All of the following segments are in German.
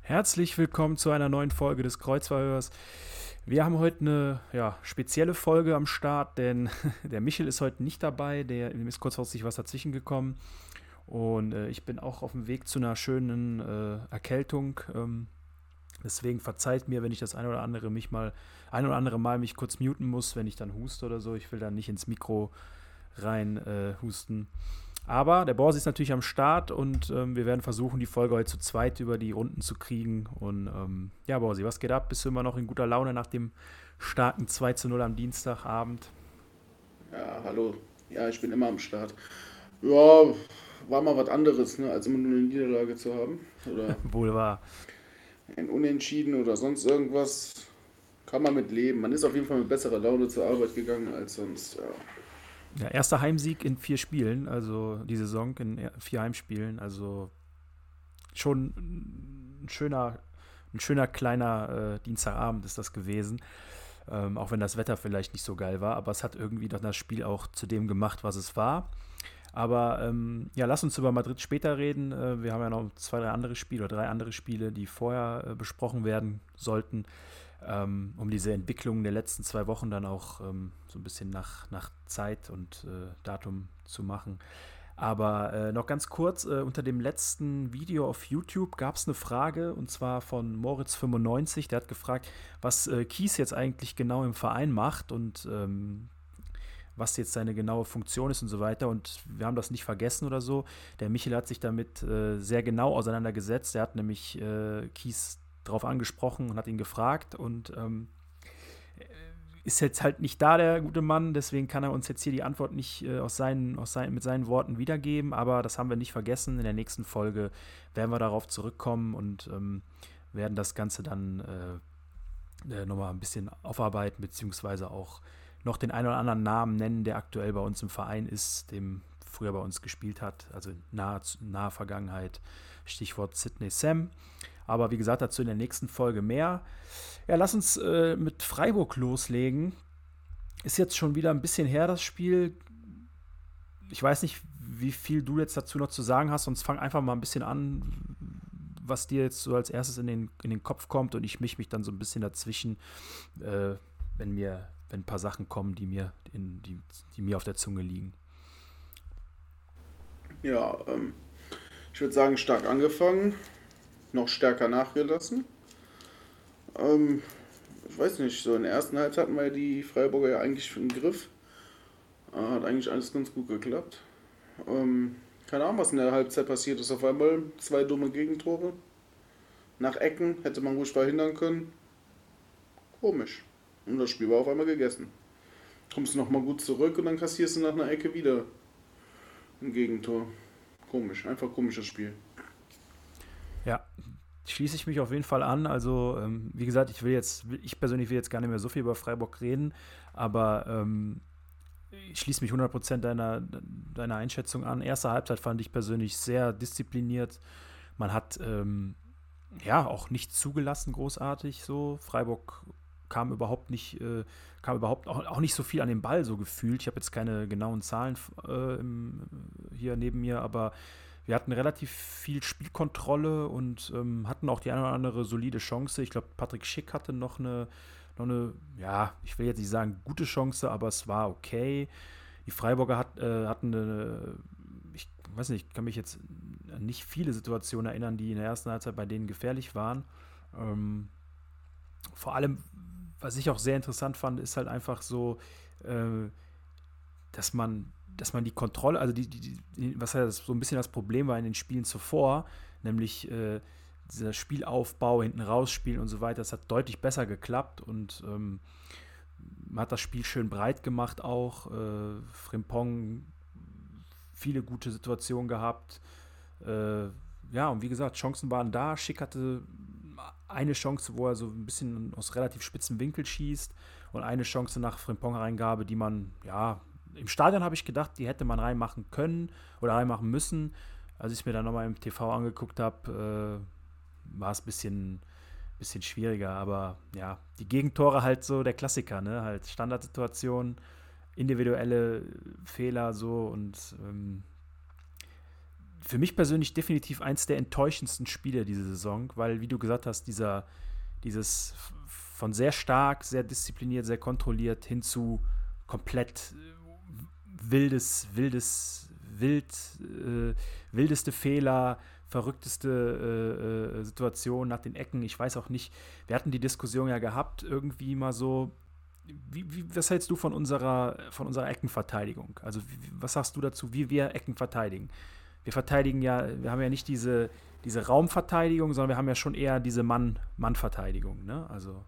Herzlich willkommen zu einer neuen Folge des Kreuzverhörs. Wir haben heute eine ja, spezielle Folge am Start, denn der Michel ist heute nicht dabei, der ihm ist kurzfristig was dazwischen gekommen. Und äh, ich bin auch auf dem Weg zu einer schönen äh, Erkältung. Ähm, deswegen verzeiht mir, wenn ich das ein oder andere mich mal, ein oder andere Mal mich kurz muten muss, wenn ich dann huste oder so. Ich will dann nicht ins Mikro rein äh, husten. Aber der Borsi ist natürlich am Start und ähm, wir werden versuchen, die Folge heute zu zweit über die Runden zu kriegen. Und ähm, ja, Borsi, was geht ab? Bist du immer noch in guter Laune nach dem starken 2 zu 0 am Dienstagabend? Ja, hallo. Ja, ich bin immer am Start. Ja, war mal was anderes, ne, als immer nur eine Niederlage zu haben. Oder Wohl wahr. ein Unentschieden oder sonst irgendwas. Kann man mit leben. Man ist auf jeden Fall mit besserer Laune zur Arbeit gegangen als sonst. Ja. Ja, erster Heimsieg in vier Spielen, also die Saison in er- vier Heimspielen. Also schon ein schöner, ein schöner kleiner äh, Dienstagabend ist das gewesen. Ähm, auch wenn das Wetter vielleicht nicht so geil war, aber es hat irgendwie dann das Spiel auch zu dem gemacht, was es war. Aber ähm, ja, lass uns über Madrid später reden. Äh, wir haben ja noch zwei, drei andere Spiele oder drei andere Spiele, die vorher äh, besprochen werden sollten, ähm, um diese Entwicklung der letzten zwei Wochen dann auch ähm, so ein bisschen nach, nach Zeit und äh, Datum zu machen. Aber äh, noch ganz kurz, äh, unter dem letzten Video auf YouTube gab es eine Frage und zwar von Moritz95, der hat gefragt, was äh, Kies jetzt eigentlich genau im Verein macht und ähm, was jetzt seine genaue Funktion ist und so weiter. Und wir haben das nicht vergessen oder so. Der Michel hat sich damit äh, sehr genau auseinandergesetzt. Er hat nämlich äh, Kies drauf angesprochen und hat ihn gefragt und ähm, ist jetzt halt nicht da, der gute Mann, deswegen kann er uns jetzt hier die Antwort nicht äh, aus seinen, aus seinen, mit seinen Worten wiedergeben, aber das haben wir nicht vergessen. In der nächsten Folge werden wir darauf zurückkommen und ähm, werden das Ganze dann äh, äh, nochmal ein bisschen aufarbeiten, beziehungsweise auch noch den einen oder anderen Namen nennen, der aktuell bei uns im Verein ist, dem früher bei uns gespielt hat, also in naher, naher Vergangenheit. Stichwort Sidney Sam. Aber wie gesagt, dazu in der nächsten Folge mehr. Ja, lass uns äh, mit Freiburg loslegen. Ist jetzt schon wieder ein bisschen her, das Spiel. Ich weiß nicht, wie viel du jetzt dazu noch zu sagen hast, sonst fang einfach mal ein bisschen an, was dir jetzt so als erstes in den, in den Kopf kommt und ich mich mich dann so ein bisschen dazwischen, äh, wenn mir, wenn ein paar Sachen kommen, die mir, in, die, die mir auf der Zunge liegen. Ja, ähm, ich würde sagen, stark angefangen, noch stärker nachgelassen. Ähm, ich weiß nicht, so in der ersten Halbzeit hatten wir die Freiburger ja eigentlich im Griff. Äh, hat eigentlich alles ganz gut geklappt. Ähm, keine Ahnung, was in der Halbzeit passiert ist. Auf einmal zwei dumme Gegentore. Nach Ecken hätte man ruhig verhindern können. Komisch. Und das Spiel war auf einmal gegessen. Kommst du nochmal gut zurück und dann kassierst du nach einer Ecke wieder ein Gegentor. Komisch, einfach komisches Spiel. Ja, schließe ich mich auf jeden Fall an. Also, ähm, wie gesagt, ich will jetzt, ich persönlich will jetzt gar nicht mehr so viel über Freiburg reden, aber ähm, ich schließe mich 100% deiner, deiner Einschätzung an. Erste Halbzeit fand ich persönlich sehr diszipliniert. Man hat ähm, ja auch nicht zugelassen, großartig so. Freiburg kam überhaupt nicht, äh, kam überhaupt auch, auch nicht so viel an den Ball so gefühlt. Ich habe jetzt keine genauen Zahlen äh, im, hier neben mir, aber wir hatten relativ viel Spielkontrolle und ähm, hatten auch die eine oder andere solide Chance. Ich glaube, Patrick Schick hatte noch eine, noch eine, ja, ich will jetzt nicht sagen gute Chance, aber es war okay. Die Freiburger hat, äh, hatten eine, ich weiß nicht, ich kann mich jetzt an nicht viele Situationen erinnern, die in der ersten Halbzeit bei denen gefährlich waren. Ähm, vor allem, was ich auch sehr interessant fand, ist halt einfach so, äh, dass man dass man die Kontrolle, also die, die, die, was ja so ein bisschen das Problem war in den Spielen zuvor, nämlich äh, dieser Spielaufbau, hinten rausspielen und so weiter, das hat deutlich besser geklappt und ähm, man hat das Spiel schön breit gemacht auch. Äh, Frimpong viele gute Situationen gehabt. Äh, ja, und wie gesagt, Chancen waren da. Schick hatte eine Chance, wo er so ein bisschen aus relativ spitzen Winkel schießt und eine Chance nach Frimpong-Reingabe, die man, ja, im Stadion habe ich gedacht, die hätte man reinmachen können oder reinmachen müssen. Als ich mir dann nochmal im TV angeguckt habe, äh, war es ein bisschen, bisschen schwieriger. Aber ja, die Gegentore halt so der Klassiker, ne? Halt Standardsituationen, individuelle Fehler so und ähm, für mich persönlich definitiv eins der enttäuschendsten Spiele diese Saison, weil, wie du gesagt hast, dieser, dieses von sehr stark, sehr diszipliniert, sehr kontrolliert hin zu komplett äh, wildes, wildes, wild, äh, wildeste Fehler, verrückteste äh, äh, Situation nach den Ecken. Ich weiß auch nicht, wir hatten die Diskussion ja gehabt, irgendwie mal so. Wie, wie, was hältst du von unserer, von unserer Eckenverteidigung? Also, wie, was sagst du dazu, wie wir Ecken verteidigen? wir verteidigen ja, wir haben ja nicht diese, diese Raumverteidigung, sondern wir haben ja schon eher diese Mann-Mann-Verteidigung, ne? Also.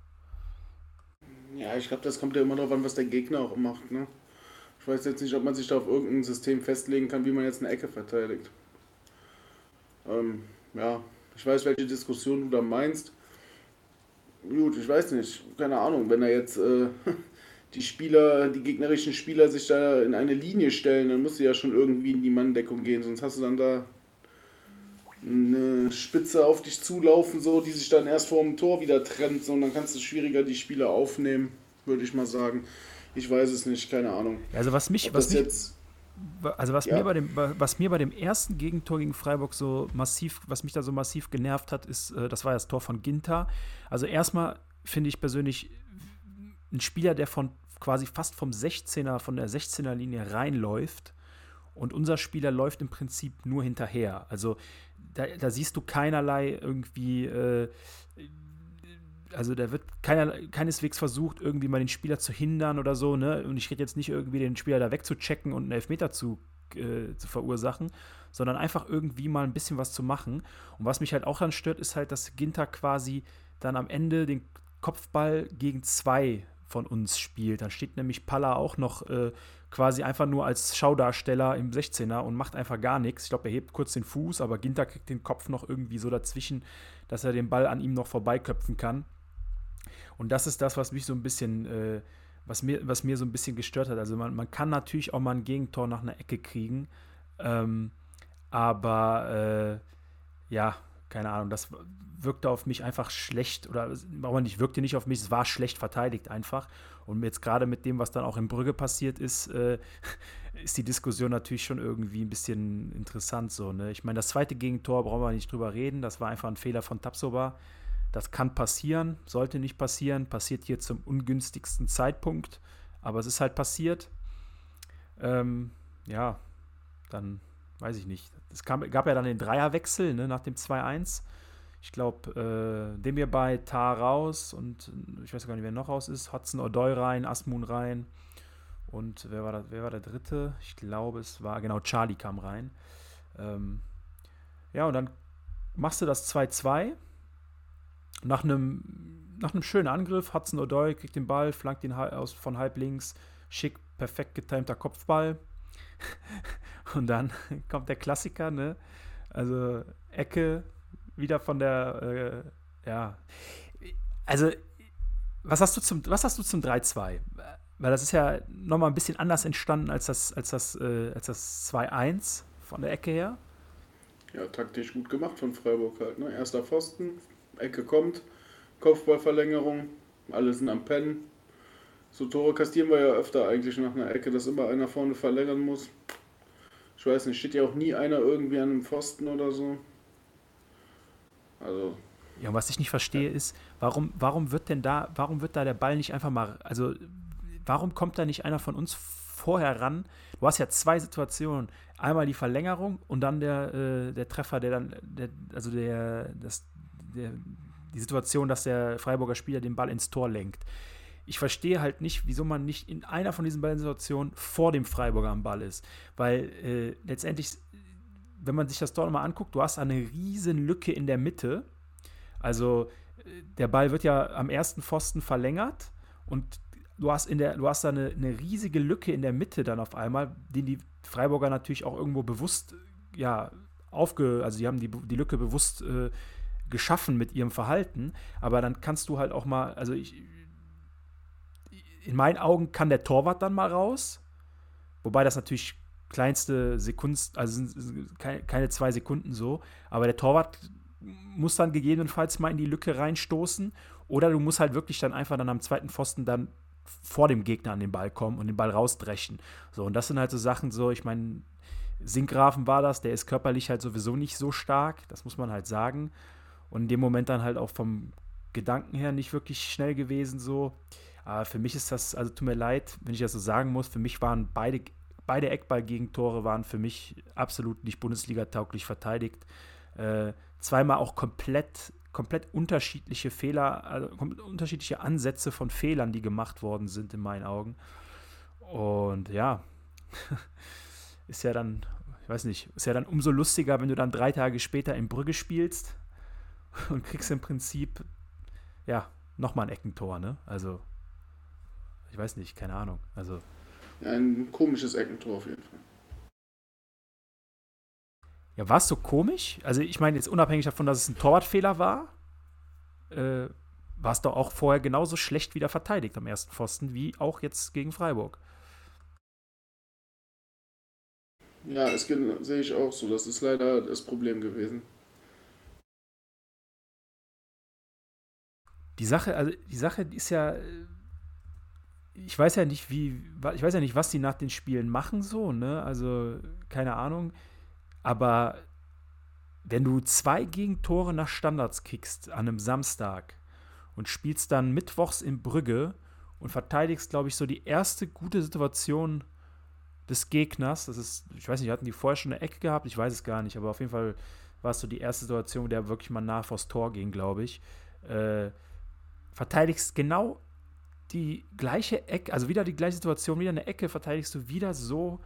Ja, ich glaube, das kommt ja immer darauf an, was der Gegner auch macht, ne? Ich weiß jetzt nicht, ob man sich da auf irgendein System festlegen kann, wie man jetzt eine Ecke verteidigt. Ähm, ja, ich weiß, welche Diskussion du da meinst. Gut, ich weiß nicht, keine Ahnung, wenn er jetzt äh, die Spieler, die gegnerischen Spieler sich da in eine Linie stellen, dann musst du ja schon irgendwie in die Manndeckung gehen, sonst hast du dann da eine Spitze auf dich zulaufen, so, die sich dann erst vor dem Tor wieder trennt, so, und dann kannst du schwieriger die Spieler aufnehmen, würde ich mal sagen. Ich weiß es nicht, keine Ahnung. Also was mich, was mich jetzt, also was ja. mir bei dem, was mir bei dem ersten Gegentor gegen Freiburg so massiv, was mich da so massiv genervt hat, ist, äh, das war das Tor von Ginter. Also erstmal finde ich persönlich ein Spieler, der von quasi fast vom 16er, von der 16er Linie reinläuft und unser Spieler läuft im Prinzip nur hinterher. Also da, da siehst du keinerlei irgendwie, äh, also da wird keiner, keineswegs versucht, irgendwie mal den Spieler zu hindern oder so, ne? Und ich rede jetzt nicht irgendwie den Spieler da wegzuchecken und einen Elfmeter zu, äh, zu verursachen, sondern einfach irgendwie mal ein bisschen was zu machen. Und was mich halt auch dann stört, ist halt, dass Ginter quasi dann am Ende den Kopfball gegen zwei von uns spielt. Dann steht nämlich Palla auch noch äh, quasi einfach nur als Schaudarsteller im 16er und macht einfach gar nichts. Ich glaube, er hebt kurz den Fuß, aber Ginter kriegt den Kopf noch irgendwie so dazwischen, dass er den Ball an ihm noch vorbeiköpfen kann. Und das ist das, was mich so ein bisschen, äh, was, mir, was mir so ein bisschen gestört hat. Also man, man kann natürlich auch mal ein Gegentor nach einer Ecke kriegen, ähm, aber äh, ja, keine Ahnung, das wirkte auf mich einfach schlecht oder aber nicht wirkte nicht auf mich, es war schlecht verteidigt einfach. Und jetzt gerade mit dem, was dann auch in Brügge passiert ist, äh, ist die Diskussion natürlich schon irgendwie ein bisschen interessant so. Ne? Ich meine, das zweite Gegentor brauchen wir nicht drüber reden. Das war einfach ein Fehler von Tapsoba. Das kann passieren, sollte nicht passieren, passiert hier zum ungünstigsten Zeitpunkt, aber es ist halt passiert. Ähm, ja, dann weiß ich nicht. Es kam, gab ja dann den Dreierwechsel ne, nach dem 2-1 ich glaube, äh, Demir bei Tar raus und ich weiß gar nicht, wer noch raus ist. Hudson O'Doy rein, Asmun rein. Und wer war, das, wer war der dritte? Ich glaube, es war, genau, Charlie kam rein. Ähm, ja, und dann machst du das 2-2. Nach einem, nach einem schönen Angriff, Hudson O'Doy kriegt den Ball, flankt ihn aus, von halb links, schick, perfekt getimter Kopfball. und dann kommt der Klassiker, ne? Also Ecke, wieder von der, äh, ja. Also, was hast du zum, was hast du zum 3-2? Weil das ist ja nochmal ein bisschen anders entstanden als das, als das, äh, als das 2-1 von der Ecke her. Ja, taktisch gut gemacht von Freiburg halt. Ne? Erster Pfosten, Ecke kommt, Kopfballverlängerung, alle sind am Pennen. So Tore kastieren wir ja öfter eigentlich nach einer Ecke, dass immer einer vorne verlängern muss. Ich weiß nicht, steht ja auch nie einer irgendwie an einem Pfosten oder so. Also. Ja, und was ich nicht verstehe ist, warum, warum wird denn da, warum wird da der Ball nicht einfach mal, also warum kommt da nicht einer von uns vorher ran? Du hast ja zwei Situationen. Einmal die Verlängerung und dann der, äh, der Treffer, der dann, der, also der, das, der, die Situation, dass der Freiburger Spieler den Ball ins Tor lenkt. Ich verstehe halt nicht, wieso man nicht in einer von diesen beiden Situationen vor dem Freiburger am Ball ist. Weil äh, letztendlich wenn man sich das dort mal anguckt, du hast eine riesen Lücke in der Mitte. Also der Ball wird ja am ersten Pfosten verlängert und du hast in der, du hast da eine, eine riesige Lücke in der Mitte dann auf einmal, die die Freiburger natürlich auch irgendwo bewusst, ja, aufge, also die haben die, die Lücke bewusst äh, geschaffen mit ihrem Verhalten, aber dann kannst du halt auch mal, also ich, in meinen Augen kann der Torwart dann mal raus, wobei das natürlich kleinste Sekunden, also keine zwei Sekunden so, aber der Torwart muss dann gegebenenfalls mal in die Lücke reinstoßen oder du musst halt wirklich dann einfach dann am zweiten Pfosten dann vor dem Gegner an den Ball kommen und den Ball rausdrechen. So, und das sind halt so Sachen, so, ich meine, Sinkgrafen war das, der ist körperlich halt sowieso nicht so stark, das muss man halt sagen. Und in dem Moment dann halt auch vom Gedanken her nicht wirklich schnell gewesen, so. Aber für mich ist das, also tut mir leid, wenn ich das so sagen muss, für mich waren beide, beide Eckball-Gegentore waren für mich absolut nicht Bundesliga-tauglich verteidigt. Äh, zweimal auch komplett komplett unterschiedliche Fehler, also unterschiedliche Ansätze von Fehlern, die gemacht worden sind in meinen Augen. Und ja, ist ja dann, ich weiß nicht, ist ja dann umso lustiger, wenn du dann drei Tage später in Brügge spielst und kriegst im Prinzip, ja, nochmal ein Eckentor, ne? Also, ich weiß nicht, keine Ahnung. Also. Ja, ein komisches Eckentor auf jeden Fall. Ja, war es so komisch? Also, ich meine, jetzt unabhängig davon, dass es ein Torwartfehler war, äh, war es doch auch vorher genauso schlecht wieder verteidigt am ersten Pfosten, wie auch jetzt gegen Freiburg. Ja, das sehe ich auch so. Das ist leider das Problem gewesen. Die Sache, also die Sache ist ja, ich weiß ja nicht, wie, ich weiß ja nicht, was die nach den Spielen machen, so, ne? Also, keine Ahnung. Aber wenn du zwei Gegentore nach Standards kickst an einem Samstag und spielst dann mittwochs in Brügge und verteidigst, glaube ich, so die erste gute Situation des Gegners, das ist, ich weiß nicht, hatten die vorher schon eine Ecke gehabt? Ich weiß es gar nicht, aber auf jeden Fall war es so die erste Situation, der wirklich mal nah vors Tor ging, glaube ich. Äh, verteidigst genau die gleiche Ecke, also wieder die gleiche Situation, wieder eine Ecke, verteidigst du wieder so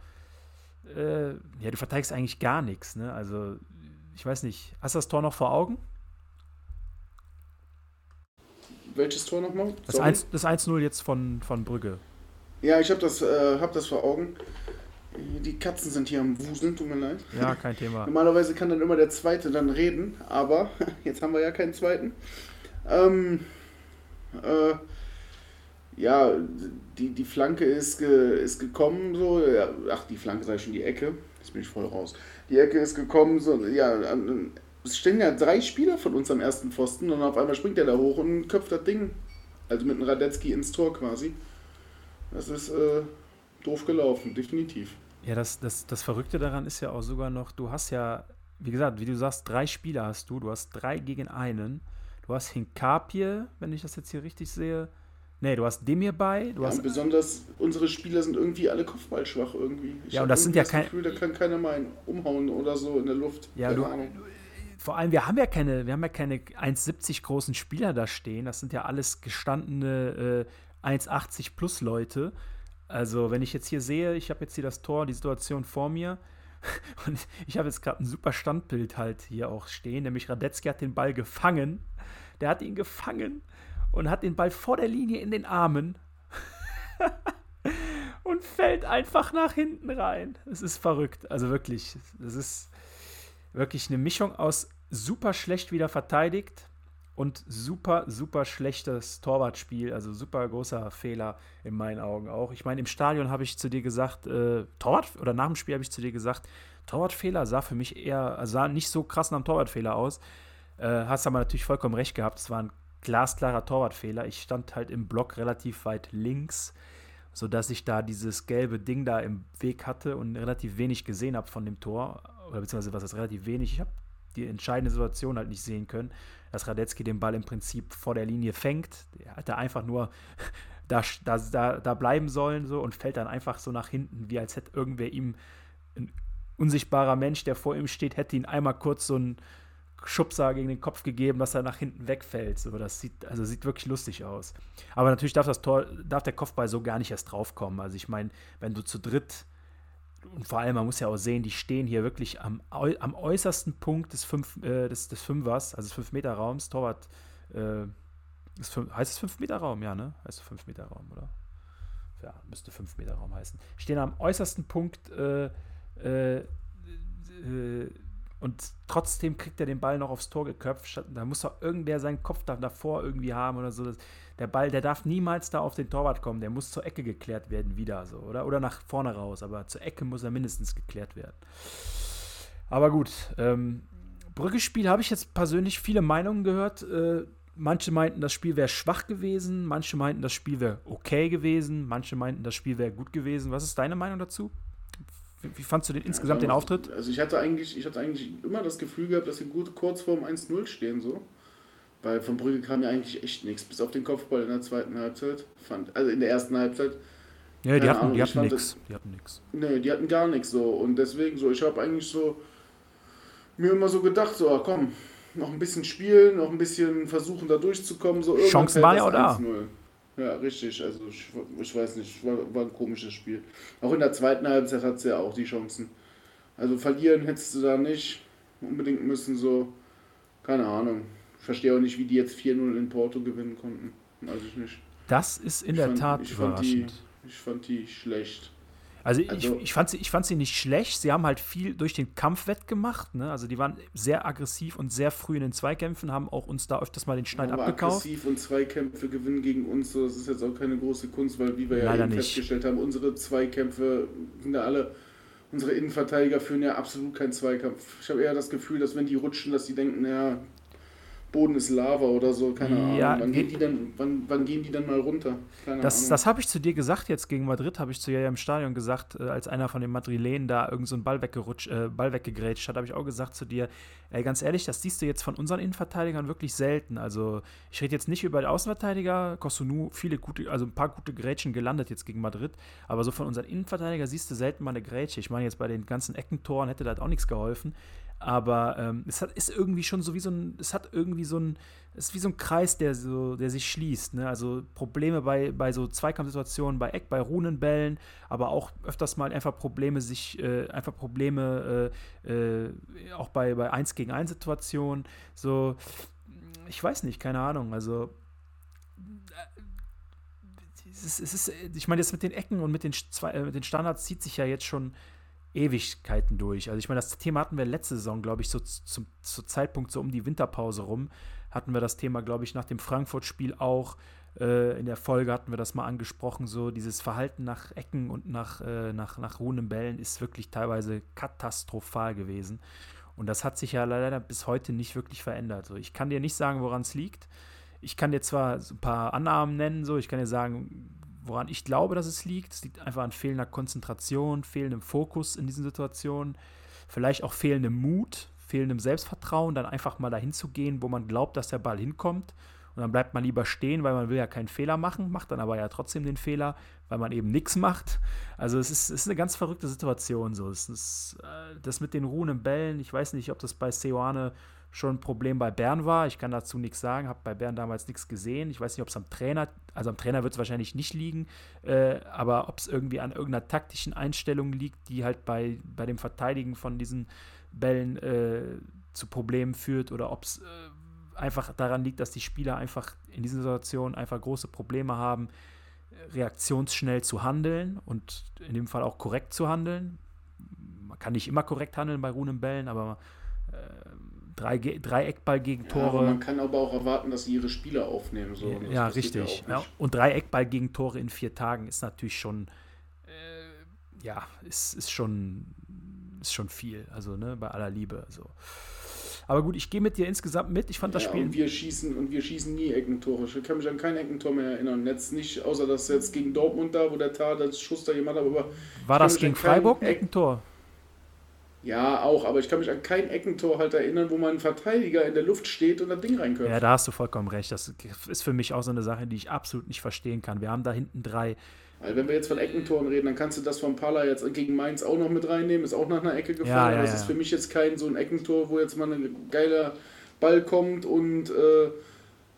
äh, ja, du verteidigst eigentlich gar nichts. Ne? Also, ich weiß nicht, hast du das Tor noch vor Augen? Welches Tor nochmal? Das 1-0 jetzt von, von Brügge. Ja, ich habe das, äh, hab das vor Augen. Die Katzen sind hier am Wuseln, tut mir leid. Ja, kein Thema. Normalerweise kann dann immer der Zweite dann reden, aber jetzt haben wir ja keinen Zweiten. Ähm, äh, ja, die, die Flanke ist, ge, ist gekommen, so, ja, ach, die Flanke sei schon die Ecke, jetzt bin ich voll raus. Die Ecke ist gekommen, so, ja, es stehen ja drei Spieler von uns am ersten Pfosten und auf einmal springt er da hoch und köpft das Ding, also mit einem Radetzky ins Tor quasi. Das ist äh, doof gelaufen, definitiv. Ja, das, das, das Verrückte daran ist ja auch sogar noch, du hast ja, wie gesagt, wie du sagst, drei Spieler hast du, du hast drei gegen einen. Du hast Hinkapie, wenn ich das jetzt hier richtig sehe, Nee, du hast Demir bei. Du ja, hast besonders unsere Spieler sind irgendwie alle kopfballschwach irgendwie. Ich ja, und das sind ja keine. Da kann keiner mal einen umhauen oder so in der Luft. Ja, du, vor allem, wir haben ja keine, wir haben ja keine 1,70 großen Spieler da stehen. Das sind ja alles gestandene äh, 1,80 plus Leute. Also, wenn ich jetzt hier sehe, ich habe jetzt hier das Tor, die Situation vor mir. Und ich habe jetzt gerade ein super Standbild halt hier auch stehen, nämlich Radetzky hat den Ball gefangen. Der hat ihn gefangen und hat den Ball vor der Linie in den Armen und fällt einfach nach hinten rein. Es ist verrückt. Also wirklich, es ist wirklich eine Mischung aus super schlecht wieder verteidigt und super, super schlechtes Torwartspiel. Also super großer Fehler in meinen Augen auch. Ich meine, im Stadion habe ich zu dir gesagt, äh, Torwart, oder nach dem Spiel habe ich zu dir gesagt, Torwartfehler sah für mich eher, sah nicht so krass nach einem Torwartfehler aus. Äh, hast aber natürlich vollkommen recht gehabt. Es war ein glasklarer Torwartfehler. Ich stand halt im Block relativ weit links, sodass ich da dieses gelbe Ding da im Weg hatte und relativ wenig gesehen habe von dem Tor. Oder beziehungsweise was ist relativ wenig. Ich habe die entscheidende Situation halt nicht sehen können, dass Radetzky den Ball im Prinzip vor der Linie fängt. Er hätte einfach nur da, da, da bleiben sollen so und fällt dann einfach so nach hinten, wie als hätte irgendwer ihm ein unsichtbarer Mensch, der vor ihm steht, hätte ihn einmal kurz so ein Schubser gegen den Kopf gegeben, dass er nach hinten wegfällt. So, das sieht, also sieht wirklich lustig aus. Aber natürlich darf das Tor, darf der Kopfball so gar nicht erst draufkommen. Also ich meine, wenn du zu dritt, und vor allem, man muss ja auch sehen, die stehen hier wirklich am, am äußersten Punkt des, Fünf, äh, des, des Fünfers, also des 5-Meter-Raums, Torwart, äh, ist, heißt es 5-Meter-Raum, ja, ne? Heißt es 5-Meter-Raum, oder? ja, müsste 5 Meter Raum heißen, stehen am äußersten Punkt äh, äh, äh, und trotzdem kriegt er den Ball noch aufs Tor geköpft. Da muss doch irgendwer seinen Kopf da, davor irgendwie haben oder so. Der Ball, der darf niemals da auf den Torwart kommen. Der muss zur Ecke geklärt werden, wieder so, oder? Oder nach vorne raus. Aber zur Ecke muss er mindestens geklärt werden. Aber gut, ähm, Brügge-Spiel habe ich jetzt persönlich viele Meinungen gehört. Äh, manche meinten, das Spiel wäre schwach gewesen, manche meinten, das Spiel wäre okay gewesen, manche meinten, das Spiel wäre gut gewesen. Was ist deine Meinung dazu? Wie, wie fandst du den, insgesamt ja, den Auftritt? Also ich hatte eigentlich, ich hatte eigentlich immer das Gefühl gehabt, dass sie gut kurz vorm 1-0 stehen so. Weil von Brügge kam ja eigentlich echt nichts, bis auf den Kopfball in der zweiten Halbzeit. Fand, also in der ersten Halbzeit. Ja, die hatten, die hatten nichts. Die hatten nichts. Nee, die hatten gar nichts so. Und deswegen so, ich habe eigentlich so mir immer so gedacht, so, ah, komm, noch ein bisschen spielen, noch ein bisschen versuchen da durchzukommen. So, Chancen waren ja auch da. Ja, richtig. Also ich, ich weiß nicht, war, war ein komisches Spiel. Auch in der zweiten Halbzeit hat sie ja auch die Chancen. Also verlieren hättest du da nicht unbedingt müssen, so, keine Ahnung. Ich verstehe auch nicht, wie die jetzt 4-0 in Porto gewinnen konnten. Weiß ich nicht. Das ist in ich der fand, Tat ich überraschend. Fand die, ich fand die schlecht. Also, also ich, ich, fand sie, ich fand sie nicht schlecht. Sie haben halt viel durch den Kampf wettgemacht. Ne? Also die waren sehr aggressiv und sehr früh in den Zweikämpfen, haben auch uns da öfters mal den Schneid aber abgekauft. Aggressiv und Zweikämpfe gewinnen gegen uns, das ist jetzt auch keine große Kunst, weil wie wir Leider ja eben festgestellt haben, unsere Zweikämpfe sind ja alle, unsere Innenverteidiger führen ja absolut keinen Zweikampf. Ich habe eher das Gefühl, dass wenn die rutschen, dass die denken, naja, Boden ist Lava oder so, keine ja, Ahnung. Wann gehen, die dann, wann, wann gehen die dann mal runter? Keine das das habe ich zu dir gesagt jetzt gegen Madrid, habe ich zu dir ja im Stadion gesagt, äh, als einer von den Madrilenen da irgend so einen Ball, weggerutscht, äh, Ball weggegrätscht hat, habe ich auch gesagt zu dir, ey, ganz ehrlich, das siehst du jetzt von unseren Innenverteidigern wirklich selten. Also ich rede jetzt nicht über die Außenverteidiger, Kosunu, viele gute, also ein paar gute Grätschen gelandet jetzt gegen Madrid, aber so von unseren Innenverteidigern siehst du selten mal eine Grätsche. Ich meine, jetzt bei den ganzen Eckentoren hätte das auch nichts geholfen. Aber ähm, es hat, ist irgendwie schon so wie so ein, es hat irgendwie so ein, es ist wie so ein Kreis, der so, der sich schließt. Ne? Also Probleme bei, bei so Zweikampfsituationen, bei Eck, bei Runenbällen, aber auch öfters mal einfach Probleme sich, äh, einfach Probleme äh, äh, auch bei, bei 1 gegen 1 Situationen. So, ich weiß nicht, keine Ahnung. Also es ist, es ist, ich meine, jetzt mit den Ecken und mit den, äh, mit den Standards zieht sich ja jetzt schon Ewigkeiten durch. Also ich meine, das Thema hatten wir letzte Saison, glaube ich, so zum, zum Zeitpunkt so um die Winterpause rum, hatten wir das Thema, glaube ich, nach dem Frankfurt-Spiel auch. Äh, in der Folge hatten wir das mal angesprochen, so dieses Verhalten nach Ecken und nach, äh, nach, nach ruhenden Bällen ist wirklich teilweise katastrophal gewesen. Und das hat sich ja leider bis heute nicht wirklich verändert. So, ich kann dir nicht sagen, woran es liegt. Ich kann dir zwar so ein paar Annahmen nennen, so ich kann dir sagen, woran ich glaube, dass es liegt. Es liegt einfach an fehlender Konzentration, fehlendem Fokus in diesen Situationen, vielleicht auch fehlendem Mut, fehlendem Selbstvertrauen, dann einfach mal dahin zu gehen, wo man glaubt, dass der Ball hinkommt. Und dann bleibt man lieber stehen, weil man will ja keinen Fehler machen, macht dann aber ja trotzdem den Fehler, weil man eben nichts macht. Also es ist, ist eine ganz verrückte Situation so. Ist, äh, das mit den ruhenden Bällen, ich weiß nicht, ob das bei Seoane schon ein Problem bei Bern war. Ich kann dazu nichts sagen, habe bei Bern damals nichts gesehen. Ich weiß nicht, ob es am Trainer, also am Trainer wird es wahrscheinlich nicht liegen, äh, aber ob es irgendwie an irgendeiner taktischen Einstellung liegt, die halt bei, bei dem Verteidigen von diesen Bällen äh, zu Problemen führt oder ob es äh, einfach daran liegt, dass die Spieler einfach in diesen Situationen einfach große Probleme haben, reaktionsschnell zu handeln und in dem Fall auch korrekt zu handeln. Man kann nicht immer korrekt handeln bei ruhenden Bällen, aber äh, drei, drei Eckball-Gegentore. Ja, man kann aber auch erwarten, dass sie ihre Spieler aufnehmen. So. Ja, ja richtig. Ja, und drei Eckball-Gegentore in vier Tagen ist natürlich schon, äh, ja, ist, ist, schon, ist schon viel. Also, ne, bei aller Liebe. Also. Aber gut, ich gehe mit dir insgesamt mit. Ich fand das Spiel. Und wir schießen und wir schießen nie Eckentore. Ich kann mich an kein Eckentor mehr erinnern. Jetzt nicht, außer dass jetzt gegen Dortmund da, wo der Tat das Schuss da jemand hat, aber. War das gegen Freiburg ein Eckentor? Ja, auch, aber ich kann mich an kein Eckentor halt erinnern, wo man ein Verteidiger in der Luft steht und das Ding reinköpft. Ja, da hast du vollkommen recht. Das ist für mich auch so eine Sache, die ich absolut nicht verstehen kann. Wir haben da hinten drei. Weil wenn wir jetzt von Eckentoren reden, dann kannst du das von Palla jetzt gegen Mainz auch noch mit reinnehmen. Ist auch nach einer Ecke gefallen. Ja, ja, aber es ja. ist für mich jetzt kein so ein Eckentor, wo jetzt mal ein geiler Ball kommt und äh,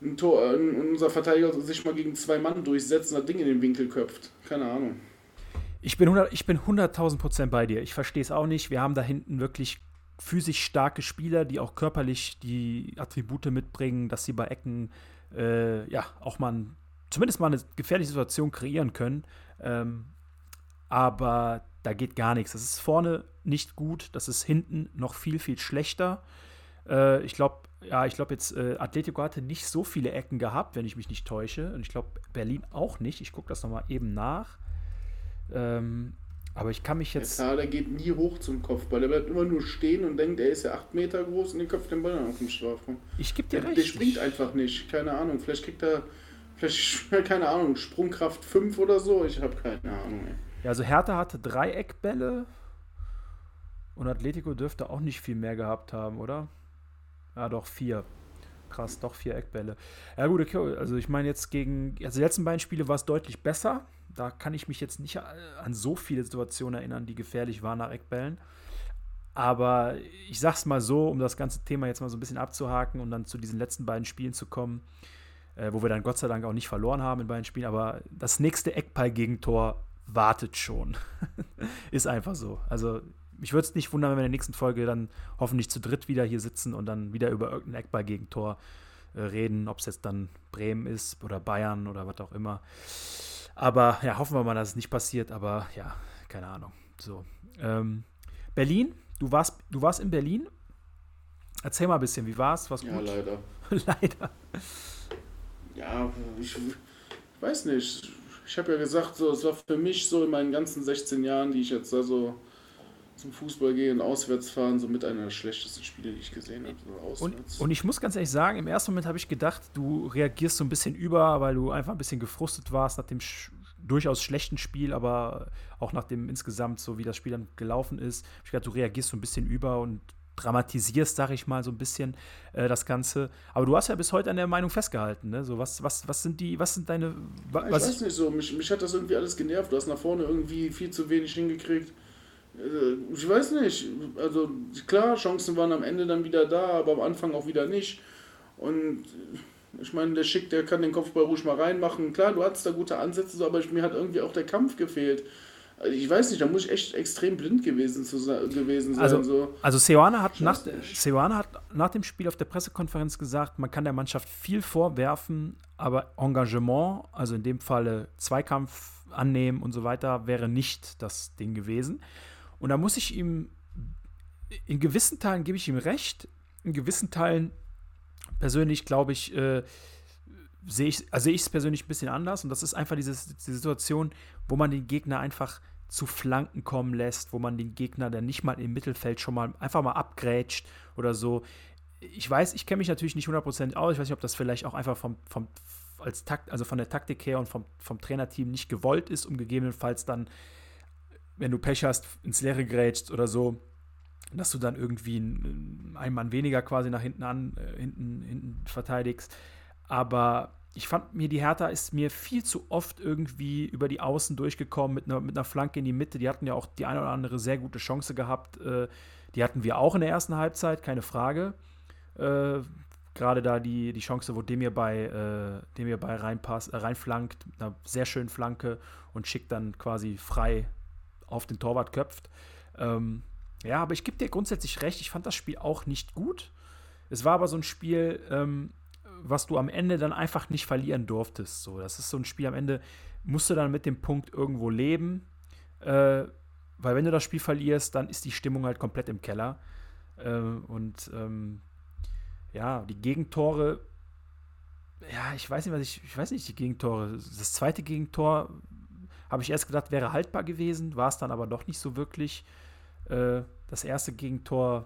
ein Tor, äh, unser Verteidiger sich mal gegen zwei Mann durchsetzt und das Ding in den Winkel köpft. Keine Ahnung. Ich bin 100.000 ich bin 100.000 Prozent bei dir. Ich verstehe es auch nicht. Wir haben da hinten wirklich physisch starke Spieler, die auch körperlich die Attribute mitbringen, dass sie bei Ecken äh, ja auch mal zumindest mal eine gefährliche Situation kreieren können. Ähm, aber da geht gar nichts. Das ist vorne nicht gut, das ist hinten noch viel, viel schlechter. Äh, ich glaube, ja, ich glaube jetzt, äh, Atletico hatte nicht so viele Ecken gehabt, wenn ich mich nicht täusche. Und ich glaube, Berlin auch nicht. Ich gucke das nochmal eben nach. Ähm, aber ich kann mich jetzt. Der Kader geht nie hoch zum Kopfball. Der bleibt immer nur stehen und denkt, er ist ja 8 Meter groß und den köpft den Ball dann auf den Strafraum. Ich gebe dir Der, recht. der springt einfach nicht. Keine Ahnung. Vielleicht kriegt er, vielleicht, keine Ahnung, Sprungkraft 5 oder so. Ich habe keine Ahnung. Ey. Ja, also Hertha hatte drei Eckbälle und Atletico dürfte auch nicht viel mehr gehabt haben, oder? Ja, doch, vier. Krass, doch vier Eckbälle. Ja, gut, okay. Also, ich meine, jetzt gegen. Also, die letzten beiden Spiele war es deutlich besser. Da kann ich mich jetzt nicht äh, an so viele Situationen erinnern, die gefährlich waren nach Eckbällen. Aber ich sag's mal so, um das ganze Thema jetzt mal so ein bisschen abzuhaken und dann zu diesen letzten beiden Spielen zu kommen, äh, wo wir dann Gott sei Dank auch nicht verloren haben in beiden Spielen. Aber das nächste Eckball-Gegentor wartet schon. Ist einfach so. Also, mich würde es nicht wundern, wenn wir in der nächsten Folge dann hoffentlich zu dritt wieder hier sitzen und dann wieder über irgendein Eckball-Gegentor äh, reden, ob es jetzt dann Bremen ist oder Bayern oder was auch immer. Aber ja, hoffen wir mal, dass es nicht passiert, aber ja, keine Ahnung. So. Ähm, Berlin, du warst, du warst in Berlin. Erzähl mal ein bisschen, wie war es? Was Ja, gut? leider. Leider. Ja, ich, ich weiß nicht. Ich habe ja gesagt, so, es war für mich so in meinen ganzen 16 Jahren, die ich jetzt da so zum Fußball gehe und auswärts fahren, so mit einer der schlechtesten Spiele, die ich gesehen habe. So Und, und ich muss ganz ehrlich sagen, im ersten Moment habe ich gedacht, du reagierst so ein bisschen über, weil du einfach ein bisschen gefrustet warst nach dem sch durchaus schlechten Spiel, aber auch nach dem insgesamt, so wie das Spiel dann gelaufen ist. Ich gedacht, du reagierst so ein bisschen über und dramatisierst, sag ich mal, so ein bisschen äh, das Ganze. Aber du hast ja bis heute an der Meinung festgehalten, ne? So, was, was, was sind die, was sind deine. wa- ich Was, weiß nicht so, mich, mich hat das irgendwie alles genervt. Du hast nach vorne irgendwie viel zu wenig hingekriegt. Äh, Ich weiß nicht. Also klar, Chancen waren am Ende dann wieder da, aber am Anfang auch wieder nicht. Und ich meine, der Schick, der kann den Kopfball ruhig mal reinmachen. Klar, du hattest da gute Ansätze, so, aber mir hat irgendwie auch der Kampf gefehlt. Also Ich weiß nicht, da muss ich echt extrem blind gewesen, zu, se- gewesen sein. Also, so. also Seoane hat, nach. Seoane hat nach dem Spiel auf der Pressekonferenz gesagt, man kann der Mannschaft viel vorwerfen, aber Engagement, also in dem Falle Zweikampf annehmen und so weiter, wäre nicht das Ding gewesen. Und da muss ich ihm, in gewissen Teilen gebe ich ihm recht, in gewissen Teilen persönlich glaube ich, äh, sehe ich also es persönlich ein bisschen anders und das ist einfach dieses, diese Situation, wo man den Gegner einfach zu Flanken kommen lässt, wo man den Gegner dann nicht mal im Mittelfeld schon mal einfach mal abgrätscht oder so. Ich weiß, ich kenne mich natürlich nicht 100% aus. Ich weiß nicht, ob das vielleicht auch einfach vom, vom als Takt, also von der Taktik her und vom, vom Trainerteam nicht gewollt ist, um gegebenenfalls dann, wenn du Pech hast, ins Leere grätschst oder so, dass du dann irgendwie einen Mann weniger quasi nach hinten an, äh, hinten, hinten verteidigst. Aber ich fand mir, die Hertha ist mir viel zu oft irgendwie über die Außen durchgekommen mit einer, mit einer Flanke in die Mitte. Die hatten ja auch die eine oder andere sehr gute Chance gehabt. Äh, die hatten wir auch in der ersten Halbzeit, keine Frage. Äh, Gerade da die, die Chance, wo Demir bei, äh, Demir bei reinpasst, äh, reinflankt, mit einer sehr schönen Flanke und schickt dann quasi frei auf den Torwart köpft. Ähm, ja, aber ich gebe dir grundsätzlich recht, ich fand das Spiel auch nicht gut. Es war aber so ein Spiel, ähm, was du am Ende dann einfach nicht verlieren durftest. So, das ist so ein Spiel am Ende, musst du dann mit dem Punkt irgendwo leben. Äh, weil wenn du das Spiel verlierst, dann ist die Stimmung halt komplett im Keller. Äh, und ähm, ja, die Gegentore, ja, ich weiß nicht, was ich, ich weiß nicht, die Gegentore. Das zweite Gegentor habe ich erst gedacht, wäre haltbar gewesen, war es dann aber doch nicht so wirklich. Äh, das erste Gegentor,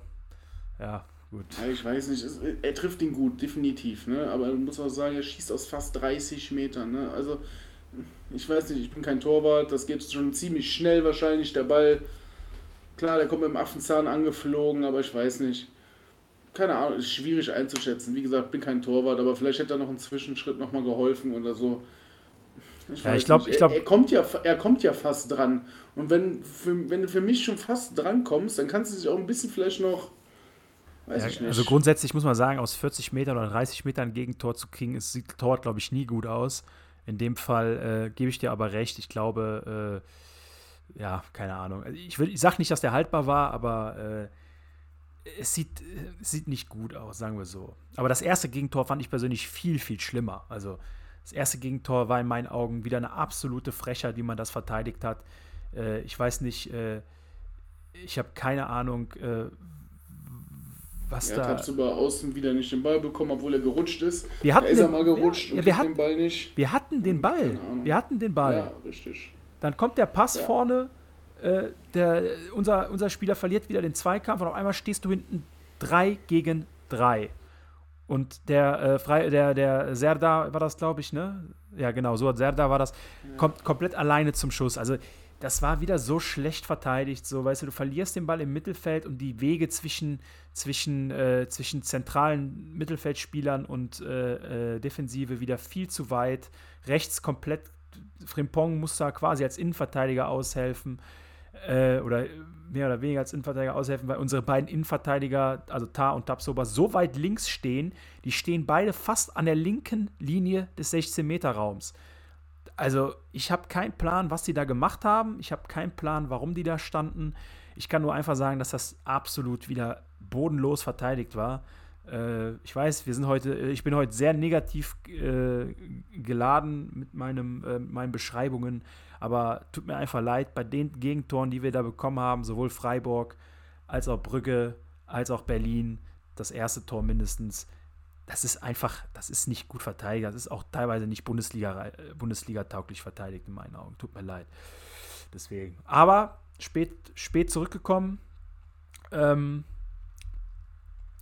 ja, gut. Ja, ich weiß nicht, es, er trifft ihn gut, definitiv, ne? aber man muss auch sagen, er schießt aus fast 30 Metern. Ne? Also, ich weiß nicht, ich bin kein Torwart, das geht schon ziemlich schnell wahrscheinlich, der Ball. Klar, der kommt mit dem Affenzahn angeflogen, aber ich weiß nicht. Keine Ahnung, ist schwierig einzuschätzen. Wie gesagt, bin kein Torwart, aber vielleicht hätte er noch einen Zwischenschritt nochmal geholfen oder so. Ja, weiß ich glaub- nicht. ich er, er, kommt ja, er kommt ja fast dran. Und wenn, für, wenn du für mich schon fast dran kommst, dann kannst du dich auch ein bisschen vielleicht noch. Weiß Ja, ich nicht. also grundsätzlich muss man sagen, aus 40 Metern oder 30 Metern ein Gegentor zu kriegen, ist, sieht Torwart, glaube ich, nie gut aus. In dem Fall äh, gebe ich dir aber recht. Ich glaube, äh, ja, keine Ahnung. Also Ich, will- ich sage nicht, dass der haltbar war, aber äh, es sieht, äh, es sieht nicht gut aus, sagen wir so. Aber das erste Gegentor fand ich persönlich viel, viel schlimmer. Also Das erste Gegentor war in meinen Augen wieder eine absolute Frechheit, wie man das verteidigt hat. Äh, ich weiß nicht, äh, ich habe keine Ahnung, äh, was Er da. hat tagsüber außen wieder nicht den Ball bekommen, obwohl er gerutscht ist. Wir hatten da ist er den- mal gerutscht ja, und wir hatten- den Ball nicht. Wir hatten den Ball. Keine Ahnung. Wir hatten den Ball. Ja, richtig. Dann kommt der Pass Ja. vorne, äh, der, unser, unser Spieler verliert wieder den Zweikampf und auf einmal stehst du hinten 3 gegen 3. Und der, äh, Frei, der, der Serda war das, glaube ich, ne? Ja, genau, so Serda war das, kommt komplett alleine zum Schuss. Also, das war wieder so schlecht verteidigt. So, weißt du, du verlierst den Ball im Mittelfeld und die Wege zwischen, zwischen, äh, zwischen zentralen Mittelfeldspielern und äh, äh, Defensive wieder viel zu weit. Rechts komplett. Frimpong muss da quasi als Innenverteidiger aushelfen. Äh, oder mehr oder weniger als Innenverteidiger aushelfen, weil unsere beiden Innenverteidiger, also Tar und Tapsoba, so weit links stehen. Die stehen beide fast an der linken Linie des 16-Meter-Raums. Also, ich habe keinen Plan, was die da gemacht haben. Ich habe keinen Plan, warum die da standen. Ich kann nur einfach sagen, dass das absolut wieder bodenlos verteidigt war. Äh, ich weiß, wir sind heute, äh, ich bin heute sehr negativ äh, geladen mit meinem, äh, meinen Beschreibungen, aber tut mir einfach leid, bei den Gegentoren, die wir da bekommen haben, sowohl Freiburg als auch Brügge, als auch Berlin, das erste Tor mindestens, das ist einfach, das ist nicht gut verteidigt. Das ist auch teilweise nicht Bundesliga, äh, Bundesliga-tauglich verteidigt in meinen Augen. Tut mir leid. Deswegen. Aber spät, spät zurückgekommen. Ähm,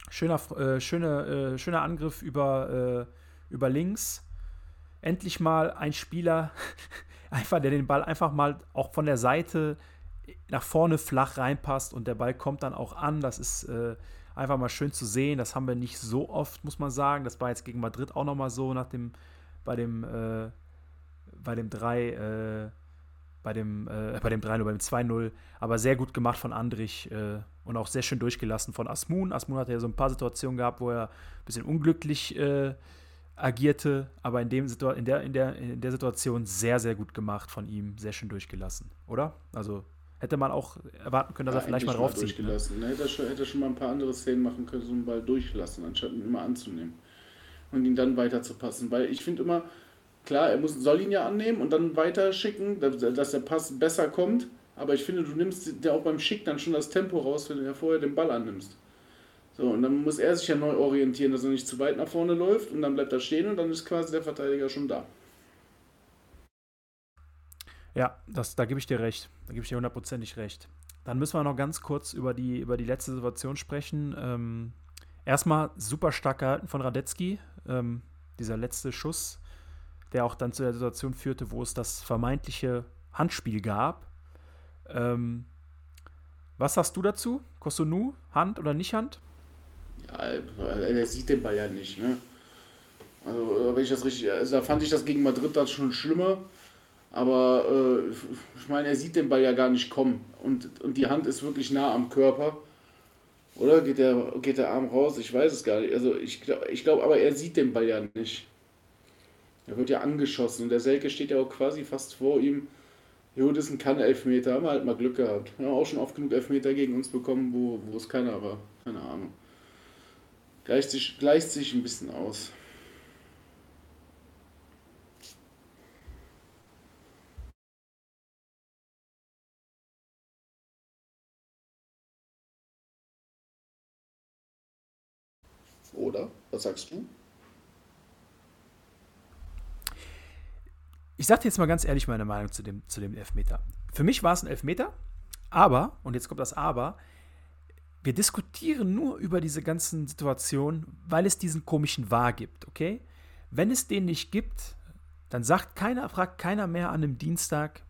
schöner, äh, schöne, äh, schöner Angriff über, äh, über links. Endlich mal ein Spieler, einfach, der den Ball einfach mal auch von der Seite nach vorne flach reinpasst und der Ball kommt dann auch an. Das ist äh, einfach mal schön zu sehen. Das haben wir nicht so oft, muss man sagen. Das war jetzt gegen Madrid auch nochmal so, nach dem, bei dem, äh, bei dem 3, äh, bei dem, äh, bei dem 3-0, beim 2-0. Aber sehr gut gemacht von Andrich äh, und auch sehr schön durchgelassen von Asmun. Asmun hatte ja so ein paar Situationen gehabt, wo er ein bisschen unglücklich äh, agierte, aber in, dem Situa in, der, in, der, in der Situation sehr, sehr gut gemacht von ihm. Sehr schön durchgelassen, oder? Also hätte man auch erwarten können, dass er vielleicht mal draufzieht. Ne? durchgelassen. Ne? Hätte, er schon, hätte schon mal ein paar andere Szenen machen können, so einen Ball durchlassen, anstatt ihn immer anzunehmen. Und ihn dann weiter zu passen. Weil ich finde immer, klar, er muss, soll ihn ja annehmen und dann weiter schicken, dass, dass der Pass besser kommt. Aber ich finde, du nimmst dir auch beim Schick dann schon das Tempo raus, wenn du ja vorher den Ball annimmst. So, und dann muss er sich ja neu orientieren, dass er nicht zu weit nach vorne läuft und dann bleibt er stehen und dann ist quasi der Verteidiger schon da. Ja, das, da gebe ich dir recht. Da gebe ich dir hundertprozentig recht. Dann müssen wir noch ganz kurz über die, über die letzte Situation sprechen. Ähm, erstmal super stark gehalten von Radetzky. Ähm, dieser letzte Schuss, der auch dann zu der Situation führte, wo es das vermeintliche Handspiel gab. Ähm, was sagst du dazu? Kosunu, Hand oder nicht Hand? Ja, er sieht den Ball ja nicht, ne? Also, wenn ich das richtig. Also, da fand ich das gegen Madrid dann schon schlimmer. Aber äh, ich meine, er sieht den Ball ja gar nicht kommen. Und, und die Hand ist wirklich nah am Körper. Oder geht der, geht der Arm raus? Ich weiß es gar nicht. Also ich glaube, ich glaub, aber er sieht den Ball ja nicht. Er wird ja angeschossen und der Selke steht ja auch quasi fast vor ihm. Jo, das ist ein Kann-Elfmeter. Haben wir halt mal Glück gehabt. Wir haben auch schon oft genug Elfmeter gegen uns bekommen, wo, wo es keiner war. Keine Ahnung. Gleicht sich, gleicht sich ein bisschen aus. Oder? Was sagst du? Ich sage dir jetzt mal ganz ehrlich meine Meinung zu dem, zu dem Elfmeter. Für mich war es ein Elfmeter, aber, und jetzt kommt das Aber, wir diskutieren nur über diese ganzen Situationen, weil es diesen komischen Wahr gibt, okay? Wenn es den nicht gibt, dann sagt keiner, fragt keiner mehr an einem Dienstag,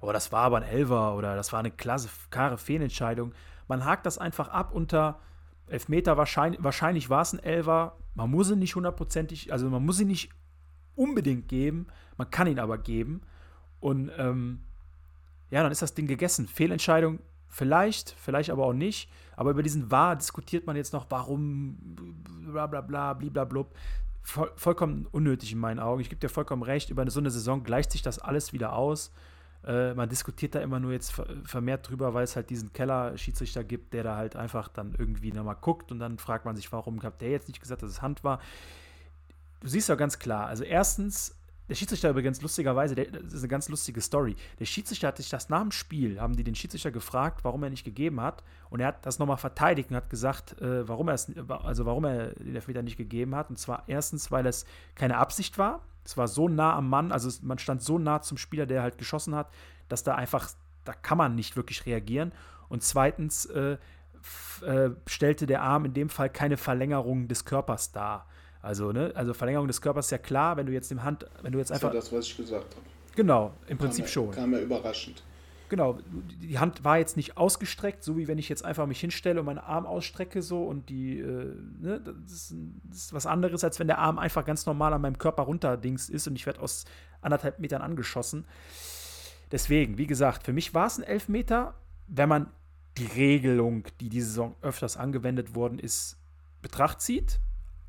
oh, das war aber ein Elfer oder das war eine klasse, klare Fehlentscheidung. Man hakt das einfach ab unter Elfmeter, wahrscheinlich, wahrscheinlich war es ein Elfer, man muss ihn nicht hundertprozentig, also man muss ihn nicht unbedingt geben, man kann ihn aber geben. Und ähm, ja, dann ist das Ding gegessen. Fehlentscheidung vielleicht, vielleicht aber auch nicht. Aber über diesen Wahr diskutiert man jetzt noch, warum, bla bla bla, bliblablub. Voll, vollkommen unnötig in meinen Augen. Ich gebe dir vollkommen recht, über so eine Saison gleicht sich das alles wieder aus. Äh, man diskutiert da immer nur jetzt vermehrt drüber, weil es halt diesen Keller-Schiedsrichter gibt, der da halt einfach dann irgendwie nochmal guckt und dann fragt man sich, warum hat der jetzt nicht gesagt, dass es Hand war. Du siehst ja ganz klar, also erstens, der Schiedsrichter übrigens, lustigerweise, der, das ist eine ganz lustige Story. Der Schiedsrichter hat sich das nach dem Spiel, haben die den Schiedsrichter gefragt, warum er nicht gegeben hat. Und er hat das nochmal verteidigt und hat gesagt, äh, warum er also warum er den Elfmeter nicht gegeben hat. Und zwar erstens, weil es keine Absicht war. Es war so nah am Mann, also es, man stand so nah zum Spieler, der halt geschossen hat, dass da einfach, da kann man nicht wirklich reagieren. Und zweitens äh, äh, stellte der Arm in dem Fall keine Verlängerung des Körpers dar. Also, ne, also Verlängerung des Körpers ist ja klar, wenn du jetzt im Hand, wenn du jetzt einfach. Das was ich gesagt habe. Genau, im Prinzip kam schon. Kam ja überraschend. Genau, die Hand war jetzt nicht ausgestreckt, so wie wenn ich jetzt einfach mich hinstelle und meinen Arm ausstrecke so und die, äh, ne, das ist, das ist, was anderes, als wenn der Arm einfach ganz normal an meinem Körper runterdings ist und ich werde aus anderthalb Metern angeschossen. Deswegen, wie gesagt, für mich war es ein Elfmeter, wenn man die Regelung, die diese Saison öfters angewendet worden ist, Betracht zieht.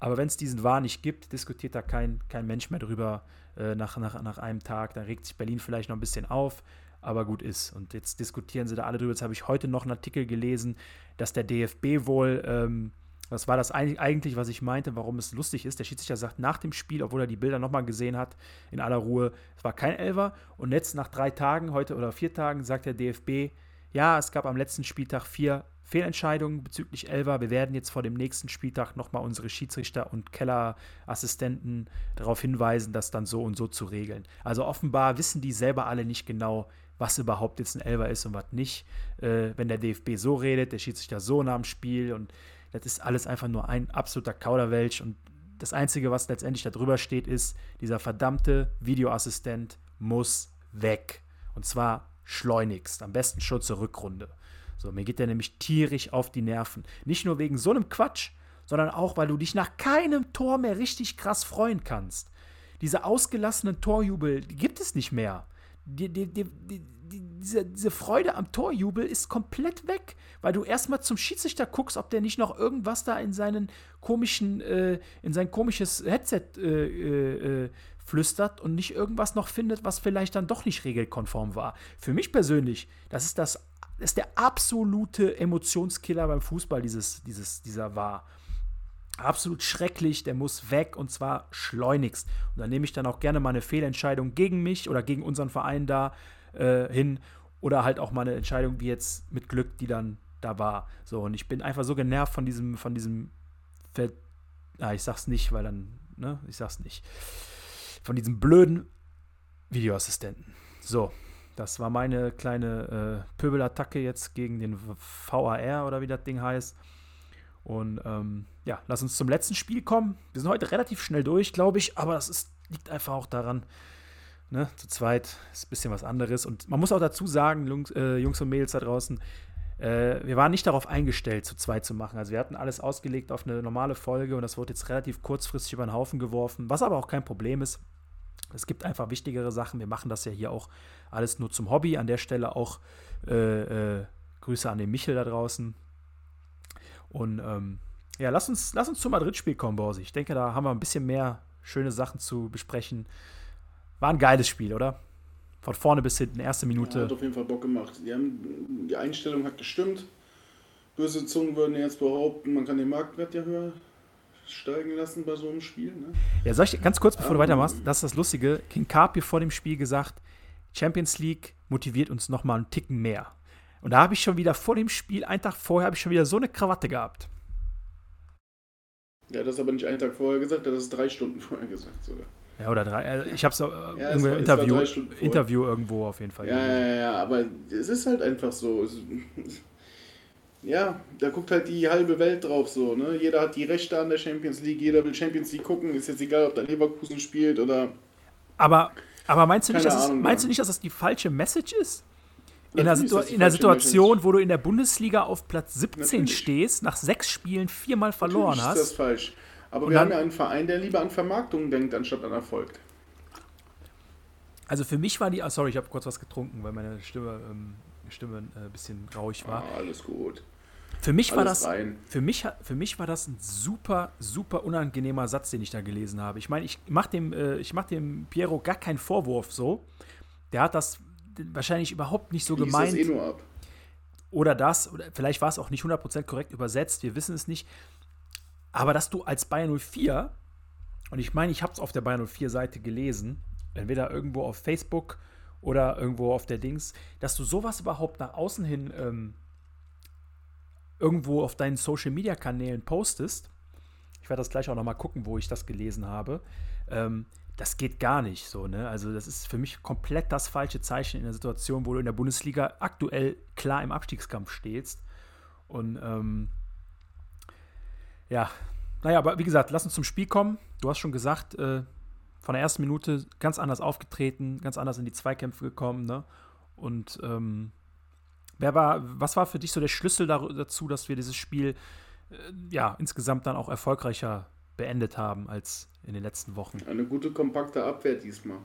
Aber wenn es diesen War nicht gibt, diskutiert da kein, kein Mensch mehr drüber äh, nach, nach, nach einem Tag. Da regt sich Berlin vielleicht noch ein bisschen auf, aber gut ist. Und jetzt diskutieren sie da alle drüber. Jetzt habe ich heute noch einen Artikel gelesen, dass der DFB wohl, ähm, das war das eigentlich, was ich meinte, warum es lustig ist. Der Schiedsrichter sagt nach dem Spiel, obwohl er die Bilder nochmal gesehen hat, in aller Ruhe, es war kein Elfer. Und jetzt nach drei Tagen, heute oder vier Tagen, sagt der DFB, ja, es gab am letzten Spieltag vier Fehlentscheidungen bezüglich Elva. Wir werden jetzt vor dem nächsten Spieltag nochmal unsere Schiedsrichter und Kellerassistenten darauf hinweisen, das dann so und so zu regeln. Also offenbar wissen die selber alle nicht genau, was überhaupt jetzt ein Elva ist und was nicht. Äh, wenn der DFB so redet, der Schiedsrichter so nach dem Spiel und das ist alles einfach nur ein absoluter Kauderwelsch und das Einzige, was letztendlich darüber steht, ist, dieser verdammte Videoassistent muss weg. Und zwar schleunigst, am besten schon zur Rückrunde. So, mir geht der nämlich tierisch auf die Nerven. Nicht nur wegen so einem Quatsch, sondern auch, weil du dich nach keinem Tor mehr richtig krass freuen kannst. Diese ausgelassenen Torjubel, die gibt es nicht mehr. Die, die, die, diese, diese Freude am Torjubel ist komplett weg, weil du erstmal zum Schiedsrichter guckst, ob der nicht noch irgendwas da in seinen komischen, äh, in sein komisches Headset äh, äh, flüstert und nicht irgendwas noch findet, was vielleicht dann doch nicht regelkonform war. Für mich persönlich, das ist das ist der absolute Emotionskiller beim Fußball, dieses, dieses, dieser war. Absolut schrecklich, der muss weg und zwar schleunigst. Und dann nehme ich dann auch gerne mal eine Fehlentscheidung gegen mich oder gegen unseren Verein da äh, hin oder halt auch mal eine Entscheidung wie jetzt mit Glück, die dann da war. So, und ich bin einfach so genervt von diesem, von diesem, Ver ah, ich sag's nicht, weil dann, ne, ich sag's nicht, von diesem blöden Videoassistenten. So, das war meine kleine äh, Pöbelattacke jetzt gegen den VAR oder wie das Ding heißt. Und ähm, ja, lass uns zum letzten Spiel kommen. Wir sind heute relativ schnell durch, glaube ich, aber das ist, liegt einfach auch daran, ne, zu zweit ist ein bisschen was anderes. Und man muss auch dazu sagen, Jungs, äh, Jungs und Mädels da draußen, äh, wir waren nicht darauf eingestellt, zu zweit zu machen. Also wir hatten alles ausgelegt auf eine normale Folge und das wurde jetzt relativ kurzfristig über den Haufen geworfen, was aber auch kein Problem ist. Es gibt einfach wichtigere Sachen. Wir machen das ja hier auch alles nur zum Hobby. An der Stelle auch äh, äh, Grüße an den Michel da draußen. Und ähm, ja, lass uns, lass uns zum Madrid-Spiel kommen, Borsi. Ich denke, da haben wir ein bisschen mehr schöne Sachen zu besprechen. War ein geiles Spiel, oder? Von vorne bis hinten, erste Minute. Ja, hat auf jeden Fall Bock gemacht. Die, haben, die Einstellung hat gestimmt. Böse Zungen würden jetzt behaupten, man kann den Marktwert ja höher steigen lassen bei so einem Spiel. Ne? Ja, soll ich ganz kurz, bevor um, du weitermachst, das ist das Lustige. King Carpio vor dem Spiel gesagt, Champions League motiviert uns nochmal einen Ticken mehr. Und da habe ich schon wieder vor dem Spiel, einen Tag vorher, habe ich schon wieder so eine Krawatte gehabt. Ja, das aber nicht einen Tag vorher gesagt, das ist drei Stunden vorher gesagt sogar. Ja, oder drei. Äh, ich habe es äh, ja, Interview, Interview irgendwo auf jeden Fall. Ja, ja, ja, aber es ist halt einfach so. Es, ja, da guckt halt die halbe Welt drauf so, ne? Jeder hat die Rechte an der Champions League, jeder will Champions League gucken, ist jetzt egal, ob da Leverkusen spielt oder. Aber, aber meinst, du nicht, dass es, meinst du nicht, dass das die falsche Message ist? In einer, Situ in einer Situation, Message. wo du in der Bundesliga auf Platz 17 Natürlich. stehst, nach sechs Spielen viermal verloren Natürlich hast. ist das falsch. Aber wir haben ja einen Verein, der lieber an Vermarktung denkt, anstatt an Erfolg. Also für mich war die. Oh sorry, ich habe kurz was getrunken, weil meine Stimme, ähm, Stimme ein äh, bisschen rauig war. Ah, alles gut. Für mich, war das, für, mich, für mich war das ein super, super unangenehmer Satz, den ich da gelesen habe. Ich meine, ich mache dem, äh, mach dem Piero gar keinen Vorwurf so. Der hat das wahrscheinlich überhaupt nicht so Lies gemeint. Das eh nur ab. Oder das, oder vielleicht war es auch nicht 100% korrekt übersetzt, wir wissen es nicht. Aber dass du als Bayern 04, und ich meine, ich habe es auf der Bayern 04 Seite gelesen, entweder irgendwo auf Facebook oder irgendwo auf der Dings, dass du sowas überhaupt nach außen hin ähm, irgendwo auf deinen Social Media Kanälen postest. Ich werde das gleich auch nochmal gucken, wo ich das gelesen habe. Ähm, das geht gar nicht so, ne? Also, das ist für mich komplett das falsche Zeichen in der Situation, wo du in der Bundesliga aktuell klar im Abstiegskampf stehst. Und ähm, ja, naja, aber wie gesagt, lass uns zum Spiel kommen. Du hast schon gesagt, äh, von der ersten Minute ganz anders aufgetreten, ganz anders in die Zweikämpfe gekommen, ne? Und ähm, wer war, was war für dich so der Schlüssel dazu, dass wir dieses Spiel äh, ja insgesamt dann auch erfolgreicher beendet haben als in den letzten Wochen? Eine gute, kompakte Abwehr diesmal.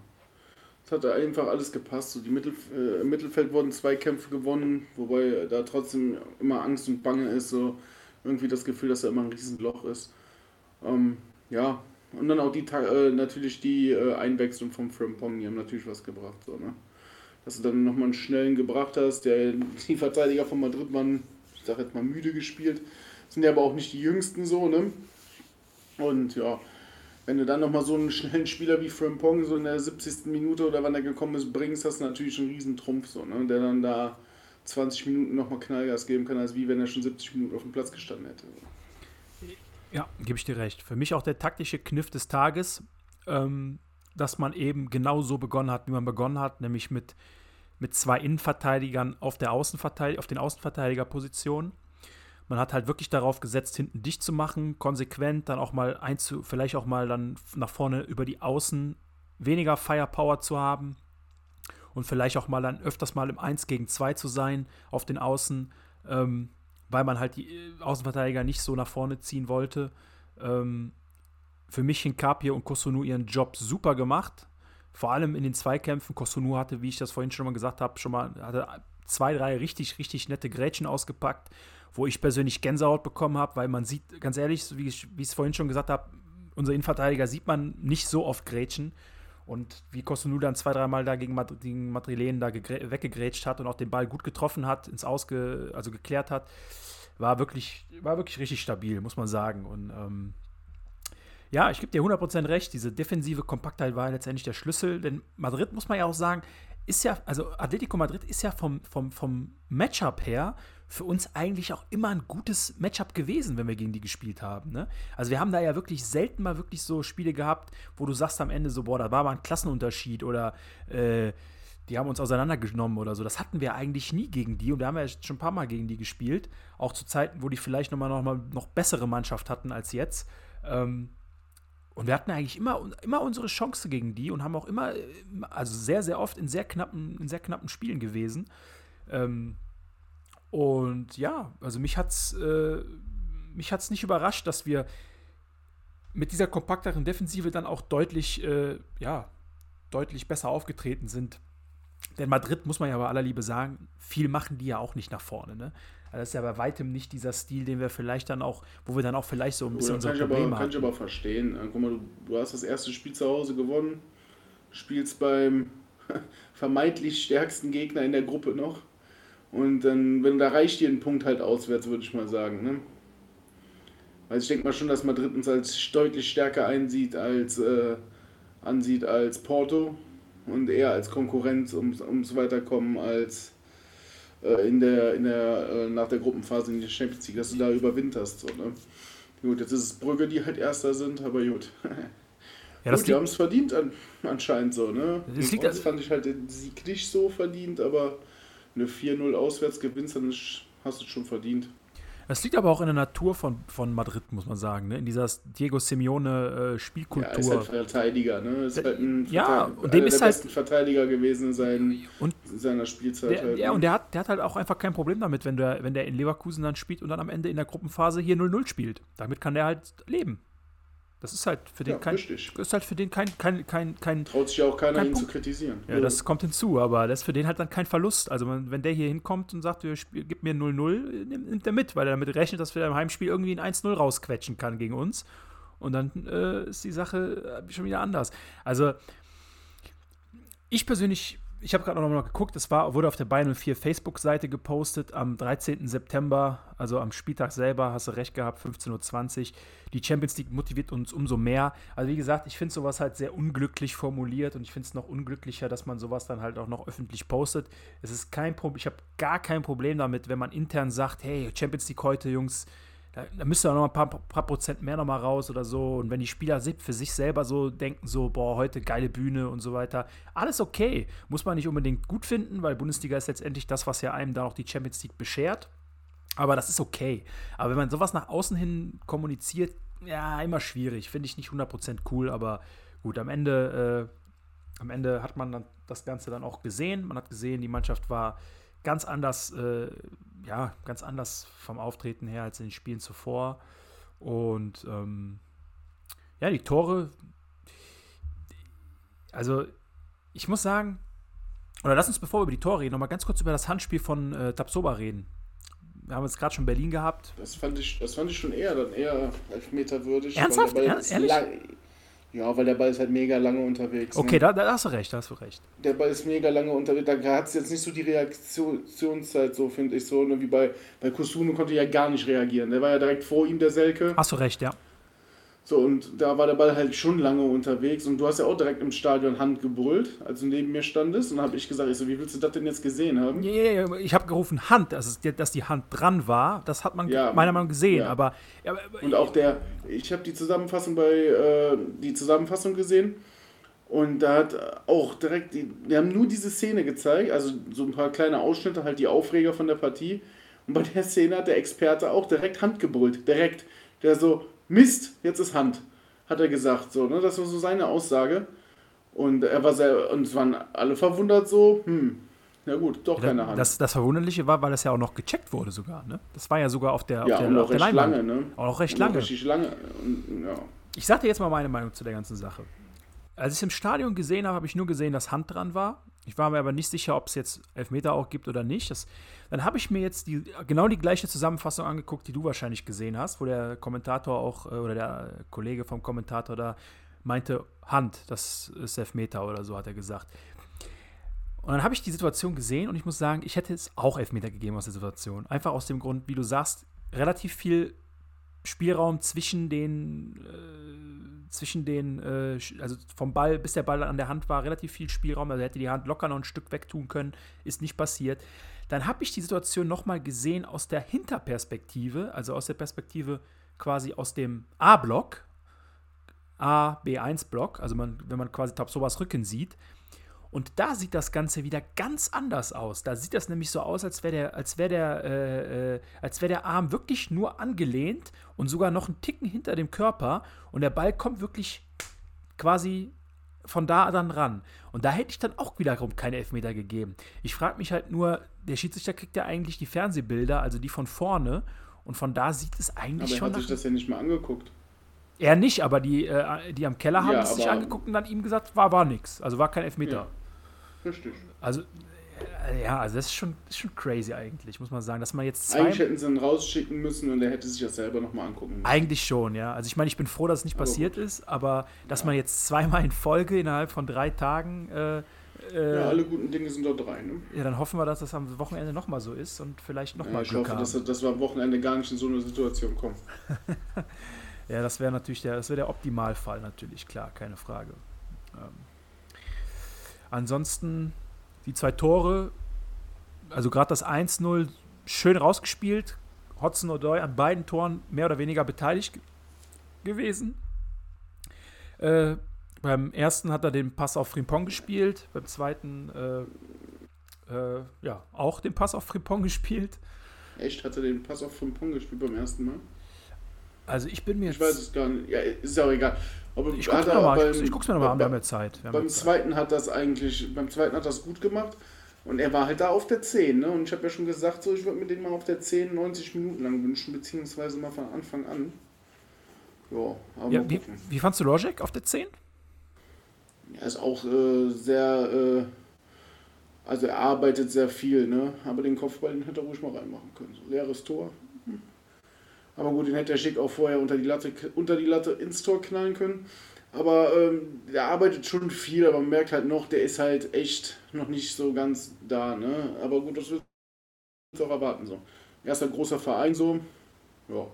Es hat einfach alles gepasst. So die Mittel, äh, Im Mittelfeld wurden zwei Kämpfe gewonnen, wobei da trotzdem immer Angst und Bange ist, so irgendwie das Gefühl, dass da immer ein Riesenloch ist. Ähm, ja, und dann auch die äh, natürlich die äh, Einwechslung vom Frimpong, die haben natürlich was gebracht. So, ne? Dass du dann nochmal einen schnellen gebracht hast, der die Verteidiger von Madrid waren, ich sag jetzt mal müde gespielt, sind ja aber auch nicht die jüngsten so, ne? Und ja, wenn du dann nochmal so einen schnellen Spieler wie Frimpong so in der 70. Minute oder wann er gekommen ist, bringst, hast du natürlich einen riesen Trumpf, so, ne? Der dann da 20 Minuten nochmal Knallgas geben kann, als wie wenn er schon 70 Minuten auf dem Platz gestanden hätte. Ja, gebe ich dir recht. Für mich auch der taktische Kniff des Tages, ähm, dass man eben genau so begonnen hat, wie man begonnen hat, nämlich mit, mit zwei Innenverteidigern auf, der Außenverteidig auf den Außenverteidigerpositionen. Man hat halt wirklich darauf gesetzt, hinten dicht zu machen, konsequent, dann auch mal einzu, vielleicht auch mal dann nach vorne über die Außen weniger Firepower zu haben und vielleicht auch mal dann öfters mal im 1 gegen 2 zu sein auf den Außen. Ähm, weil man halt die äh, Außenverteidiger nicht so nach vorne ziehen wollte. Ähm, für mich Hinkapie und Kosunu ihren Job super gemacht. Vor allem in den Zweikämpfen. Kosunu hatte, wie ich das vorhin schon mal gesagt habe, schon mal hatte zwei, drei richtig, richtig nette Grätschen ausgepackt, wo ich persönlich Gänsehaut bekommen habe, weil man sieht, ganz ehrlich, wie ich es vorhin schon gesagt habe, unser Innenverteidiger sieht man nicht so oft Grätschen. Und wie Kosunu dann zwei, dreimal da gegen, Mad gegen Madrilen da weggegrätscht hat und auch den Ball gut getroffen hat, ins Ausge, also geklärt hat, war wirklich, war wirklich richtig stabil, muss man sagen. Und ähm, ja, ich gebe dir 100% recht, diese defensive Kompaktheit war letztendlich der Schlüssel, denn Madrid, muss man ja auch sagen, ist ja, also Atletico Madrid ist ja vom, vom, vom Matchup her für uns eigentlich auch immer ein gutes Matchup gewesen, wenn wir gegen die gespielt haben. Ne? Also wir haben da ja wirklich selten mal wirklich so Spiele gehabt, wo du sagst am Ende so, boah, da war mal ein Klassenunterschied oder äh, die haben uns auseinandergenommen oder so. Das hatten wir eigentlich nie gegen die und wir haben ja schon ein paar Mal gegen die gespielt, auch zu Zeiten, wo die vielleicht nochmal noch mal noch bessere Mannschaft hatten als jetzt. Ähm, und wir hatten eigentlich immer, immer unsere Chance gegen die und haben auch immer, also sehr, sehr oft in sehr knappen, in sehr knappen Spielen gewesen. Ähm, und ja, also mich hat's, äh, mich hat's nicht überrascht, dass wir mit dieser kompakteren Defensive dann auch deutlich, äh, ja, deutlich besser aufgetreten sind. Denn Madrid, muss man ja bei aller Liebe sagen, viel machen die ja auch nicht nach vorne. Ne? Also das ist ja bei weitem nicht dieser Stil, den wir vielleicht dann auch, wo wir dann auch vielleicht so ein bisschen unser Problem aber, haben. Kann ich aber verstehen. Guck mal, du, du hast das erste Spiel zu Hause gewonnen, spielst beim vermeintlich stärksten Gegner in der Gruppe noch und dann, wenn da reicht dir ein Punkt halt auswärts, würde ich mal sagen. Ne? Also ich denke mal schon, dass Madrid uns als deutlich stärker einsieht als äh, ansieht als Porto und eher als Konkurrenz ums, ums Weiterkommen als äh, in der, in der, äh, nach der Gruppenphase in die Champions League, dass du da überwinterst. So, ne? Gut, jetzt ist es Brügge, die halt Erster sind, aber gut. Ja, gut, die haben es verdient an, anscheinend so, ne? Das liegt also fand ich halt den Sieg nicht so verdient, aber eine 4-0 auswärts gewinnst, dann hast du es schon verdient. Es liegt aber auch in der Natur von, von Madrid, muss man sagen, ne? in dieser Diego Simeone äh, Spielkultur. Ja, ist halt Verteidiger, ne? Ist halt ein ja, und dem ist der halt Verteidiger gewesen in, sein, und in seiner Spielzeit. Der, halt, ja, ne? und der hat, der hat halt auch einfach kein Problem damit, wenn der, wenn der in Leverkusen dann spielt und dann am Ende in der Gruppenphase hier 0-0 spielt. Damit kann der halt leben. Das ist halt für den ja, kein, richtig. ist halt für den kein, kein, kein, kein Traut sich ja auch keiner, ihn Punkt. zu kritisieren. Ja, das kommt hinzu, aber das ist für den halt dann kein Verlust. Also man, wenn der hier hinkommt und sagt, gib mir 0-0, nimmt, nimmt er mit, weil er damit rechnet, dass wir im Heimspiel irgendwie ein 1-0 rausquetschen kann gegen uns. Und dann äh, ist die Sache schon wieder anders. Also ich persönlich ich habe gerade noch mal geguckt, es war, wurde auf der Bayern 04 Facebook-Seite gepostet am 13. September, also am Spieltag selber, hast du recht gehabt, 15.20 Uhr. Die Champions League motiviert uns umso mehr. Also wie gesagt, ich finde sowas halt sehr unglücklich formuliert und ich finde es noch unglücklicher, dass man sowas dann halt auch noch öffentlich postet. Es ist kein Problem, ich habe gar kein Problem damit, wenn man intern sagt, hey, Champions League heute, Jungs, da, da müsste auch noch ein paar, paar Prozent mehr noch mal raus oder so. Und wenn die Spieler für sich selber so denken, so, boah, heute geile Bühne und so weiter, alles okay. Muss man nicht unbedingt gut finden, weil Bundesliga ist letztendlich das, was ja einem da auch die Champions League beschert. Aber das ist okay. Aber wenn man sowas nach außen hin kommuniziert, ja, immer schwierig. Finde ich nicht 100% cool, aber gut, am Ende, äh, am Ende hat man dann das Ganze dann auch gesehen. Man hat gesehen, die Mannschaft war ganz anders äh, ja, ganz anders vom Auftreten her als in den Spielen zuvor. Und ähm, ja, die Tore, also ich muss sagen, oder lass uns, bevor wir über die Tore reden, nochmal ganz kurz über das Handspiel von äh, Tapsoba reden. Wir haben jetzt gerade schon Berlin gehabt. Das fand, ich, das fand ich schon eher dann eher elfmeterwürdig. Ernsthaft? Er, ehrlich? Lang, ja, weil der Ball ist halt mega lange unterwegs. Okay, ne? da, da, hast du recht, da hast du recht. Der Ball ist mega lange unterwegs. Da hat es jetzt nicht so die Reaktionszeit, so finde ich so. Ne, wie bei, bei Kusunu konnte ja gar nicht reagieren. Der war ja direkt vor ihm, der Selke. Hast du recht, ja. So, und da war der Ball halt schon lange unterwegs und du hast ja auch direkt im Stadion Hand gebrüllt, als du neben mir standest. Und dann habe ich gesagt, ich so, wie willst du das denn jetzt gesehen haben? Ja, ja, ja. ich habe gerufen Hand, also, dass die Hand dran war, das hat man ja, meiner Meinung nach gesehen. Ja. Aber, aber, und auch der, ich habe die Zusammenfassung bei, äh, die Zusammenfassung gesehen und da hat auch direkt, die, die haben nur diese Szene gezeigt, also so ein paar kleine Ausschnitte, halt die Aufreger von der Partie. Und bei der Szene hat der Experte auch direkt Hand gebrüllt, direkt. Der so, Mist, jetzt ist Hand, hat er gesagt. So, ne? Das war so seine Aussage. Und er war sehr, und es waren alle verwundert so, hm, ja gut, doch keine Hand. Das, das Verwunderliche war, weil das ja auch noch gecheckt wurde sogar, ne? Das war ja sogar auf der, ja, auf der, und auch recht lange, ne? Auch recht lange. Richtig lange. Und, ja. Ich sag dir jetzt mal meine Meinung zu der ganzen Sache. Als ich es im Stadion gesehen habe, habe ich nur gesehen, dass Hand dran war. Ich war mir aber nicht sicher, ob es jetzt Elfmeter auch gibt oder nicht. Das, dann habe ich mir jetzt die, genau die gleiche Zusammenfassung angeguckt, die du wahrscheinlich gesehen hast, wo der Kommentator auch, äh, oder der Kollege vom Kommentator da meinte, Hand, das ist Elfmeter oder so, hat er gesagt. Und dann habe ich die Situation gesehen und ich muss sagen, ich hätte es auch Elfmeter gegeben aus der Situation. Einfach aus dem Grund, wie du sagst, relativ viel Spielraum zwischen den, äh, zwischen den, äh, also vom Ball, bis der Ball an der Hand war, relativ viel Spielraum. Also hätte die Hand locker noch ein Stück wegtun können, ist nicht passiert. Dann habe ich die Situation nochmal gesehen aus der Hinterperspektive, also aus der Perspektive quasi aus dem A-Block, A, B1-Block, also man, wenn man quasi Tapsobas Rücken sieht. Und da sieht das Ganze wieder ganz anders aus. Da sieht das nämlich so aus, als wäre der, als der, äh, äh, als der Arm wirklich nur angelehnt und sogar noch einen Ticken hinter dem Körper. Und der Ball kommt wirklich quasi von da dann ran. Und da hätte ich dann auch wiederum keine Elfmeter gegeben. Ich frage mich halt nur, der Schiedsrichter kriegt ja eigentlich die Fernsehbilder, also die von vorne. Und von da sieht es eigentlich aber schon. Aber er hat sich das ja nicht mal angeguckt. Er nicht, aber die, äh, die am Keller haben ja, es sich angeguckt und dann ihm gesagt, war, war nix. Also war kein Elfmeter. Ja, richtig. Also, äh, ja, also das ist schon, ist schon crazy eigentlich, muss man sagen, dass man jetzt zwei Eigentlich hätten sie ihn rausschicken müssen und er hätte sich das selber nochmal angucken müssen. Eigentlich schon, ja. Also ich meine, ich bin froh, dass es nicht aber passiert gut. ist, aber dass ja. man jetzt zweimal in Folge innerhalb von drei Tagen äh, äh, ja, alle guten Dinge sind da drei, ne? Ja, dann hoffen wir, dass das am Wochenende nochmal so ist und vielleicht nochmal ja, Glück hoffe, haben. Ich hoffe, dass, dass wir am Wochenende gar nicht in so eine Situation kommen. Ja, das wäre natürlich der, das wäre der Optimalfall natürlich, klar, keine Frage. Ähm, ansonsten die zwei Tore, also gerade das 1-0, schön rausgespielt. Hodson O'Doy an beiden Toren mehr oder weniger beteiligt gewesen. Äh, beim ersten hat er den Pass auf Frimpong gespielt, beim zweiten äh, äh, ja, auch den Pass auf Frimpong gespielt. Echt? Hat er den Pass auf Frimpong gespielt beim ersten Mal? Also ich bin mir. Ich weiß es gar nicht. Ja, ist ja auch egal. Aber ich guck's, mir mal, beim, ich guck's mir nochmal an, wir haben ja Zeit. Haben beim zweiten hat das eigentlich, beim zweiten hat das gut gemacht. Und er war halt da auf der 10, ne? Und ich habe ja schon gesagt, so, ich würde mir den mal auf der 10 90 Minuten lang wünschen, beziehungsweise mal von Anfang an. Jo, ja, wie, wie fandst du Logic auf der 10? Ja, ist auch äh, sehr, äh, also er arbeitet sehr viel, ne? Aber den Kopfball den hätte er ruhig mal reinmachen können. So, leeres Tor. Aber gut, den hätte der Schick auch vorher unter die Latte, unter die Latte ins Tor knallen können. Aber ähm, der arbeitet schon viel, aber man merkt halt noch, der ist halt echt noch nicht so ganz da. Ne? Aber gut, das wird auch erwarten. So. Erster großer Verein so. Ja.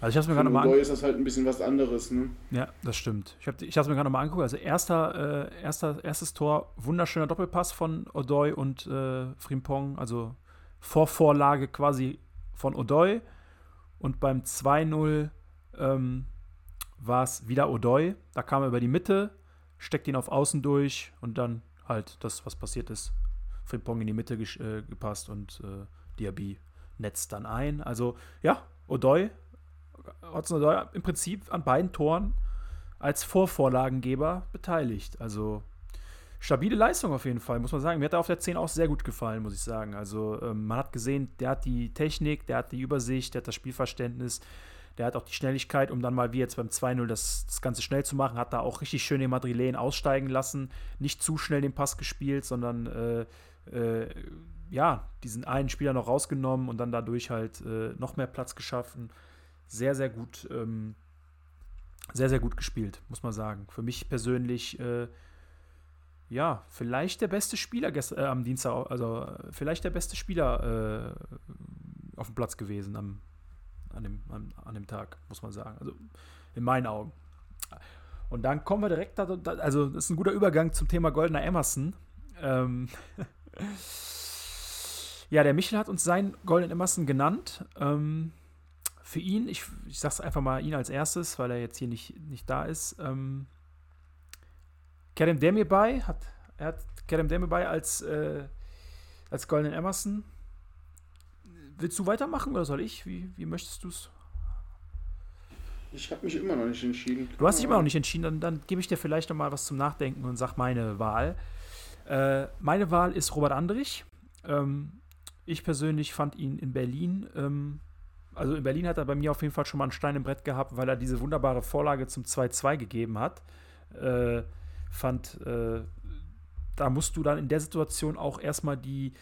Also ich habe mir gerade mal Odoi ist das halt ein bisschen was anderes. Ne? Ja, das stimmt. Ich habe ich mir gerade mal angeguckt. Also erster, äh, erster, erstes Tor, wunderschöner Doppelpass von Odoi und äh, Frimpong. Also Vorvorlage quasi von Odoi. Und beim 2-0 ähm, war es wieder Odoi. Da kam er über die Mitte, steckt ihn auf Außen durch und dann halt das, was passiert ist. Frimpong in die Mitte äh, gepasst und äh, Diaby netzt dann ein. Also ja, Odoi Hudson Odoi im Prinzip an beiden Toren als Vorvorlagengeber beteiligt. Also stabile Leistung auf jeden Fall, muss man sagen. Mir hat er auf der 10 auch sehr gut gefallen, muss ich sagen. Also ähm, man hat gesehen, der hat die Technik, der hat die Übersicht, der hat das Spielverständnis, der hat auch die Schnelligkeit, um dann mal wie jetzt beim 2-0 das, das Ganze schnell zu machen. Hat da auch richtig schön den Madrilen aussteigen lassen. Nicht zu schnell den Pass gespielt, sondern äh, äh, ja, diesen einen Spieler noch rausgenommen und dann dadurch halt äh, noch mehr Platz geschaffen sehr, sehr gut, ähm, sehr, sehr gut gespielt, muss man sagen. Für mich persönlich, äh, ja, vielleicht der beste Spieler äh, am Dienstag, also äh, vielleicht der beste Spieler äh, auf dem Platz gewesen am, an, dem, an, an dem Tag, muss man sagen. Also in meinen Augen. Und dann kommen wir direkt, da, da, also das ist ein guter Übergang zum Thema Goldener Emerson. Ähm ja, der Michel hat uns seinen Golden Emerson genannt. Ähm, für ihn, ich, ich sag's einfach mal ihn als erstes, weil er jetzt hier nicht, nicht da ist. Ähm, Kerem Demirbay hat, er hat Kerem Demirbay als, äh, als Golden Emerson. Willst du weitermachen oder soll ich? Wie, wie möchtest du es? Ich habe mich immer noch nicht entschieden. Du hast dich immer noch nicht entschieden, dann, dann gebe ich dir vielleicht noch mal was zum Nachdenken und sag meine Wahl. Äh, meine Wahl ist Robert Andrich. Ähm, ich persönlich fand ihn in Berlin ähm, also in Berlin hat er bei mir auf jeden Fall schon mal einen Stein im Brett gehabt, weil er diese wunderbare Vorlage zum 2-2 gegeben hat. Äh, fand, äh, da musst du dann in der Situation auch erstmal die,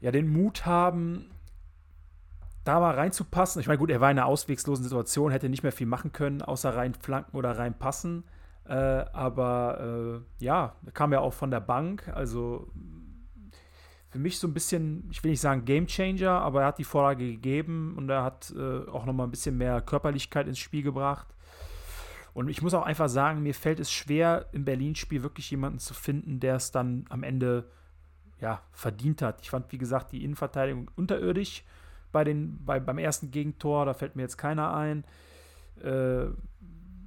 ja, den Mut haben, da mal reinzupassen. Ich meine, gut, er war in einer auswegslosen Situation, hätte nicht mehr viel machen können, außer rein flanken oder reinpassen. Äh, aber äh, ja, kam ja auch von der Bank, also für mich so ein bisschen, ich will nicht sagen Game Changer, aber er hat die Vorlage gegeben und er hat äh, auch noch mal ein bisschen mehr Körperlichkeit ins Spiel gebracht. Und ich muss auch einfach sagen, mir fällt es schwer, im Berlin-Spiel wirklich jemanden zu finden, der es dann am Ende ja, verdient hat. Ich fand, wie gesagt, die Innenverteidigung unterirdisch bei den, bei, beim ersten Gegentor, da fällt mir jetzt keiner ein. Äh,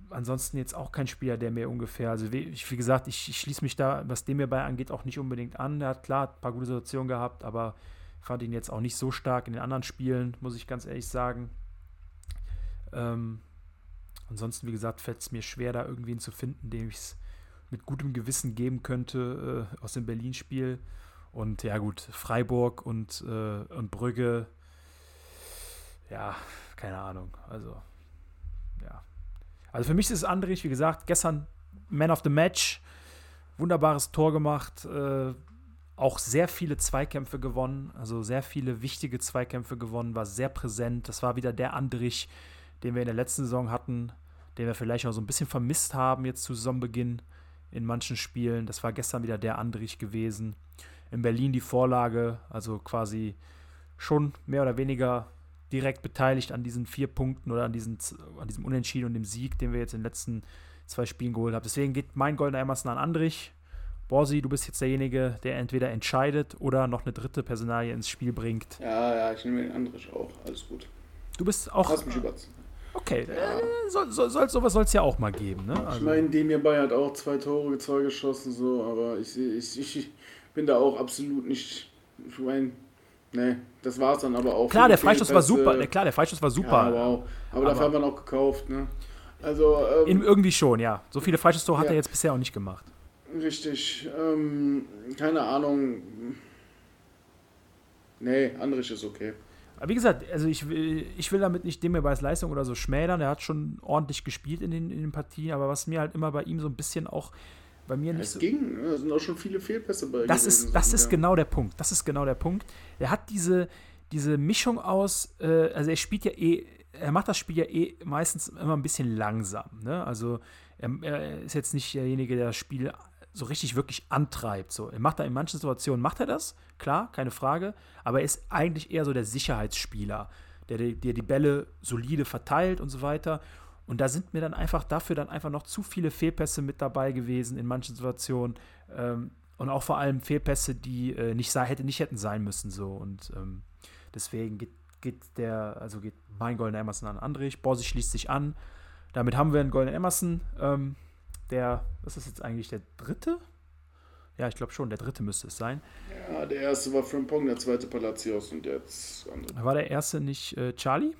ansonsten jetzt auch kein Spieler, der mir ungefähr, also wie, wie gesagt, ich, ich schließe mich da, was dem hierbei angeht, auch nicht unbedingt an. Er hat klar ein paar gute Situationen gehabt, aber fand ihn jetzt auch nicht so stark in den anderen Spielen, muss ich ganz ehrlich sagen. Ähm, ansonsten, wie gesagt, fällt es mir schwer, da irgendwen zu finden, dem ich es mit gutem Gewissen geben könnte äh, aus dem Berlin-Spiel. Und ja, gut, Freiburg und, äh, und Brügge, ja, keine Ahnung. Also, ja. Also für mich ist es Andrich, wie gesagt, gestern Man of the Match, wunderbares Tor gemacht, äh, auch sehr viele Zweikämpfe gewonnen, also sehr viele wichtige Zweikämpfe gewonnen, war sehr präsent. Das war wieder der Andrich, den wir in der letzten Saison hatten, den wir vielleicht auch so ein bisschen vermisst haben jetzt zu Saisonbeginn in manchen Spielen. Das war gestern wieder der Andrich gewesen. In Berlin die Vorlage, also quasi schon mehr oder weniger direkt beteiligt an diesen vier Punkten oder an, diesen, an diesem Unentschieden und dem Sieg, den wir jetzt in den letzten zwei Spielen geholt haben. Deswegen geht mein goldener Emerson an Andrich. Borsi, du bist jetzt derjenige, der entweder entscheidet oder noch eine dritte Personalie ins Spiel bringt. Ja, ja, ich nehme den Andrich auch. Alles gut. Du bist auch. Lass mich überziehen. Okay, äh, soll, soll, soll, sowas soll es ja auch mal geben. Ne? Also. Ich meine, dem hierbei hat auch zwei Tore, zwei geschossen, so, aber ich, ich, ich bin da auch absolut nicht. Ich meine, ne, das war es dann aber auch. Klar, der Freistoß war super. Ne, klar, der Freistoß war super. Ja, wow. Aber, aber dafür haben wir noch gekauft, ne? Also. Ähm, irgendwie schon, ja. So viele Freistoßtore ja. hat er jetzt bisher auch nicht gemacht. Richtig. Ähm, keine Ahnung. Nee, Andrich ist okay. Aber wie gesagt, also ich will, ich will damit nicht Demirbys Leistung oder so schmälern. Er hat schon ordentlich gespielt in den, in den Partien, aber was mir halt immer bei ihm so ein bisschen auch bei mir nicht es so. ging, da sind auch schon viele Fehlpässe bei Das ist, das ist ja. genau der Punkt. Das ist genau der Punkt. Er hat diese, diese Mischung aus, äh, also er spielt ja eh, er macht das Spiel ja eh meistens immer ein bisschen langsam. Ne? Also er, er, ist jetzt nicht derjenige, der das Spiel so richtig wirklich antreibt. So, er macht da in manchen Situationen macht er das, klar, keine Frage, aber er ist eigentlich eher so der Sicherheitsspieler, der, der die Bälle solide verteilt und so weiter. Und da sind mir dann einfach dafür dann einfach noch zu viele Fehlpässe mit dabei gewesen in manchen Situationen. Ähm, und auch vor allem Fehlpässe, die äh, nicht, hätte, nicht hätten sein müssen. So. Und ähm, deswegen geht, geht der, also geht mein Golden Emerson an Andrich. Borsi schließt sich an. Damit haben wir einen Golden Emerson. Ähm, der, was ist jetzt eigentlich der dritte? Ja, ich glaube schon, der dritte müsste es sein. Ja, der erste war Frimpong, der zweite Palacios und jetzt andere. War der erste nicht äh, Charlie?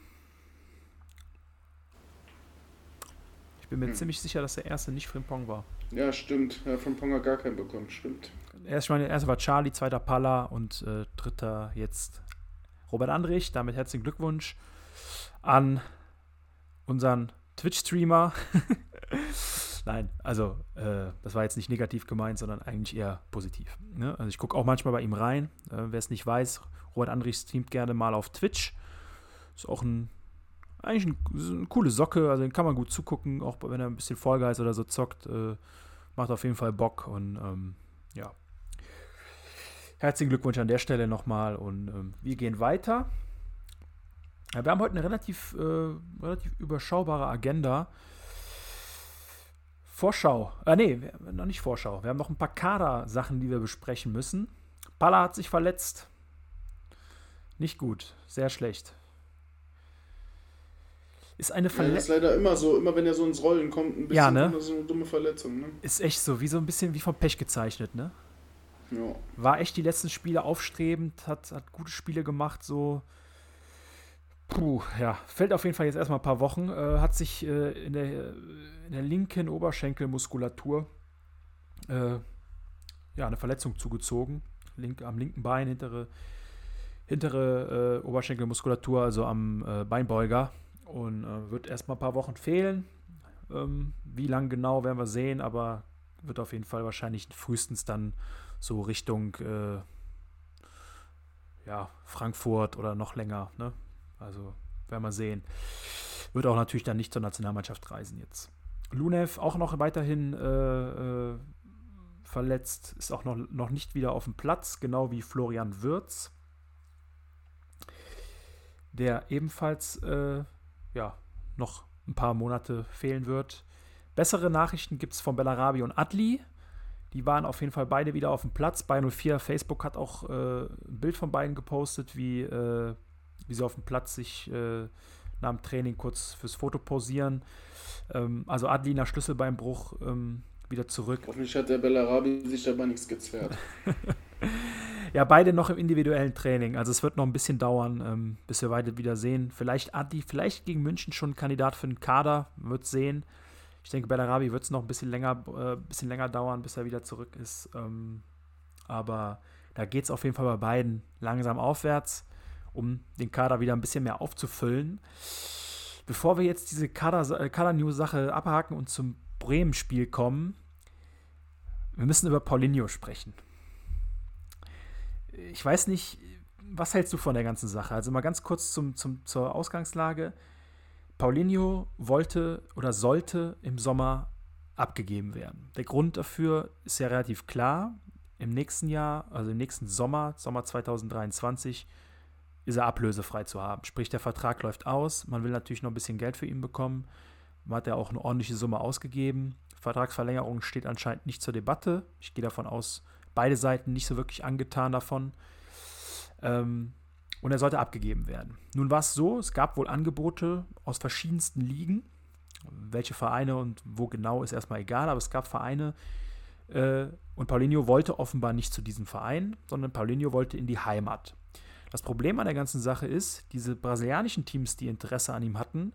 Ich bin mir hm. ziemlich sicher, dass der erste nicht Frimpong war. Ja, stimmt. Ja, Frimpong hat gar keinen bekommen, stimmt. Erst, meine, der erste war Charlie, zweiter Palla und äh, dritter jetzt Robert Andrich. Damit herzlichen Glückwunsch an unseren Twitch-Streamer. Nein, also äh, das war jetzt nicht negativ gemeint, sondern eigentlich eher positiv. Ne? Also ich gucke auch manchmal bei ihm rein. Äh, Wer es nicht weiß, Robert Andrich streamt gerne mal auf Twitch. Ist auch ein eigentlich ein, eine coole Socke, also den kann man gut zugucken, auch wenn er ein bisschen Vollgeist oder so zockt. Äh, macht auf jeden Fall Bock und ähm, ja. Herzlichen Glückwunsch an der Stelle nochmal und ähm, wir gehen weiter. Ja, wir haben heute eine relativ, äh, relativ überschaubare Agenda. Vorschau. Äh, nee, noch nicht Vorschau. Wir haben noch ein paar Kader-Sachen, die wir besprechen müssen. Palla hat sich verletzt. Nicht gut. Sehr schlecht. Ist eine Verletzung. Ja, das ist leider immer so. Immer wenn er so ins Rollen kommt, ein bisschen ja, ne? so eine dumme Verletzung. Ne? Ist echt so. Wie so ein bisschen wie vom Pech gezeichnet, ne? Ja. War echt die letzten Spiele aufstrebend. Hat, hat gute Spiele gemacht. So Puh, ja, fällt auf jeden Fall jetzt erstmal ein paar Wochen. Äh, hat sich äh, in, der, in der linken Oberschenkelmuskulatur äh, ja, eine Verletzung zugezogen. Link, am linken Bein, hintere, hintere äh, Oberschenkelmuskulatur, also am äh, Beinbeuger. Und äh, wird erstmal ein paar Wochen fehlen. Ähm, wie lang genau werden wir sehen, aber wird auf jeden Fall wahrscheinlich frühestens dann so Richtung ja, Frankfurt oder noch länger. Ne? Also werden wir sehen. Wird auch natürlich dann nicht zur Nationalmannschaft reisen jetzt. Lunev auch noch weiterhin äh, äh, verletzt, ist auch noch, noch nicht wieder auf dem Platz, genau wie Florian Würz, der ebenfalls äh, ja, noch ein paar Monate fehlen wird. Bessere Nachrichten gibt es von Bellarabi und Adli. Die waren auf jeden Fall beide wieder auf dem Platz. Bei 04 Facebook hat auch äh, ein Bild von beiden gepostet, wie äh, wie sie auf dem Platz sich äh, nach dem Training kurz fürs Foto posieren. Ähm, also Adli nach Schlüsselbeinbruch ähm, wieder zurück. Hoffentlich hat der Bellarabi sich dabei nichts gezerrt. ja, beide noch im individuellen Training. Also es wird noch ein bisschen dauern, ähm, bis wir beide wieder sehen. Vielleicht Adli, vielleicht gegen München schon Kandidat für den Kader, wird sehen. Ich denke, Bellarabi wird es noch ein bisschen länger, äh, bisschen länger dauern, bis er wieder zurück ist. Ähm, aber da geht es auf jeden Fall bei beiden langsam aufwärts um den Kader wieder ein bisschen mehr aufzufüllen. Bevor wir jetzt diese äh, Kader-News-Sache abhaken und zum Bremen-Spiel kommen, wir müssen über Paulinho sprechen. Ich weiß nicht, was hältst du von der ganzen Sache? Also mal ganz kurz zum, zum, zur Ausgangslage. Paulinho wollte oder sollte im Sommer abgegeben werden. Der Grund dafür ist ja relativ klar. Im nächsten Jahr, also im nächsten Sommer, Sommer 2023, ist er ablösefrei zu haben. Sprich, der Vertrag läuft aus. Man will natürlich noch ein bisschen Geld für ihn bekommen. Man hat ja auch eine ordentliche Summe ausgegeben. Vertragsverlängerung steht anscheinend nicht zur Debatte. Ich gehe davon aus, beide Seiten nicht so wirklich angetan davon. Ähm, und er sollte abgegeben werden. Nun war es so, es gab wohl Angebote aus verschiedensten Ligen. Welche Vereine und wo genau ist erstmal egal, aber es gab Vereine, äh, und Paulinho wollte offenbar nicht zu diesem Verein, sondern Paulinho wollte in die Heimat. Das Problem an der ganzen Sache ist, diese brasilianischen Teams, die Interesse an ihm hatten,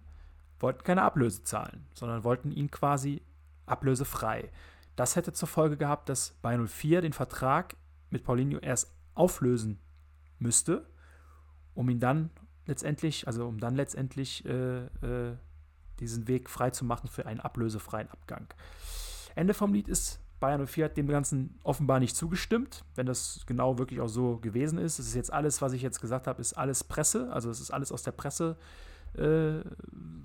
wollten keine Ablöse zahlen, sondern wollten ihn quasi ablösefrei. Das hätte zur Folge gehabt, dass bei 04 den Vertrag mit Paulinho erst auflösen müsste, um ihn dann letztendlich, also um dann letztendlich äh, äh, diesen Weg frei zu machen für einen ablösefreien Abgang. Ende vom Lied ist, Bayern 04 hat dem Ganzen offenbar nicht zugestimmt, wenn das genau wirklich auch so gewesen ist. Es ist jetzt alles, was ich jetzt gesagt habe, ist alles Presse, also es ist alles aus der Presse äh,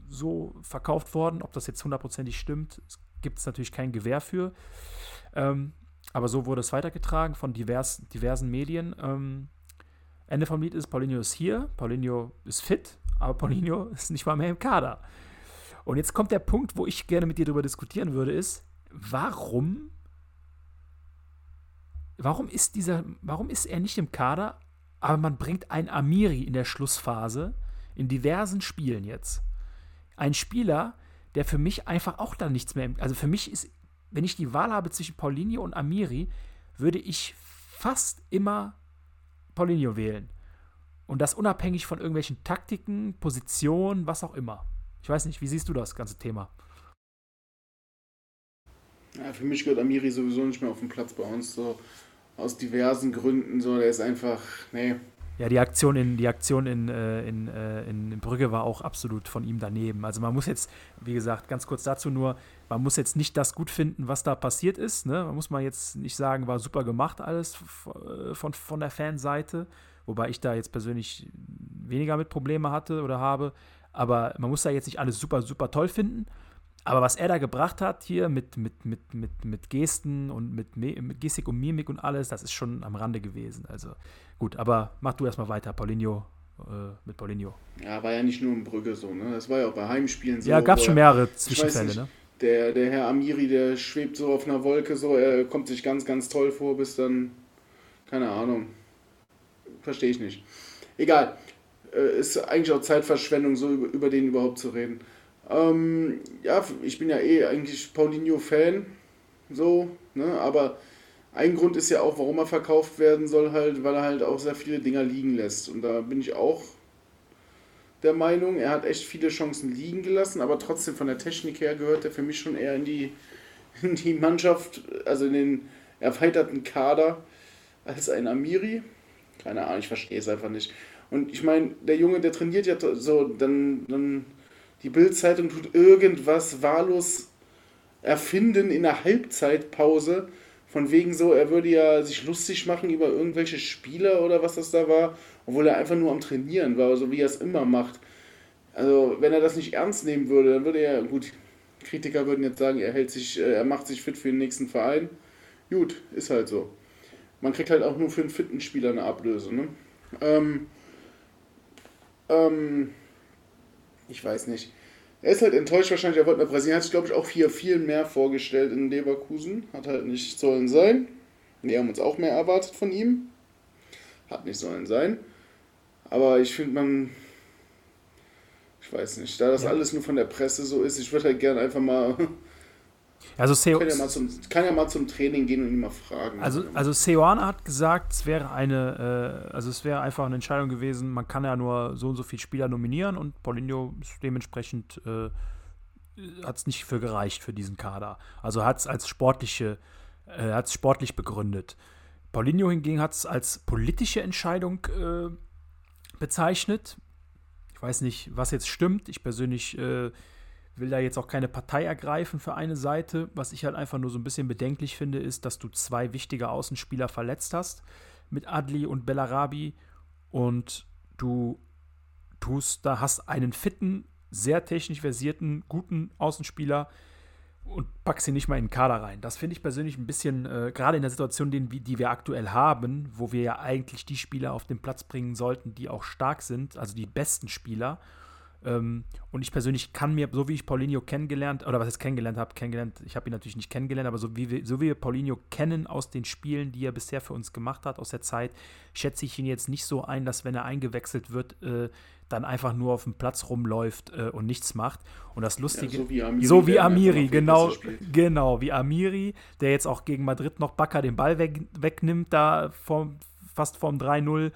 so verkauft worden. Ob das jetzt hundertprozentig stimmt, gibt es natürlich kein Gewehr für. Ähm, aber so wurde es weitergetragen von divers, diversen Medien. Ähm, Ende vom Lied ist, Paulinho ist hier, Paulinho ist fit, aber Paulinho ist nicht mal mehr im Kader. Und jetzt kommt der Punkt, wo ich gerne mit dir darüber diskutieren würde, ist, warum, warum ist dieser, warum ist er nicht im Kader, aber man bringt einen Amiri in der Schlussphase in diversen Spielen jetzt. Ein Spieler, der für mich einfach auch da nichts mehr, also für mich ist, wenn ich die Wahl habe zwischen Paulinho und Amiri, würde ich fast immer Paulinho wählen. Und das unabhängig von irgendwelchen Taktiken, Positionen, was auch immer. Ich weiß nicht, wie siehst du das ganze Thema? Ja, für mich gehört Amiri sowieso nicht mehr auf den Platz bei uns. So aus diversen Gründen. So, der ist einfach, nee. Ja, die Aktion in, die Aktion in, äh, in, äh, in Brügge war auch absolut von ihm daneben. Also man muss jetzt, wie gesagt, ganz kurz dazu nur, man muss jetzt nicht das gut finden, was da passiert ist. Ne? Man muss mal jetzt nicht sagen, war super gemacht alles äh, von, von der Fanseite. Wobei ich da jetzt persönlich weniger mit Probleme hatte oder habe. Aber man muss da jetzt nicht alles super, super toll finden. Aber was er da gebracht hat hier mit, mit, mit, mit, mit Gesten und mit, mit Gestik und Mimik und alles, das ist schon am Rande gewesen. Also gut, aber mach du erstmal weiter, Paulinho, äh, mit Paulinho. Ja, war ja nicht nur in Brügge so, ne? Das war ja auch bei Heimspielen so. Ja, gab schon mehrere Zwischenfälle, ne? Der, der Herr Amiri, der schwebt so auf einer Wolke, so, er kommt sich ganz, ganz toll vor, bis dann, keine Ahnung. Verstehe ich nicht. Egal äh, ist eigentlich auch Zeitverschwendung, so über, über den überhaupt zu reden. Ähm, ja, ich bin ja eh eigentlich Paulinho-Fan, so, ne, aber ein Grund ist ja auch, warum er verkauft werden soll, halt, weil er halt auch sehr viele Dinger liegen lässt. Und da bin ich auch der Meinung, er hat echt viele Chancen liegen gelassen, aber trotzdem von der Technik her gehört er für mich schon eher in die, in die Mannschaft, also in den erweiterten Kader als ein Amiri. Keine Ahnung, ich verstehe es einfach nicht. Und ich meine, der Junge, der trainiert ja so, dann, dann die Bildzeitung tut irgendwas wahllos erfinden in der Halbzeitpause. Von wegen so, er würde ja sich lustig machen über irgendwelche Spieler oder was das da war, obwohl er einfach nur am Trainieren war, so wie er es immer macht. Also, wenn er das nicht ernst nehmen würde, dann würde er, gut, Kritiker würden jetzt sagen, er hält sich, äh, er macht sich fit für den nächsten Verein. Gut, ist halt so. Man kriegt halt auch nur für einen fitten Spieler eine Ablöse, ne? Ähm, ähm, ich weiß nicht. Er ist halt enttäuscht wahrscheinlich, er wollte nach Brasilien, hat sich glaube ich auch hier viel mehr vorgestellt in Leverkusen. Hat halt nicht sollen sein. Wir haben uns auch mehr erwartet von ihm. Hat nicht sollen sein. Aber ich finde man, ich weiß nicht, da das ja. alles nur von der Presse so ist, ich würde halt gerne einfach mal also Seo kann, ja mal zum, kann ja mal zum Training gehen und ihn mal fragen. Also, also Seoane hat gesagt, es wäre eine, äh, also es wäre einfach eine Entscheidung gewesen, man kann ja nur so und so viele Spieler nominieren und Paulinho ist dementsprechend äh, hat es nicht für gereicht für diesen Kader. Also hat es als sportliche, äh, hat es sportlich begründet. Paulinho hingegen hat es als politische Entscheidung äh, bezeichnet. Ich weiß nicht, was jetzt stimmt. Ich persönlich äh, will da jetzt auch keine Partei ergreifen für eine Seite. Was ich halt einfach nur so ein bisschen bedenklich finde, ist, dass du zwei wichtige Außenspieler verletzt hast mit Adli und Bellarabi und du tust, da hast einen fitten, sehr technisch versierten, guten Außenspieler und packst ihn nicht mal in den Kader rein. Das finde ich persönlich ein bisschen, äh, gerade in der Situation, die, die wir aktuell haben, wo wir ja eigentlich die Spieler auf den Platz bringen sollten, die auch stark sind, also die besten Spieler ähm, und ich persönlich kann mir, so wie ich Paulinho kennengelernt, oder was ich kennengelernt habe, kennengelernt, ich habe ihn natürlich nicht kennengelernt, aber so wie, wir, so wie wir Paulinho kennen aus den Spielen, die er bisher für uns gemacht hat, aus der Zeit, schätze ich ihn jetzt nicht so ein, dass wenn er eingewechselt wird, äh, dann einfach nur auf dem Platz rumläuft äh, und nichts macht. Und das Lustige, ja, so wie Amiri, so wie Amiri genau, genau, wie Amiri, der jetzt auch gegen Madrid noch Bakker den Ball weg, wegnimmt, da vom, fast vom 3-0.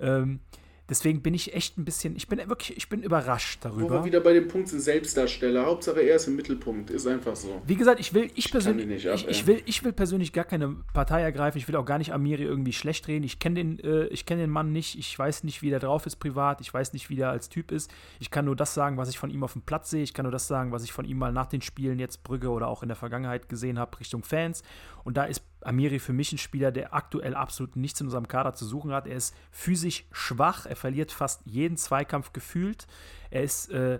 Ähm, Deswegen bin ich echt ein bisschen, ich bin wirklich, ich bin überrascht darüber. Wo wir wieder bei dem Punkt sind Selbstdarsteller. Hauptsache er ist im Mittelpunkt, ist einfach so. Wie gesagt, ich will, ich, persönlich, ab, ich, ich, will, ich will persönlich gar keine Partei ergreifen. Ich will auch gar nicht Amiri irgendwie schlecht reden. Ich kenne den, äh, ich den Mann nicht. Ich weiß nicht, wie der drauf ist privat. Ich weiß nicht, wie der als Typ ist. Ich kann nur das sagen, was ich von ihm auf dem Platz sehe. Ich kann nur das sagen, was ich von ihm mal nach den Spielen jetzt Brügge oder auch in der Vergangenheit gesehen habe Richtung Fans. Und da ist Amiri für mich ein Spieler, der aktuell absolut nichts in unserem Kader zu suchen hat. Er ist physisch schwach, er verliert fast jeden Zweikampf gefühlt. Er ist, äh,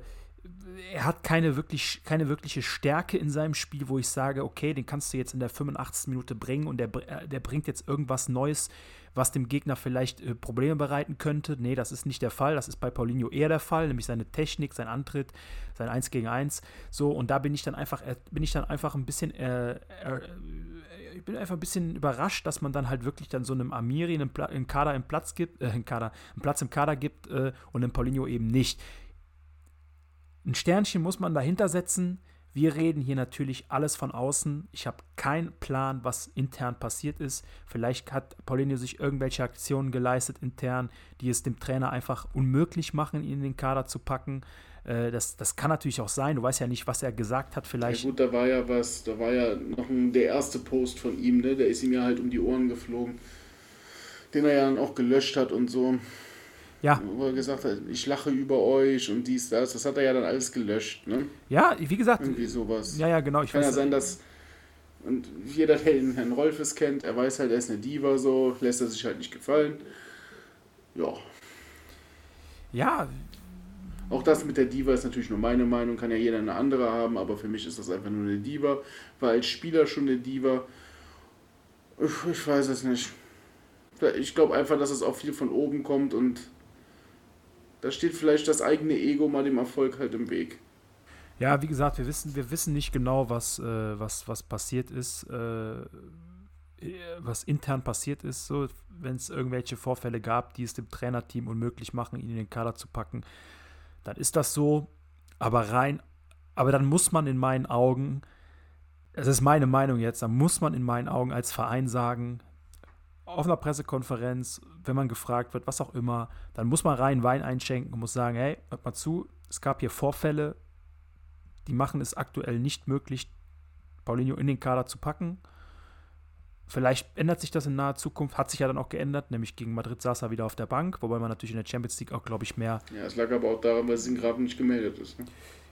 er hat keine, wirklich, keine wirkliche Stärke in seinem Spiel, wo ich sage, okay, den kannst du jetzt in der 85. Minute bringen und der, äh, der bringt jetzt irgendwas Neues, was dem Gegner vielleicht äh, Probleme bereiten könnte. Nee, das ist nicht der Fall. Das ist bei Paulinho eher der Fall, nämlich seine Technik, sein Antritt, sein 1 gegen 1. So, und da bin ich dann einfach, äh, bin ich dann einfach ein bisschen, äh, ich bin einfach ein bisschen überrascht, dass man dann halt wirklich dann so einem Amiri einen, Pla einen Kader im Platz gibt, äh, einen, Kader, einen Platz im Kader gibt und einem Paulinho eben nicht. Ein Sternchen muss man dahinter setzen. Wir reden hier natürlich alles von außen. Ich habe keinen Plan, was intern passiert ist. Vielleicht hat Paulinho sich irgendwelche Aktionen geleistet intern, die es dem Trainer einfach unmöglich machen, ihn in den Kader zu packen. Äh, das, das kann natürlich auch sein. Du weißt ja nicht, was er gesagt hat. Vielleicht. Ja gut, da war ja was, da war ja noch ein, der erste Post von ihm, ne? Der ist ihm ja halt um die Ohren geflogen, den er ja dann auch gelöscht hat und so. Ja. Wo er gesagt hat, ich lache über euch und dies, das. Das hat er ja dann alles gelöscht, ne? Ja, wie gesagt. Irgendwie sowas. Ja, ja, genau. Ich Kann ja sein, dass. Und jeder, der den Herrn Rolfes kennt, er weiß halt, er ist eine Diva, so, lässt er sich halt nicht gefallen. Ja. Ja. Auch das mit der Diva ist natürlich nur meine Meinung, kann ja jeder eine andere haben, aber für mich ist das einfach nur eine Diva. War als Spieler schon eine Diva. Ich, weiß es nicht. Ich glaube einfach, dass es auch viel von oben kommt und da steht vielleicht das eigene Ego mal dem Erfolg halt im Weg. Ja, wie gesagt, wir wissen, wir wissen nicht genau, was, äh, was, was passiert ist, äh, was intern passiert ist, so wenn es irgendwelche Vorfälle gab, die es dem Trainerteam unmöglich machen, ihn in den Kader zu packen, dann ist das so. Aber rein, aber dann muss man in meinen Augen, das ist meine Meinung jetzt, dann muss man in meinen Augen als Verein sagen, auf einer Pressekonferenz, wenn man gefragt wird, was auch immer, dann muss man rein Wein einschenken und muss sagen, hey, hört mal zu, es gab hier Vorfälle, die machen es aktuell nicht möglich, Paulinho in den Kader zu packen. Vielleicht ändert sich das in naher Zukunft, hat sich ja dann auch geändert, nämlich gegen Madrid saß er wieder auf der Bank, wobei man natürlich in der Champions League auch, glaube ich, mehr. Ja, es lag aber auch daran, weil Singraben nicht gemeldet ist. Ne?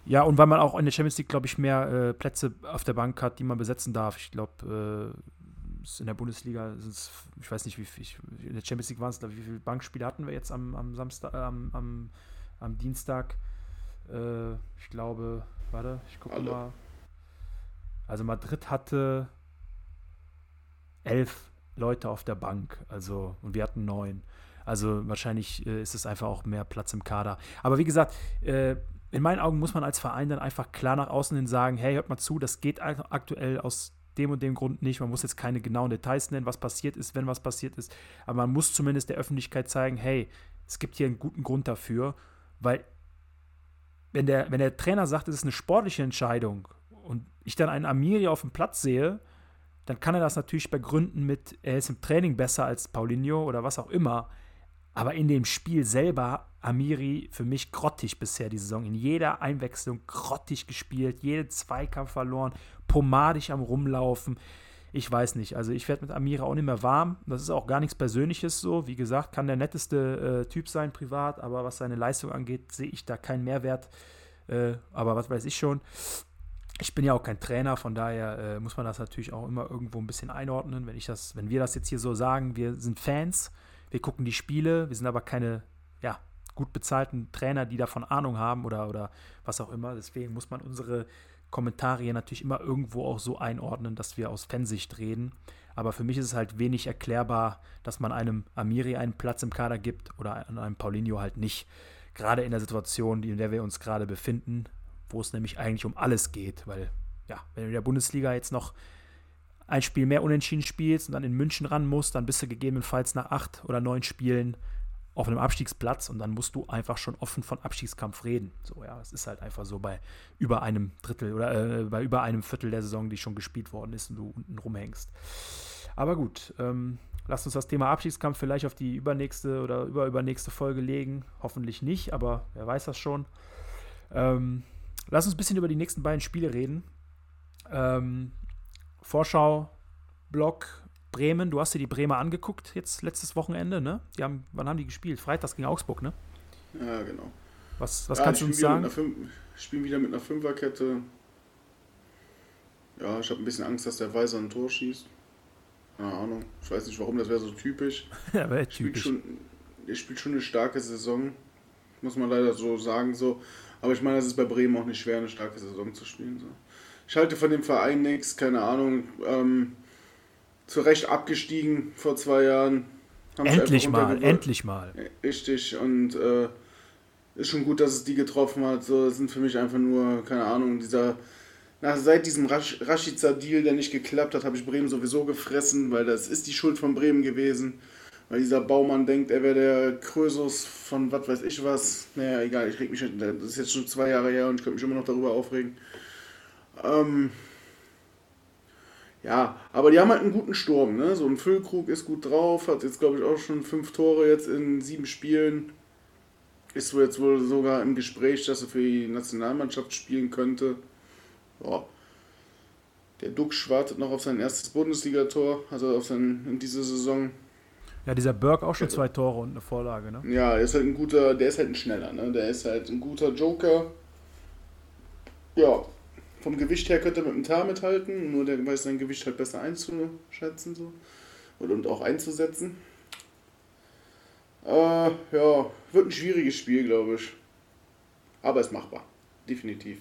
Ja, und weil man auch in der Champions League, glaube ich, mehr äh, Plätze auf der Bank hat, die man besetzen darf. Ich glaube, äh, in der Bundesliga sind es, ich weiß nicht, wie viel, in der Champions League waren es, wie viele Bankspiele hatten wir jetzt am, am Samstag, äh, am, am, am, Dienstag? Äh, ich glaube, warte, ich gucke mal. Also Madrid hatte elf Leute auf der Bank, also und wir hatten neun. Also wahrscheinlich äh, ist es einfach auch mehr Platz im Kader. Aber wie gesagt, äh, in meinen Augen muss man als Verein dann einfach klar nach außen hin sagen, hey, hört mal zu, das geht aktuell aus dem und dem Grund nicht. Man muss jetzt keine genauen Details nennen, was passiert ist, wenn was passiert ist. Aber man muss zumindest der Öffentlichkeit zeigen, hey, es gibt hier einen guten Grund dafür, weil wenn der, wenn der Trainer sagt, es ist eine sportliche Entscheidung und ich dann einen Amiri auf dem Platz sehe, dann kann er das natürlich begründen mit, er ist im Training besser als Paulinho oder was auch immer. Aber in dem Spiel selber, Amiri für mich grottig bisher die Saison. In jeder Einwechslung grottig gespielt, jeden Zweikampf verloren, pomadig am Rumlaufen. Ich weiß nicht. Also ich werde mit Amira auch nicht mehr warm. Das ist auch gar nichts Persönliches so. Wie gesagt, kann der netteste äh, Typ sein privat, aber was seine Leistung angeht, sehe ich da keinen Mehrwert. Äh, aber was weiß ich schon. Ich bin ja auch kein Trainer, von daher äh, muss man das natürlich auch immer irgendwo ein bisschen einordnen. Wenn ich das, wenn wir das jetzt hier so sagen, wir sind Fans, wir gucken die Spiele, wir sind aber keine, ja, gut bezahlten Trainer, die davon Ahnung haben oder, oder was auch immer. Deswegen muss man unsere Kommentare natürlich immer irgendwo auch so einordnen, dass wir aus Fansicht reden. Aber für mich ist es halt wenig erklärbar, dass man einem Amiri einen Platz im Kader gibt oder einem Paulinho halt nicht. Gerade in der Situation, in der wir uns gerade befinden, wo es nämlich eigentlich um alles geht. Weil, ja, wenn du in der Bundesliga jetzt noch ein Spiel mehr unentschieden spielst und dann in München ran musst, dann bist du gegebenenfalls nach acht oder neun Spielen auf einem Abstiegsplatz und dann musst du einfach schon offen von Abstiegskampf reden. So, ja, es ist halt einfach so bei über einem Drittel oder äh, bei über einem Viertel der Saison, die schon gespielt worden ist und du unten rumhängst. Aber gut, ähm, lasst uns das Thema Abstiegskampf vielleicht auf die übernächste oder überübernächste Folge legen. Hoffentlich nicht, aber wer weiß das schon. Ähm, lass uns ein bisschen über die nächsten beiden Spiele reden. Ähm, Vorschau, Block, Bremen, du hast dir die Bremer angeguckt jetzt letztes Wochenende, ne? Die haben, wann haben die gespielt? Freitags gegen Augsburg, ne? Ja, genau. Was, was ja, kannst du uns sagen? Ich spiele wieder mit einer Fünferkette. Ja, ich habe ein bisschen Angst, dass der Weiser ein Tor schießt. Keine Ahnung. Ich weiß nicht warum, das wäre so typisch. ja, wäre typisch. Schon, er spielt schon eine starke Saison, muss man leider so sagen. So. Aber ich meine, es ist bei Bremen auch nicht schwer, eine starke Saison zu spielen. So. Ich halte von dem Verein nichts, keine Ahnung. Ähm, zu Recht abgestiegen vor zwei Jahren. Endlich mal, endlich mal. Richtig, und äh, ist schon gut, dass es die getroffen hat. So, das sind für mich einfach nur, keine Ahnung, dieser. Nach, seit diesem Rasch, Rashica-Deal, der nicht geklappt hat, habe ich Bremen sowieso gefressen, weil das ist die Schuld von Bremen gewesen. Weil dieser Baumann denkt, er wäre der Krösus von was weiß ich was. Naja, egal, ich reg mich nicht. Das ist jetzt schon zwei Jahre her und ich könnte mich immer noch darüber aufregen. Ähm, ja, aber die haben halt einen guten Sturm, ne? So ein Füllkrug ist gut drauf, hat jetzt glaube ich auch schon fünf Tore jetzt in sieben Spielen. Ist wohl jetzt wohl sogar im Gespräch, dass er für die Nationalmannschaft spielen könnte. Ja. Der Duxch wartet noch auf sein erstes Bundesligator, also auf sein in dieser Saison. Ja, dieser Burke auch schon zwei Tore und eine Vorlage, ne? Ja, er ist halt ein guter, der ist halt ein schneller, ne? Der ist halt ein guter Joker. Ja, vom Gewicht her könnte er mit dem Tar mithalten, nur der weiß sein Gewicht halt besser einzuschätzen so. Und, auch einzusetzen. Äh, ja, wird ein schwieriges Spiel, glaube ich. Aber ist machbar. Definitiv.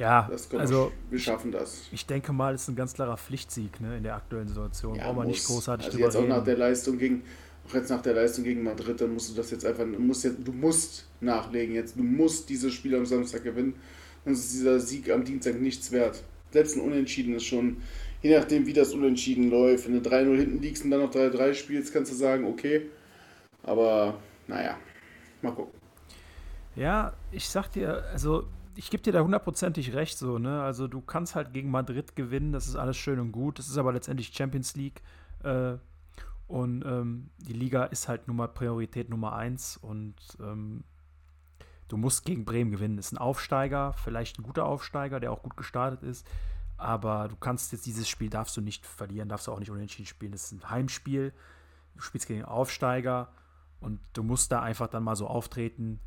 Ja, also wir, schaffen das. Ich denke mal, es ist ein ganz klarer Pflichtsieg ne, in der aktuellen Situation. Ja, Brauchen wir nicht großartig also jetzt auch nach der Leistung gegen, auch jetzt nach der Leistung gegen Madrid, dann musst du das jetzt einfach, musst jetzt, du musst nachlegen jetzt, du musst dieses Spiel am Samstag gewinnen dann ist dieser Sieg am Dienstag nichts wert. Selbst ein Unentschieden ist schon, je nachdem wie das Unentschieden läuft, wenn du 3-0 hinten liegst und dann noch 3-3 spielst, kannst du sagen, okay. Aber naja, mal gucken. Ja, ich sag dir, also ich gebe dir da hundertprozentig recht, so, ne? Also du kannst halt gegen Madrid gewinnen, das ist alles schön und gut. Das ist aber letztendlich Champions League. Äh, und ähm, die Liga ist halt nun mal Priorität Nummer eins. Und ähm, du musst gegen Bremen gewinnen. Das ist ein Aufsteiger, vielleicht ein guter Aufsteiger, der auch gut gestartet ist. Aber du kannst jetzt dieses Spiel darfst du nicht verlieren, darfst du auch nicht unentschieden spielen. Das ist ein Heimspiel. Du spielst gegen Aufsteiger und du musst da einfach dann mal so auftreten,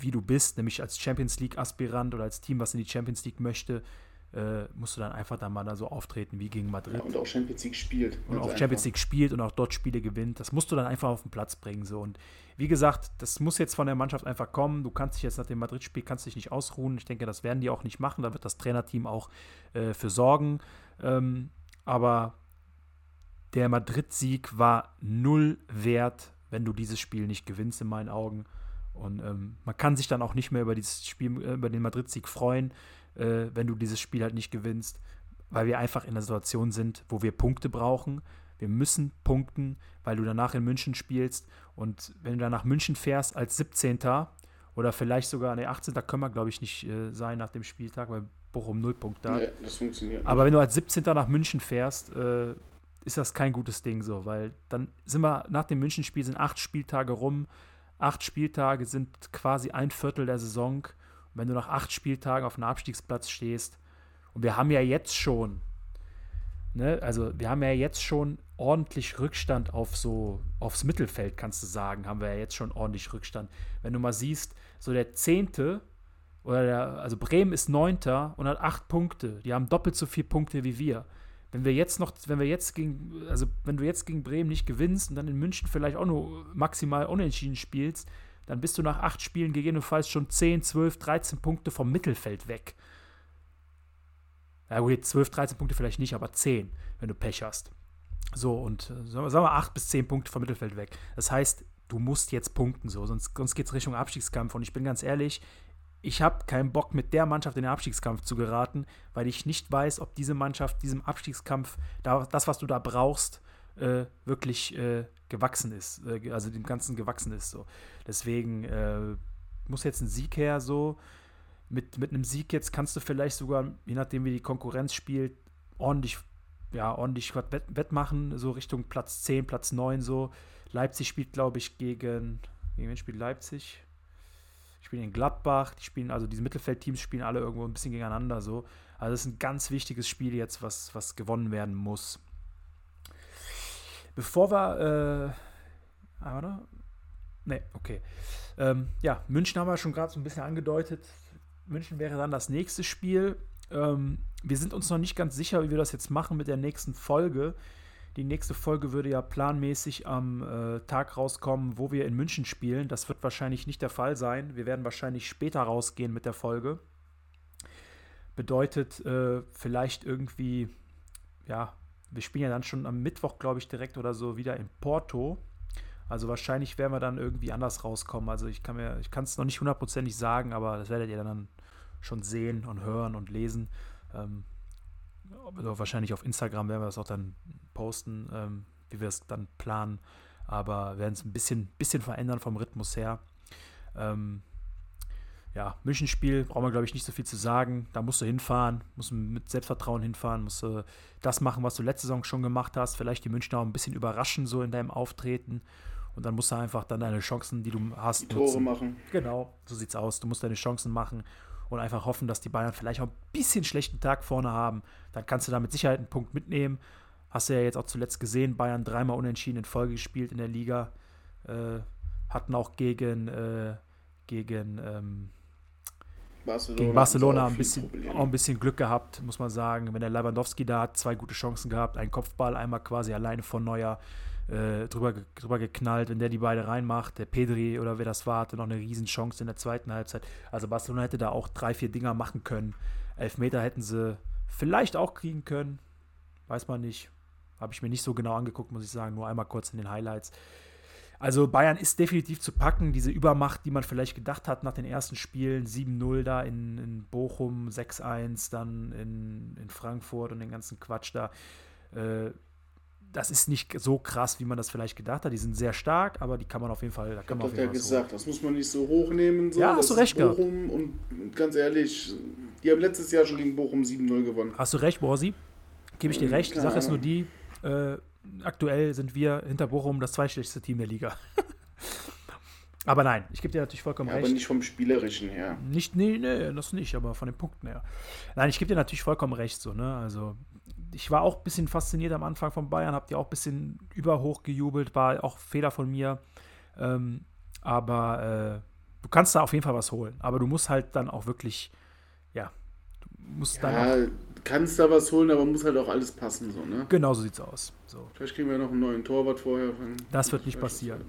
wie du bist, nämlich als Champions League-Aspirant oder als Team, was in die Champions League möchte äh, musst du dann einfach dann mal da so auftreten wie gegen Madrid. Ja, und auch Champions League spielt. Und auch Champions League spielt und auch dort Spiele gewinnt. Das musst du dann einfach auf den Platz bringen. So. Und wie gesagt, das muss jetzt von der Mannschaft einfach kommen. Du kannst dich jetzt nach dem Madrid-Spiel kannst dich nicht ausruhen. Ich denke, das werden die auch nicht machen. Da wird das Trainerteam auch äh, für sorgen. Ähm, aber der Madrid-Sieg war null wert, wenn du dieses Spiel nicht gewinnst, in meinen Augen. Und ähm, man kann sich dann auch nicht mehr über dieses Spiel, äh, über den Madrid-Sieg freuen äh, wenn du dieses Spiel halt nicht gewinnst, weil wir einfach in einer Situation sind, wo wir Punkte brauchen. Wir müssen punkten, weil du danach in München spielst. Und wenn du dann nach München fährst als 17. oder vielleicht sogar, ne, 18. können wir, glaube ich, nicht äh, sein nach dem Spieltag, weil Bochum null Punkte hat. Nee, das funktioniert Aber wenn du als 17. nach München fährst, äh, ist das kein gutes Ding so, weil dann sind wir nach dem Münchenspiel sind acht Spieltage rum. Acht Spieltage sind quasi ein Viertel der Saison. Und wenn du nach acht Spieltagen auf einem Abstiegsplatz stehst, und wir haben ja jetzt schon, ne, also wir haben ja jetzt schon ordentlich Rückstand auf so, aufs Mittelfeld, kannst du sagen, haben wir ja jetzt schon ordentlich Rückstand. Wenn du mal siehst, so der Zehnte, oder der, also Bremen ist Neunter und hat acht Punkte. Die haben doppelt so viele Punkte wie wir. Wenn wir jetzt noch, wenn wir jetzt gegen, also wenn du jetzt gegen Bremen nicht gewinnst und dann in München vielleicht auch nur maximal unentschieden spielst, dann bist du nach acht Spielen gegebenenfalls schon 10, 12, 13 Punkte vom Mittelfeld weg. Ja gut, 12, 13 Punkte vielleicht nicht, aber 10, wenn du Pech hast. So, und äh, sagen wir 8 bis 10 Punkte vom Mittelfeld weg. Das heißt, du musst jetzt punkten, so, sonst, sonst geht es Richtung Abstiegskampf. Und ich bin ganz ehrlich, ich habe keinen Bock, mit der Mannschaft in den Abstiegskampf zu geraten, weil ich nicht weiß, ob diese Mannschaft diesem Abstiegskampf, das, was du da brauchst, äh, wirklich äh, gewachsen ist, äh, also dem Ganzen gewachsen ist. So. Deswegen äh, muss jetzt ein Sieg her, so. Mit, mit einem Sieg jetzt kannst du vielleicht sogar, je nachdem wie die Konkurrenz spielt, ordentlich, ja, ordentlich Wett, wettmachen, so Richtung Platz 10, Platz 9, so. Leipzig spielt, glaube ich, gegen, gegen wen spielt Leipzig? Spielen in Gladbach, die spielen, also diese Mittelfeldteams spielen alle irgendwo ein bisschen gegeneinander, so. Also das ist ein ganz wichtiges Spiel jetzt, was, was gewonnen werden muss. Bevor wir, äh, ah, oder? Ne, okay. Ähm, ja, München haben wir schon gerade so ein bisschen angedeutet. München wäre dann das nächste Spiel. Ähm, wir sind uns noch nicht ganz sicher, wie wir das jetzt machen mit der nächsten Folge. Die nächste Folge würde ja planmäßig am äh, Tag rauskommen, wo wir in München spielen. Das wird wahrscheinlich nicht der Fall sein. Wir werden wahrscheinlich später rausgehen mit der Folge. Bedeutet äh, vielleicht irgendwie, ja, wir spielen ja dann schon am Mittwoch, glaube ich, direkt oder so wieder in Porto. Also wahrscheinlich werden wir dann irgendwie anders rauskommen. Also ich kann mir, ich kann es noch nicht hundertprozentig sagen, aber das werdet ihr dann schon sehen und hören und lesen. Ähm, also wahrscheinlich auf Instagram werden wir das auch dann posten, ähm, wie wir es dann planen. Aber werden es ein bisschen, bisschen verändern vom Rhythmus her. Ähm, ja, Münchenspiel brauchen wir, glaube ich, nicht so viel zu sagen. Da musst du hinfahren, musst du mit Selbstvertrauen hinfahren, musst du das machen, was du letzte Saison schon gemacht hast. Vielleicht die Münchner auch ein bisschen überraschen, so in deinem Auftreten. Und dann musst du einfach dann deine Chancen, die du hast, die Tore nutzen. machen. Genau, so sieht's aus. Du musst deine Chancen machen und einfach hoffen, dass die Bayern vielleicht auch ein bisschen schlechten Tag vorne haben. Dann kannst du da mit Sicherheit einen Punkt mitnehmen. Hast du ja jetzt auch zuletzt gesehen, Bayern dreimal unentschieden in Folge gespielt in der Liga. Äh, hatten auch gegen, äh, gegen, ähm, Barcelona, gegen Barcelona ein bisschen, auch ein bisschen Glück gehabt, muss man sagen. Wenn der Lewandowski da hat, zwei gute Chancen gehabt, ein Kopfball, einmal quasi alleine von Neuer äh, drüber, drüber geknallt, wenn der die beide reinmacht. Der Pedri oder wer das war, hatte noch eine Riesenchance in der zweiten Halbzeit. Also Barcelona hätte da auch drei, vier Dinger machen können. Elfmeter hätten sie vielleicht auch kriegen können. Weiß man nicht. Habe ich mir nicht so genau angeguckt, muss ich sagen. Nur einmal kurz in den Highlights. Also Bayern ist definitiv zu packen. Diese Übermacht, die man vielleicht gedacht hat nach den ersten Spielen, 7-0 da in, in Bochum, 6-1 dann in, in Frankfurt und den ganzen Quatsch da. Äh, das ist nicht so krass, wie man das vielleicht gedacht hat. Die sind sehr stark, aber die kann man auf jeden Fall. Da kann ich habe ja gesagt, das muss man nicht so hochnehmen. So. Ja, hast das du recht Bochum gehabt. Und ganz ehrlich, die haben letztes Jahr schon gegen Bochum 7-0 gewonnen. Hast du recht, Borsi? Gebe ich dir recht. Die Sache ist nur die, äh, aktuell sind wir hinter Bochum das zweitschlechteste Team der Liga. aber nein, ich gebe dir natürlich vollkommen ja, recht. Aber nicht vom Spielerischen her. Nicht, nee, nee, das nicht, aber von den Punkten her. Nein, ich gebe dir natürlich vollkommen recht, so, ne? Also, ich war auch ein bisschen fasziniert am Anfang von Bayern, habt ihr auch ein bisschen überhoch gejubelt, war auch Fehler von mir. Ähm, aber äh, du kannst da auf jeden Fall was holen. Aber du musst halt dann auch wirklich, ja, du musst ja, dann. Kannst da was holen, aber muss halt auch alles passen, so, ne? Genau so sieht's aus. So. Vielleicht kriegen wir noch einen neuen Torwart vorher. Das wird nicht passieren.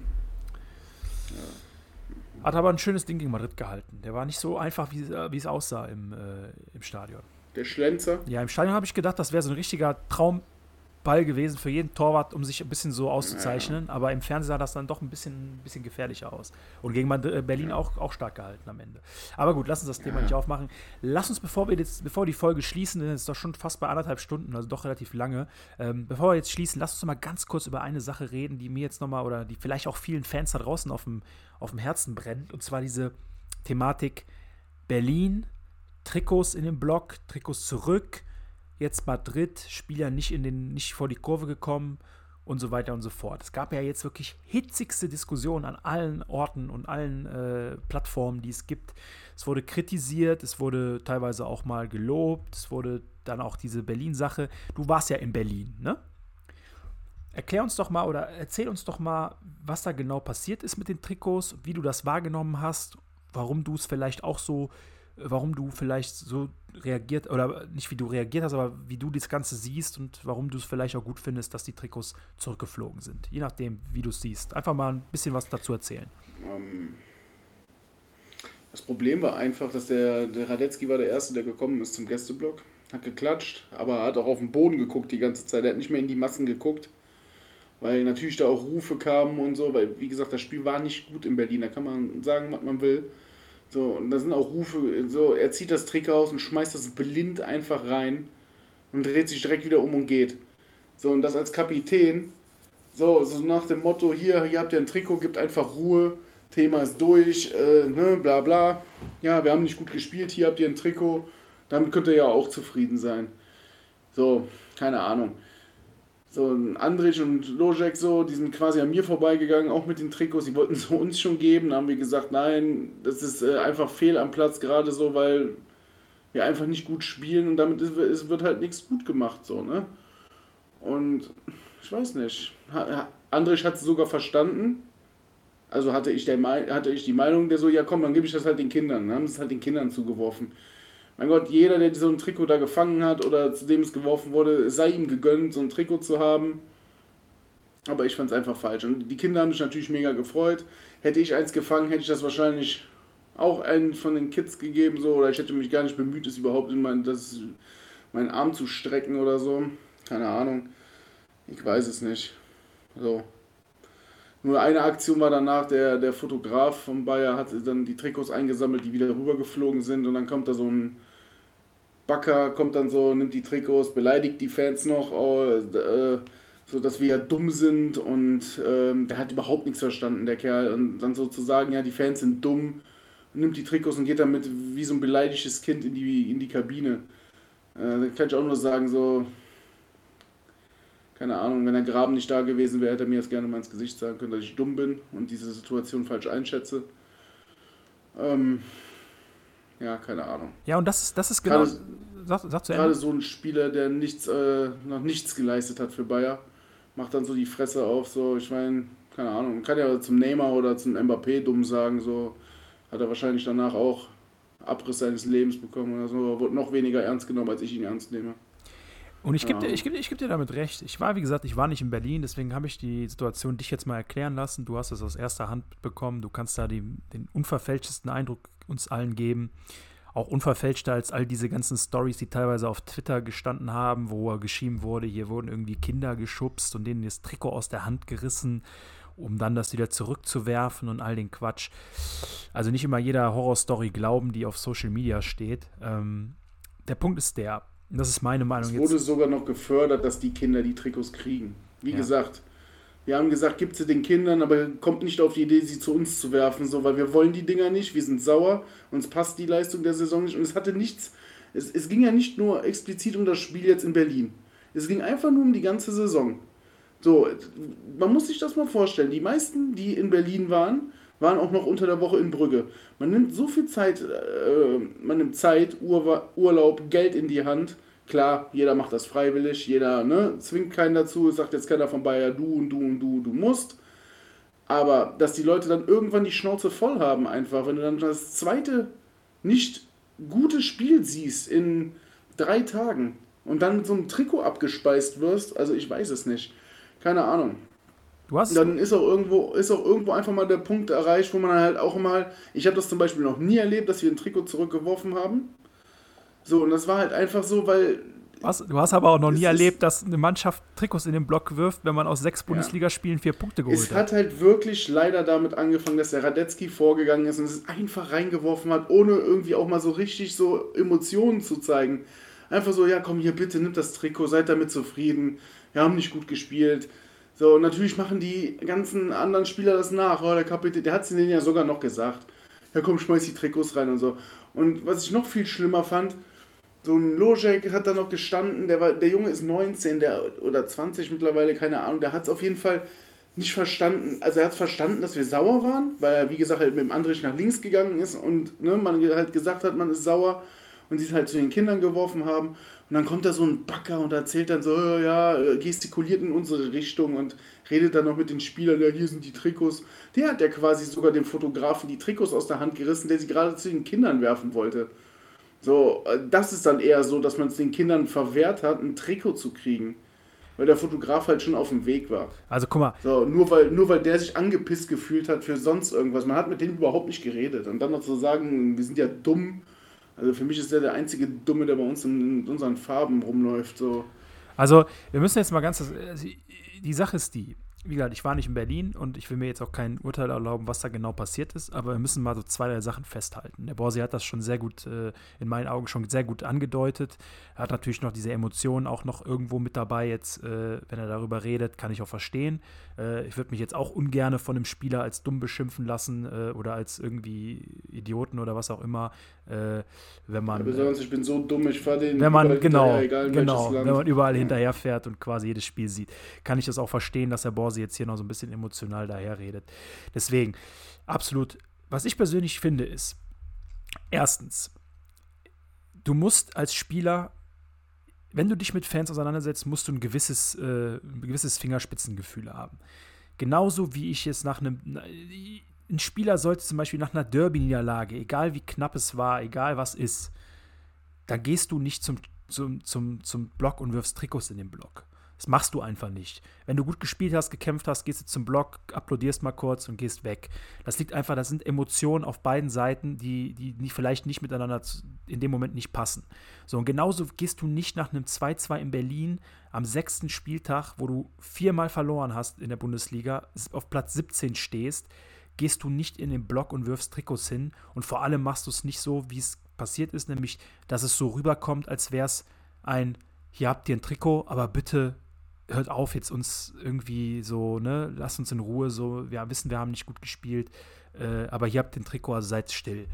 Ja. Hat aber ein schönes Ding gegen Madrid gehalten. Der war nicht so einfach, wie, wie es aussah im, äh, im Stadion. Der Schlenzer. Ja, im Stadion habe ich gedacht, das wäre so ein richtiger Traumball gewesen für jeden Torwart, um sich ein bisschen so auszuzeichnen. Ja. Aber im Fernsehen sah das dann doch ein bisschen, ein bisschen gefährlicher aus. Und gegen äh, Berlin ja. auch, auch stark gehalten am Ende. Aber gut, lass uns das Thema ja. nicht aufmachen. Lass uns, bevor wir jetzt, bevor die Folge schließen, denn es ist doch schon fast bei anderthalb Stunden, also doch relativ lange, ähm, bevor wir jetzt schließen, lass uns mal ganz kurz über eine Sache reden, die mir jetzt nochmal oder die vielleicht auch vielen Fans da draußen auf dem, auf dem Herzen brennt. Und zwar diese Thematik Berlin Trikots in den Block, Trikots zurück. Jetzt Madrid, Spieler nicht, in den, nicht vor die Kurve gekommen und so weiter und so fort. Es gab ja jetzt wirklich hitzigste Diskussionen an allen Orten und allen äh, Plattformen, die es gibt. Es wurde kritisiert, es wurde teilweise auch mal gelobt, es wurde dann auch diese Berlin-Sache. Du warst ja in Berlin, ne? Erklär uns doch mal oder erzähl uns doch mal, was da genau passiert ist mit den Trikots, wie du das wahrgenommen hast, warum du es vielleicht auch so warum du vielleicht so reagiert, oder nicht wie du reagiert hast, aber wie du das Ganze siehst und warum du es vielleicht auch gut findest, dass die Trikots zurückgeflogen sind. Je nachdem, wie du es siehst. Einfach mal ein bisschen was dazu erzählen. Ähm, das Problem war einfach, dass der, der Radetzky war der Erste, der gekommen ist zum Gästeblock, hat geklatscht, aber hat auch auf den Boden geguckt die ganze Zeit. Er hat nicht mehr in die Massen geguckt, weil natürlich da auch Rufe kamen und so, weil, wie gesagt, das Spiel war nicht gut in Berlin. Da kann man sagen, was man will. So, und da sind auch Rufe, so, er zieht das Trick aus und schmeißt das blind einfach rein und dreht sich direkt wieder um und geht. So, und das als Kapitän, so, so nach dem Motto, hier, hier habt ihr ein Trikot, gibt einfach Ruhe, Thema ist durch, äh, ne, bla bla. Ja, wir haben nicht gut gespielt, hier habt ihr ein Trikot, damit könnt ihr ja auch zufrieden sein. So, keine Ahnung so ein Andrich und Lojek so, die sind quasi an mir vorbeigegangen, auch mit den Trikots, die wollten es uns schon geben, da haben wir gesagt, nein, das ist äh, einfach fehl am Platz, gerade so, weil wir einfach nicht gut spielen und damit ist, es wird halt nichts gut gemacht, so, ne? Und ich weiß nicht, Andrich hat es sogar verstanden, also hatte ich, der, hatte ich die Meinung, der so, ja komm, dann gebe ich das halt den Kindern, dann haben es halt den Kindern zugeworfen mein Gott, jeder, der so ein Trikot da gefangen hat oder zu dem es geworfen wurde, sei ihm gegönnt, so ein Trikot zu haben. Aber ich fand es einfach falsch. Und die Kinder haben sich natürlich mega gefreut. Hätte ich eins gefangen, hätte ich das wahrscheinlich auch einen von den Kids gegeben, so, oder ich hätte mich gar nicht bemüht, es überhaupt in mein, das, meinen Arm zu strecken oder so. Keine Ahnung. Ich weiß es nicht. So. Nur eine Aktion war danach, der, der Fotograf von Bayer hat dann die Trikots eingesammelt, die wieder rübergeflogen sind und dann kommt da so ein Backer, kommt dann so, nimmt die Trikots, beleidigt die Fans noch, äh, so dass wir ja dumm sind und ähm, der hat überhaupt nichts verstanden, der Kerl. Und dann sozusagen, ja, die Fans sind dumm, nimmt die Trikots und geht damit wie so ein beleidigtes Kind in die, in die Kabine. Äh, da kann ich auch nur sagen, so, keine Ahnung, wenn der Graben nicht da gewesen wäre, hätte er mir das gerne mal ins Gesicht sagen können, dass ich dumm bin und diese Situation falsch einschätze. Ähm, ja, keine Ahnung. Ja, und das ist, das ist genau. Gerade, sag, sag zu gerade so ein Spieler, der nichts, äh, noch nichts geleistet hat für Bayer, macht dann so die Fresse auf, so, ich meine, keine Ahnung, man kann ja zum Neymar oder zum Mbappé dumm sagen, so, hat er wahrscheinlich danach auch Abriss seines Lebens bekommen oder so, wurde noch weniger ernst genommen, als ich ihn ernst nehme. Und ich gebe dir, geb, ich geb dir damit recht. Ich war, wie gesagt, ich war nicht in Berlin, deswegen habe ich die Situation dich jetzt mal erklären lassen. Du hast es aus erster Hand bekommen. Du kannst da die, den unverfälschtesten Eindruck uns allen geben. Auch unverfälschter als all diese ganzen Stories, die teilweise auf Twitter gestanden haben, wo geschrieben wurde, hier wurden irgendwie Kinder geschubst und denen das Trikot aus der Hand gerissen, um dann das wieder zurückzuwerfen und all den Quatsch. Also nicht immer jeder Horrorstory glauben, die auf Social Media steht. Ähm, der Punkt ist der, das ist meine Meinung. Es wurde jetzt. sogar noch gefördert, dass die Kinder die Trikots kriegen. Wie ja. gesagt, wir haben gesagt, gibt sie den Kindern, aber kommt nicht auf die Idee, sie zu uns zu werfen, so, weil wir wollen die Dinger nicht, wir sind sauer, uns passt die Leistung der Saison nicht und es hatte nichts, es, es ging ja nicht nur explizit um das Spiel jetzt in Berlin. Es ging einfach nur um die ganze Saison. So, man muss sich das mal vorstellen. Die meisten, die in Berlin waren, waren auch noch unter der Woche in Brügge. Man nimmt so viel Zeit, äh, man nimmt Zeit, Ur Urlaub, Geld in die Hand. Klar, jeder macht das freiwillig, jeder ne, zwingt keinen dazu, sagt jetzt keiner von Bayer, du und du und du, du musst. Aber dass die Leute dann irgendwann die Schnauze voll haben, einfach, wenn du dann das zweite nicht gute Spiel siehst in drei Tagen und dann mit so einem Trikot abgespeist wirst, also ich weiß es nicht. Keine Ahnung. Du hast dann ist auch irgendwo ist auch irgendwo einfach mal der Punkt erreicht, wo man halt auch mal, ich habe das zum Beispiel noch nie erlebt, dass wir ein Trikot zurückgeworfen haben. So und das war halt einfach so, weil was, du hast aber auch noch nie erlebt, dass eine Mannschaft Trikots in den Block wirft, wenn man aus sechs Bundesligaspielen vier Punkte geholt hat. Es hat halt wirklich leider damit angefangen, dass der Radetzky vorgegangen ist und es einfach reingeworfen hat, ohne irgendwie auch mal so richtig so Emotionen zu zeigen. Einfach so, ja komm hier bitte, nimm das Trikot, seid damit zufrieden. Wir haben nicht gut gespielt. So, und natürlich machen die ganzen anderen Spieler das nach. Oh, der Kapitän, der hat es denen ja sogar noch gesagt. Ja, komm, schmeiß die Trikots rein und so. Und was ich noch viel schlimmer fand, so ein Lojek hat da noch gestanden, der, war, der Junge ist 19 der, oder 20 mittlerweile, keine Ahnung, der hat es auf jeden Fall nicht verstanden. Also er hat verstanden, dass wir sauer waren, weil er, wie gesagt, halt mit dem Andrich nach links gegangen ist und ne, man halt gesagt hat, man ist sauer und sie es halt zu den Kindern geworfen haben. Und dann kommt da so ein Backer und erzählt dann so, ja, gestikuliert in unsere Richtung und redet dann noch mit den Spielern, ja, hier sind die Trikots. Der hat ja quasi sogar dem Fotografen die Trikots aus der Hand gerissen, der sie gerade zu den Kindern werfen wollte. So, äh, das ist dann eher so, dass man es den Kindern verwehrt hat, ein Trikot zu kriegen. Weil der Fotograf halt schon auf dem Weg war. Also guck mal. So, nur weil, nur weil der sich angepisst gefühlt hat für sonst irgendwas. Man hat mit dem überhaupt nicht geredet. Und dann noch zu sagen, wir sind ja dumm also für mich ist der der einzige Dumme, der bei uns in, unseren Farben rumläuft. So. Also wir müssen jetzt mal ganz, also, die Sache ist die, wie gesagt, ich war nicht in Berlin und ich will mir jetzt auch kein Urteil erlauben, was da genau passiert ist, aber wir müssen mal so zwei, drei Sachen festhalten. Der Borsi hat das schon sehr gut, äh, in meinen Augen schon sehr gut angedeutet. Er hat natürlich noch diese Emotionen auch noch irgendwo mit dabei. Jetzt, äh, wenn er darüber redet, kann ich auch verstehen. Äh, ich würde mich jetzt auch ungern von einem Spieler als dumm beschimpfen lassen äh, oder als irgendwie Idioten oder was auch immer, äh, wenn man. Ja, besonders, ich bin so dumm, ich fahre den. Wenn man, genau, egal genau, wenn man überall hinterherfährt und quasi jedes Spiel sieht, kann ich das auch verstehen, dass der Borsi jetzt hier noch so ein bisschen emotional daherredet. Deswegen, absolut, was ich persönlich finde, ist, erstens, du musst als Spieler wenn du dich mit Fans auseinandersetzt, musst du ein gewisses, äh, ein gewisses Fingerspitzengefühl haben. Genauso wie ich es nach einem. Ein Spieler sollte zum Beispiel nach einer Derby-Niederlage, egal wie knapp es war, egal was ist, da gehst du nicht zum, zum, zum, zum Block und wirfst Trikots in den Block. Das machst du einfach nicht. Wenn du gut gespielt hast, gekämpft hast, gehst du zum Block, applaudierst mal kurz und gehst weg. Das liegt einfach, das sind Emotionen auf beiden Seiten, die, die, vielleicht nicht miteinander in dem Moment nicht passen. So, und genauso gehst du nicht nach einem 2-2 in Berlin am sechsten Spieltag, wo du viermal verloren hast in der Bundesliga, auf Platz 17 stehst, gehst du nicht in den Block und wirfst Trikots hin und vor allem machst du es nicht so, wie es passiert ist, nämlich, dass es so rüberkommt, als wäre es ein, hier habt ihr ein Trikot, aber bitte hört auf, jetzt uns irgendwie so, ne, lasst uns in Ruhe, so, wir wissen, wir haben nicht gut gespielt, äh, aber hier habt ihr ein Trikot, also seid still.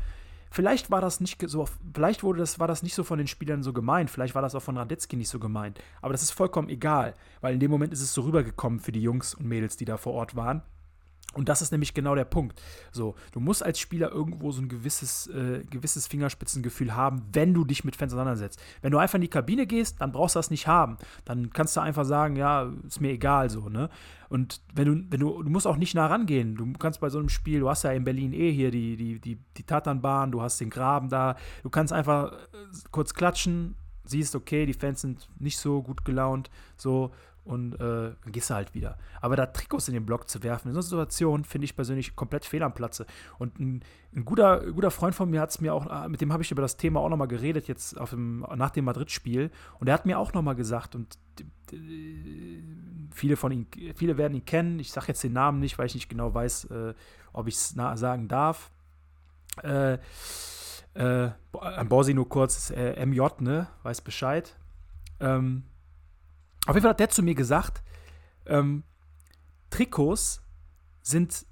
Vielleicht war das nicht so, vielleicht wurde das, war das nicht so von den Spielern so gemeint, vielleicht war das auch von Radetzky nicht so gemeint, aber das ist vollkommen egal, weil in dem Moment ist es so rübergekommen für die Jungs und Mädels, die da vor Ort waren. Und das ist nämlich genau der Punkt. So, du musst als Spieler irgendwo so ein gewisses, äh, gewisses Fingerspitzengefühl haben, wenn du dich mit Fans auseinandersetzt. Wenn du einfach in die Kabine gehst, dann brauchst du das nicht haben. Dann kannst du einfach sagen, ja, ist mir egal so, ne? Und wenn du, wenn du, du musst auch nicht nah rangehen. Du kannst bei so einem Spiel, du hast ja in Berlin eh hier die, die, die, die Tatanbahn, du hast den Graben da, du kannst einfach äh, kurz klatschen, siehst, okay, die Fans sind nicht so gut gelaunt, so, und äh, dann gehst du halt wieder. Aber da Trikots in den Block zu werfen, in so einer Situation finde ich persönlich komplett fehl am Platze. Und ein, ein guter, guter Freund von mir hat es mir auch, äh, mit dem habe ich über das Thema auch nochmal geredet, jetzt auf dem, nach dem Madrid-Spiel. Und er hat mir auch nochmal gesagt, und viele von ihn, viele werden ihn kennen, ich sage jetzt den Namen nicht, weil ich nicht genau weiß, äh, ob ich es sagen darf. Äh, äh, an Borsi nur kurz, äh, MJ, ne, weiß Bescheid. Ähm, auf jeden Fall hat der zu mir gesagt, ähm, Trikots sind,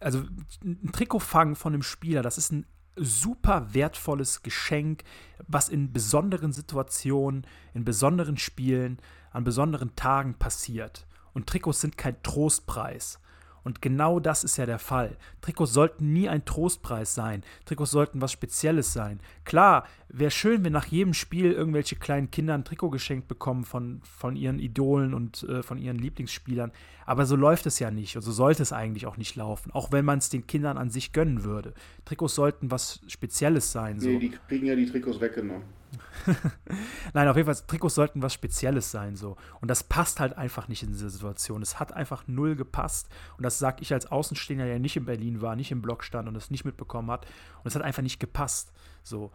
also ein Trikotfang von einem Spieler, das ist ein super wertvolles Geschenk, was in besonderen Situationen, in besonderen Spielen, an besonderen Tagen passiert. Und Trikots sind kein Trostpreis. Und genau das ist ja der Fall. Trikots sollten nie ein Trostpreis sein. Trikots sollten was Spezielles sein. Klar, wäre schön, wenn nach jedem Spiel irgendwelche kleinen Kinder ein Trikot geschenkt bekommen von, von ihren Idolen und äh, von ihren Lieblingsspielern. Aber so läuft es ja nicht und so sollte es eigentlich auch nicht laufen. Auch wenn man es den Kindern an sich gönnen würde. Trikots sollten was Spezielles sein. So. Nee, die kriegen ja die Trikots weggenommen. Nein, auf jeden Fall, Trikots sollten was Spezielles sein. so. Und das passt halt einfach nicht in diese Situation. Es hat einfach null gepasst. Und das sage ich als Außenstehender, der nicht in Berlin war, nicht im Block stand und es nicht mitbekommen hat. Und es hat einfach nicht gepasst. So.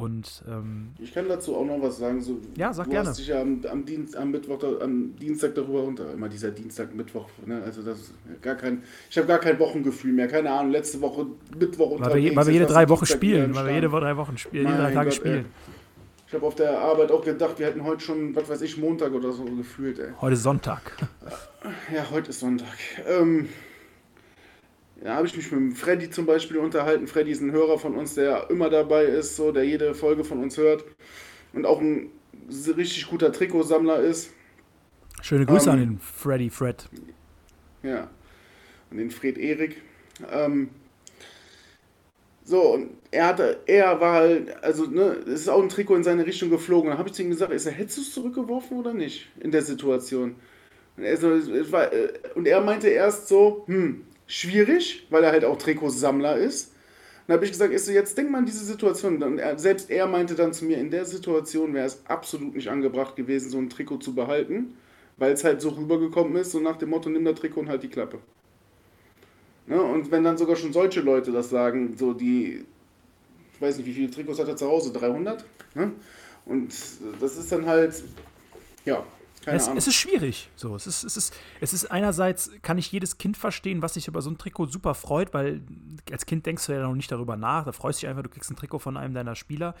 Und, ähm, ich kann dazu auch noch was sagen. So, ja, sag du gerne. Hast dich ja am, am, Dienst, am, Mittwoch, am Dienstag darüber runter. Immer dieser Dienstag, Mittwoch. Ne? Also das ist gar kein, ich habe gar kein Wochengefühl mehr. Keine Ahnung, letzte Woche, Mittwoch unterwegs. Weil wir, weil wir jede drei Wochen spielen. Weil wir jede drei Wochen spielen, jede drei Tage Gott, spielen. Ey. Ich habe auf der Arbeit auch gedacht, wir hätten heute schon, was weiß ich, Montag oder so gefühlt, ey. Heute ist Sonntag. Ja, heute ist Sonntag. Ähm, da habe ich mich mit Freddy zum Beispiel unterhalten. Freddy ist ein Hörer von uns, der immer dabei ist, so, der jede Folge von uns hört. Und auch ein richtig guter Trikotsammler ist. Schöne Grüße ähm, an den Freddy Fred. Ja, an den Fred Erik. Ähm, so, und er hatte, er war halt, also, ne, es ist auch ein Trikot in seine Richtung geflogen. Dann habe ich zu ihm gesagt, ist er, hättest du es zurückgeworfen oder nicht in der Situation? Und er, so, war, äh, und er meinte erst so, hm, schwierig, weil er halt auch Trikotsammler ist. Dann habe ich gesagt, ist so, jetzt denk mal an diese Situation. Und er, selbst er meinte dann zu mir, in der Situation wäre es absolut nicht angebracht gewesen, so ein Trikot zu behalten, weil es halt so rübergekommen ist, so nach dem Motto, nimm das Trikot und halt die Klappe. Ne? Und wenn dann sogar schon solche Leute das sagen, so die, ich weiß nicht, wie viele Trikots hat er zu Hause? 300? Ne? Und das ist dann halt, ja, es, es ist schwierig. So, es ist, es ist, es ist einerseits kann ich jedes Kind verstehen, was sich über so ein Trikot super freut, weil als Kind denkst du ja noch nicht darüber nach. Da freust du dich einfach, du kriegst ein Trikot von einem deiner Spieler.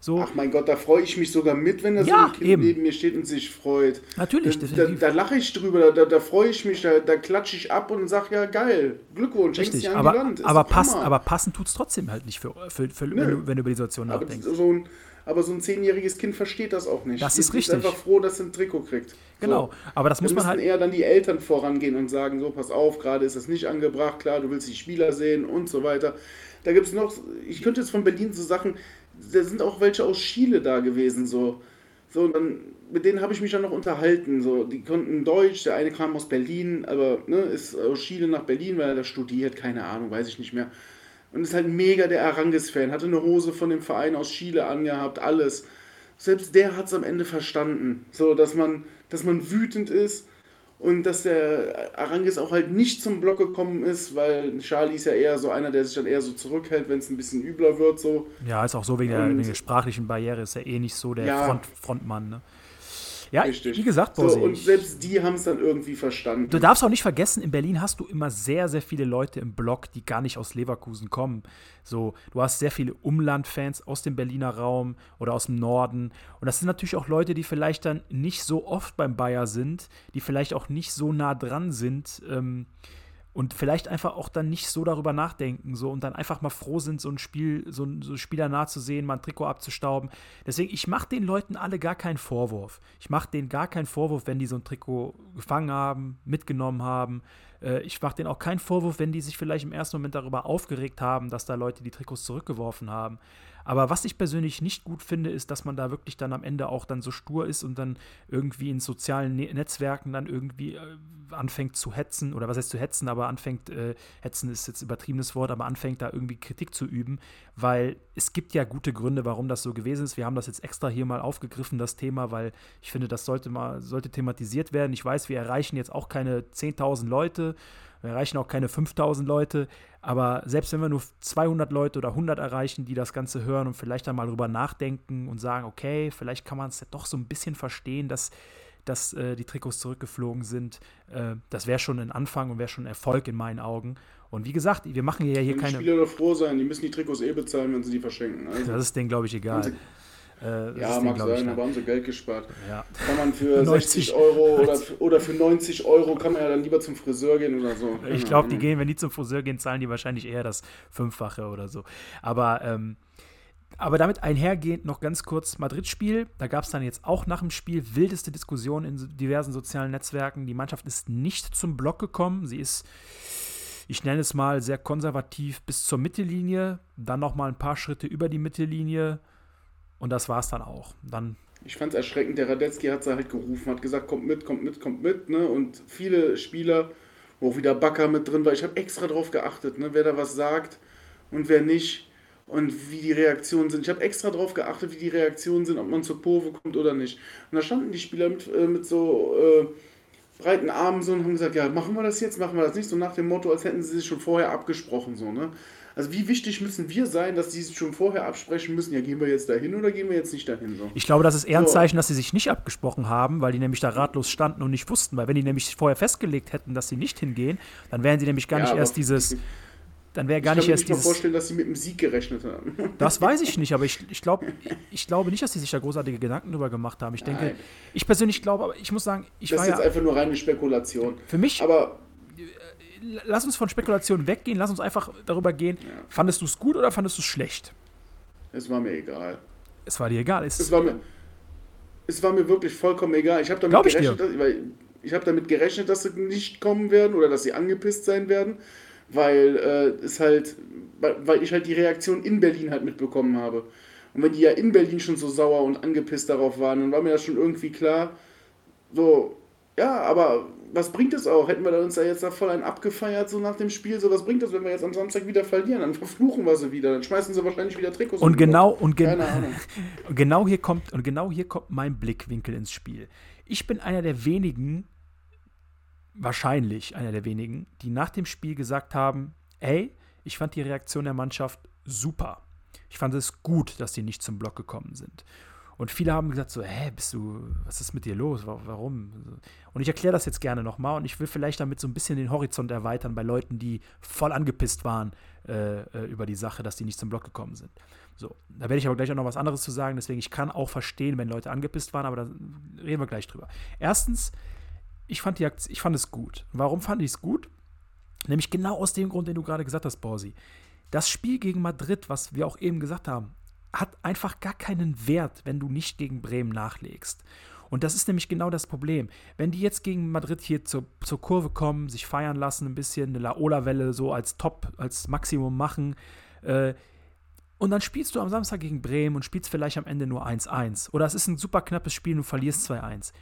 So. Ach mein Gott, da freue ich mich sogar mit, wenn da ja, so ein Kind eben. neben mir steht und sich freut. Natürlich. Da, da, da lache ich drüber, da, da freue ich mich, da, da klatsche ich ab und sage, ja geil, Glückwunsch, Richtig, aber, aber, pass, aber passen tut es trotzdem halt nicht, für, für, für wenn, du, wenn, du, über die Situation nachdenkst. So ein, aber so ein zehnjähriges Kind versteht das auch nicht. Das ist richtig. ist einfach froh, dass es ein Trikot kriegt. Genau, so. aber das muss man halt. eher dann die Eltern vorangehen und sagen, so, pass auf, gerade ist das nicht angebracht, klar, du willst die Spieler sehen und so weiter. Da gibt es noch, ich könnte jetzt von Berlin so Sachen, da sind auch welche aus Chile da gewesen, so. So, und dann, mit denen habe ich mich dann noch unterhalten. So, die konnten Deutsch, der eine kam aus Berlin, aber ne, ist aus Chile nach Berlin, weil er da studiert, keine Ahnung, weiß ich nicht mehr. Und ist halt mega der Arangis-Fan, hatte eine Hose von dem Verein aus Chile angehabt, alles. Selbst der hat es am Ende verstanden. So, dass man dass man wütend ist und dass der Arangis auch halt nicht zum Block gekommen ist, weil Charlie ist ja eher so einer, der sich dann eher so zurückhält, wenn es ein bisschen übler wird. So. Ja, ist auch so wegen der, wegen der sprachlichen Barriere, ist er eh nicht so der Ja. Front, Frontmann. Ne? Ja, Richtig. wie gesagt, So, Borsi, und ich- selbst die haben es dann irgendwie verstanden. Du darfst auch nicht vergessen, in Berlin hast du immer sehr, sehr viele Leute im Block, die gar nicht aus Leverkusen kommen. So, du hast sehr viele Umlandfans aus dem Berliner Raum oder aus dem Norden. Und das sind natürlich auch Leute, die vielleicht dann nicht so oft beim Bayer sind, die vielleicht auch nicht so nah dran sind. Ähm, und vielleicht einfach auch dann nicht so darüber nachdenken so und dann einfach mal froh sind, so ein Spiel, so ein so Spieler nah zu sehen, mal ein Trikot abzustauben. Deswegen, ich mache den Leuten alle gar keinen Vorwurf. Ich mache denen gar keinen Vorwurf, wenn die so ein Trikot gefangen haben, mitgenommen haben. Äh, ich mache denen auch keinen Vorwurf, wenn die sich vielleicht im ersten Moment darüber aufgeregt haben, dass da Leute die Trikots zurückgeworfen haben. Aber was ich persönlich nicht gut finde, ist, dass man da wirklich dann am Ende auch dann so stur ist und dann irgendwie in sozialen ne Netzwerken dann irgendwie äh, anfängt zu hetzen, oder was heißt zu hetzen, aber anfängt, äh, hetzen ist jetzt übertriebenes Wort, aber anfängt da irgendwie Kritik zu üben, weil es gibt ja gute Gründe, warum das so gewesen ist. Wir haben das jetzt extra hier mal aufgegriffen, das Thema, weil ich finde, das sollte mal, sollte thematisiert werden. Ich weiß, wir erreichen jetzt auch keine 10.000 Leute, wir erreichen auch keine 5000 Leute, aber selbst wenn wir nur 200 Leute oder 100 erreichen, die das Ganze hören und vielleicht dann mal drüber nachdenken und sagen, okay, vielleicht kann man es ja doch so ein bisschen verstehen, dass, dass äh, die Trikots zurückgeflogen sind, äh, das wäre schon ein Anfang und wäre schon ein Erfolg in meinen Augen. Und wie gesagt, wir machen ja hier Können die keine. Spieler froh sein, die müssen die Trikots eh bezahlen, wenn sie die verschenken. Also, Das ist denen, glaube ich, egal. Äh, ja, mag ich, sein, egal. aber haben sie Geld gespart. Ja. Kann man für 90 60 Euro oder, für- oder für 90 Euro kann man ja dann lieber zum Friseur gehen oder so. Ich glaube, die gehen, wenn die zum Friseur gehen, zahlen die wahrscheinlich eher das Fünffache oder so. Aber, ähm, aber damit einhergehend noch ganz kurz Madrid-Spiel. Da gab es dann jetzt auch nach dem Spiel wildeste Diskussionen in diversen sozialen Netzwerken. Die Mannschaft ist nicht zum Block gekommen. Sie ist, ich nenne es mal, sehr konservativ bis zur Mittellinie. Dann noch mal ein paar Schritte über die Mittellinie. Und das war es dann auch. Dann Ich fand es erschreckend, der Radetzky hat halt gerufen, hat gesagt, kommt mit, kommt mit, kommt mit. Ne? Und viele Spieler, wo auch wieder Bakker mit drin war, ich habe extra drauf geachtet, ne? wer da was sagt und wer nicht. Und wie die Reaktionen sind. Ich habe extra drauf geachtet, wie die Reaktionen sind, ob man zur Kurve kommt oder nicht. Und da standen die Spieler mit, äh, mit so äh, breiten Armen so und haben gesagt, ja, machen wir das jetzt, machen wir das nicht. So nach dem Motto, als hätten sie sich schon vorher abgesprochen. So, ne? Also wie wichtig müssen wir sein, dass die sich schon vorher absprechen müssen, ja, gehen wir jetzt dahin oder gehen wir jetzt nicht dahin? So. Ich glaube, das ist eher ein So. Zeichen, dass sie sich nicht abgesprochen haben, weil die nämlich da ratlos standen und nicht wussten. Weil wenn die nämlich vorher festgelegt hätten, dass sie nicht hingehen, dann wären sie nämlich gar Ja, nicht erst dieses, dann wäre Ich gar kann nicht mir erst nicht mal dieses. vorstellen, dass sie mit dem Sieg gerechnet haben. Das weiß ich nicht, aber ich, ich, glaub, ich glaube nicht, dass sie sich da großartige Gedanken drüber gemacht haben. Ich denke, Nein. ich persönlich glaube, aber ich muss sagen, ich Das war ist jetzt ja. einfach nur reine Spekulation. Für mich, Aber lass uns von Spekulationen weggehen, lass uns einfach darüber gehen. Fandest du es gut oder fandest du es schlecht? es war mir egal. Es war dir egal. Es, Es war mir, es war mir wirklich vollkommen egal. Ich habe damit, ich gerechnet, dass, ich hab damit gerechnet, dass sie nicht kommen werden oder dass sie angepisst sein werden, weil äh, es halt, weil ich halt die Reaktion in Berlin halt mitbekommen habe. Und wenn die ja in Berlin schon so sauer und angepisst darauf waren, dann war mir das schon irgendwie klar, so, ja, aber was bringt es auch? Hätten wir uns da jetzt da voll einen abgefeiert, so nach dem Spiel, so was bringt es, wenn wir jetzt am Samstag wieder verlieren? Dann verfluchen wir sie wieder, dann schmeißen sie wahrscheinlich wieder Trikots und genau und, gen und genau hier kommt und genau hier kommt mein Blickwinkel ins Spiel. Ich bin einer der wenigen, wahrscheinlich einer der wenigen, die nach dem Spiel gesagt haben: Ey, ich fand die Reaktion der Mannschaft super. Ich fand es gut, dass die nicht zum Block gekommen sind. Und viele haben gesagt so, hä, bist du, was ist mit dir los? Wa- Warum? Und ich erkläre das jetzt gerne nochmal und ich will vielleicht damit so ein bisschen den Horizont erweitern bei Leuten, die voll angepisst waren äh, äh, über die Sache, dass die nicht zum Block gekommen sind. So, da werde ich aber gleich auch noch was anderes zu sagen, deswegen ich kann auch verstehen, wenn Leute angepisst waren, aber da reden wir gleich drüber. Erstens, ich fand, die Akt ich fand es gut. Warum fand ich es gut? Nämlich genau aus dem Grund, den du gerade gesagt hast, Borsi. Das Spiel gegen Madrid, was wir auch eben gesagt haben, hat einfach gar keinen Wert, wenn du nicht gegen Bremen nachlegst. Und das ist nämlich genau das Problem. Wenn die jetzt gegen Madrid hier zur, zur Kurve kommen, sich feiern lassen, ein bisschen eine Laola-Welle so als Top, als Maximum machen, äh, und dann spielst du am Samstag gegen Bremen und spielst vielleicht am Ende nur 1-1. Oder es ist ein super knappes Spiel und du verlierst 2-1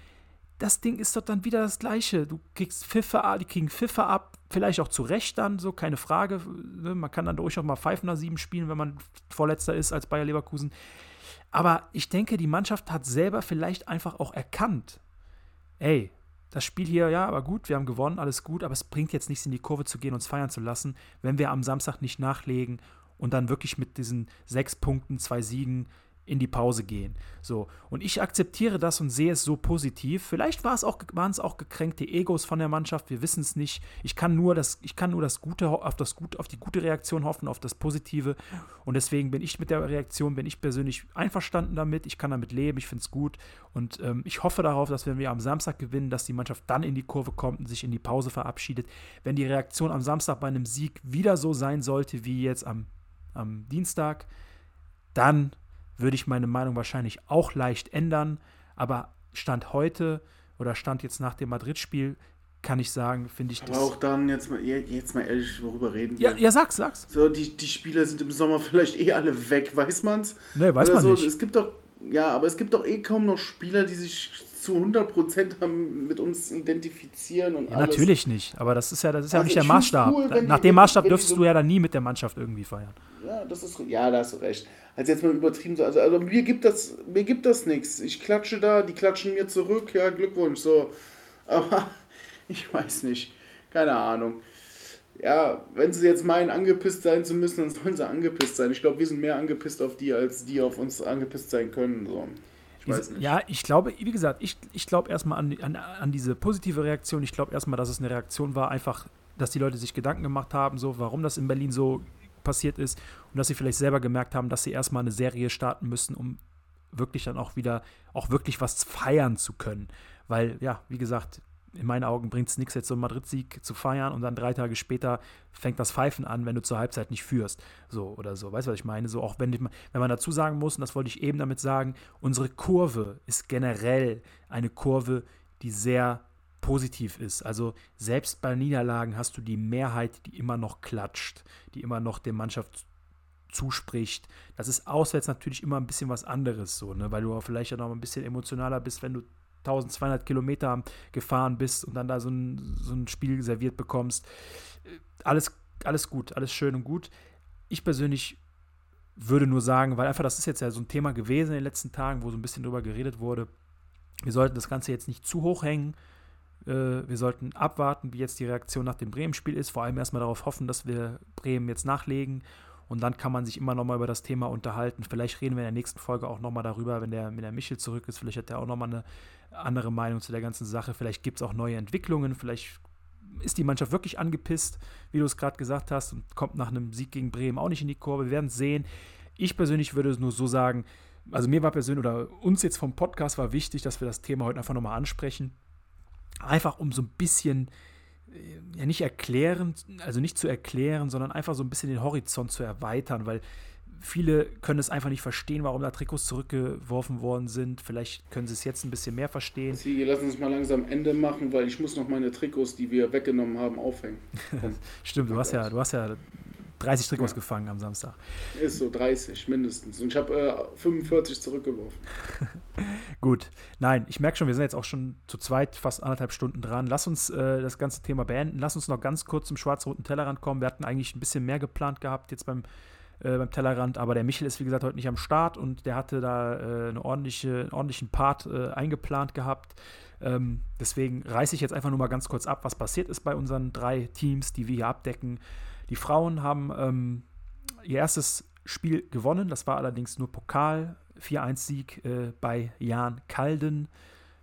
das Ding ist doch dann wieder das Gleiche. Du kriegst Pfiffe ab, die kriegen Pfiffe ab, vielleicht auch zu Recht dann, so, keine Frage. Ne? Man kann dann durchaus mal Pfeifen nach sieben spielen, wenn man Vorletzter ist als Bayer Leverkusen. Aber ich denke, die Mannschaft hat selber vielleicht einfach auch erkannt, ey, das Spiel hier, ja, aber gut, wir haben gewonnen, alles gut, aber es bringt jetzt nichts in die Kurve zu gehen, uns feiern zu lassen, wenn wir am Samstag nicht nachlegen und dann wirklich mit diesen sechs Punkten, zwei Siegen in die Pause gehen. So. Und ich akzeptiere das und sehe es so positiv. Vielleicht war es auch, waren es auch gekränkte Egos von der Mannschaft, wir wissen es nicht. Ich kann nur das, ich kann nur das Gute, auf das Gute, auf die gute Reaktion hoffen, auf das Positive. Und deswegen bin ich mit der Reaktion, bin ich persönlich einverstanden damit. Ich kann damit leben, ich finde es gut. Und ähm, ich hoffe darauf, dass wenn wir am Samstag gewinnen, dass die Mannschaft dann in die Kurve kommt und sich in die Pause verabschiedet. Wenn die Reaktion am Samstag bei einem Sieg wieder so sein sollte wie jetzt am, am Dienstag, dann würde ich meine Meinung wahrscheinlich auch leicht ändern. Aber Stand heute oder Stand jetzt nach dem Madrid-Spiel kann ich sagen, finde ich Aber das. auch dann, jetzt mal, jetzt mal ehrlich, worüber reden Ja, wir? ja, sag's, sag's. So, die, die Spieler sind im Sommer vielleicht eh alle weg, weiß man's? Nee, weiß Oder man so. nicht. Es gibt doch, ja, aber es gibt doch eh kaum noch Spieler, die sich zu 100% haben mit uns identifizieren und Ja, alles. natürlich nicht. Aber das ist ja, das ist ja Also nicht der Maßstab. cool, Nach die- dem Maßstab dürftest so- du ja dann nie mit der Mannschaft irgendwie feiern. Ja, das ist, ja, da hast du recht. Also jetzt mal übertrieben, so. also, also mir gibt das, mir gibt das nichts. Ich klatsche da, die klatschen mir zurück, ja, Glückwunsch, so. Aber ich weiß nicht, keine Ahnung. Ja, wenn sie jetzt meinen, angepisst sein zu müssen, dann sollen sie angepisst sein. Ich glaube, wir sind mehr angepisst auf die, als die auf uns angepisst sein können, so. Ich weiß nicht. Ja, ich glaube, wie gesagt, ich, ich glaube erstmal an, an, an diese positive Reaktion. Ich glaube erstmal, dass es eine Reaktion war, einfach, dass die Leute sich Gedanken gemacht haben, so, warum das in Berlin so passiert ist und dass sie vielleicht selber gemerkt haben, dass sie erstmal eine Serie starten müssen, um wirklich dann auch wieder, auch wirklich was feiern zu können. Weil, ja, wie gesagt, in meinen Augen bringt es nichts, jetzt so einen Madrid-Sieg zu feiern und dann drei Tage später fängt das Pfeifen an, wenn du zur Halbzeit nicht führst. So oder so. Weißt du, was ich meine? So auch wenn, wenn man dazu sagen muss, und das wollte ich eben damit sagen, unsere Kurve ist generell eine Kurve, die sehr positiv ist. Also selbst bei Niederlagen hast du die Mehrheit, die immer noch klatscht, die immer noch der Mannschaft zuspricht. Das ist auswärts natürlich immer ein bisschen was anderes, so, ne? weil du vielleicht ja noch ein bisschen emotionaler bist, wenn du 1200 Kilometer gefahren bist und dann da so ein, so ein Spiel serviert bekommst. Alles, alles gut, alles schön und gut. Ich persönlich würde nur sagen, weil einfach das ist jetzt ja so ein Thema gewesen in den letzten Tagen, wo so ein bisschen drüber geredet wurde. Wir sollten das Ganze jetzt nicht zu hoch hängen. Äh, wir sollten abwarten, wie jetzt die Reaktion nach dem Bremen-Spiel ist. Vor allem erstmal darauf hoffen, dass wir Bremen jetzt nachlegen. Und dann kann man sich immer noch mal über das Thema unterhalten. Vielleicht reden wir in der nächsten Folge auch noch mal darüber, wenn der, wenn der Michel zurück ist. Vielleicht hat er auch noch mal eine andere Meinung zu der ganzen Sache. Vielleicht gibt es auch neue Entwicklungen. Vielleicht ist die Mannschaft wirklich angepisst, wie du es gerade gesagt hast, und kommt nach einem Sieg gegen Bremen auch nicht in die Kurve. Wir werden es sehen. Ich persönlich würde es nur so sagen, also mir war persönlich oder uns jetzt vom Podcast war wichtig, dass wir das Thema heute einfach nochmal ansprechen. Einfach um so ein bisschen, ja nicht erklären, also nicht zu erklären, sondern einfach so ein bisschen den Horizont zu erweitern, weil viele können es einfach nicht verstehen, warum da Trikots zurückgeworfen worden sind. Vielleicht können sie es jetzt ein bisschen mehr verstehen. Sie, lass uns mal langsam Ende machen, weil ich muss noch meine Trikots, die wir weggenommen haben, aufhängen. Stimmt, du hast ja, du hast ja 30 Trikots ja. gefangen am Samstag. Ist so 30 mindestens. Und ich habe äh, 45 zurückgeworfen. Gut. Nein, ich merke schon, wir sind jetzt auch schon zu zweit fast anderthalb Stunden dran. Lass uns äh, das ganze Thema beenden. Lass uns noch ganz kurz zum schwarz-roten Tellerrand kommen. Wir hatten eigentlich ein bisschen mehr geplant gehabt jetzt beim, äh, beim Tellerrand, aber der Michel ist, wie gesagt, heute nicht am Start und der hatte da äh, eine ordentliche, einen ordentlichen Part äh, eingeplant gehabt. Ähm, deswegen reiße ich jetzt einfach nur mal ganz kurz ab, was passiert ist bei unseren drei Teams, die wir hier abdecken. Die Frauen haben ähm, ihr erstes Spiel gewonnen. Das war allerdings nur Pokal. 4-1-Sieg äh, bei Jan Kalden.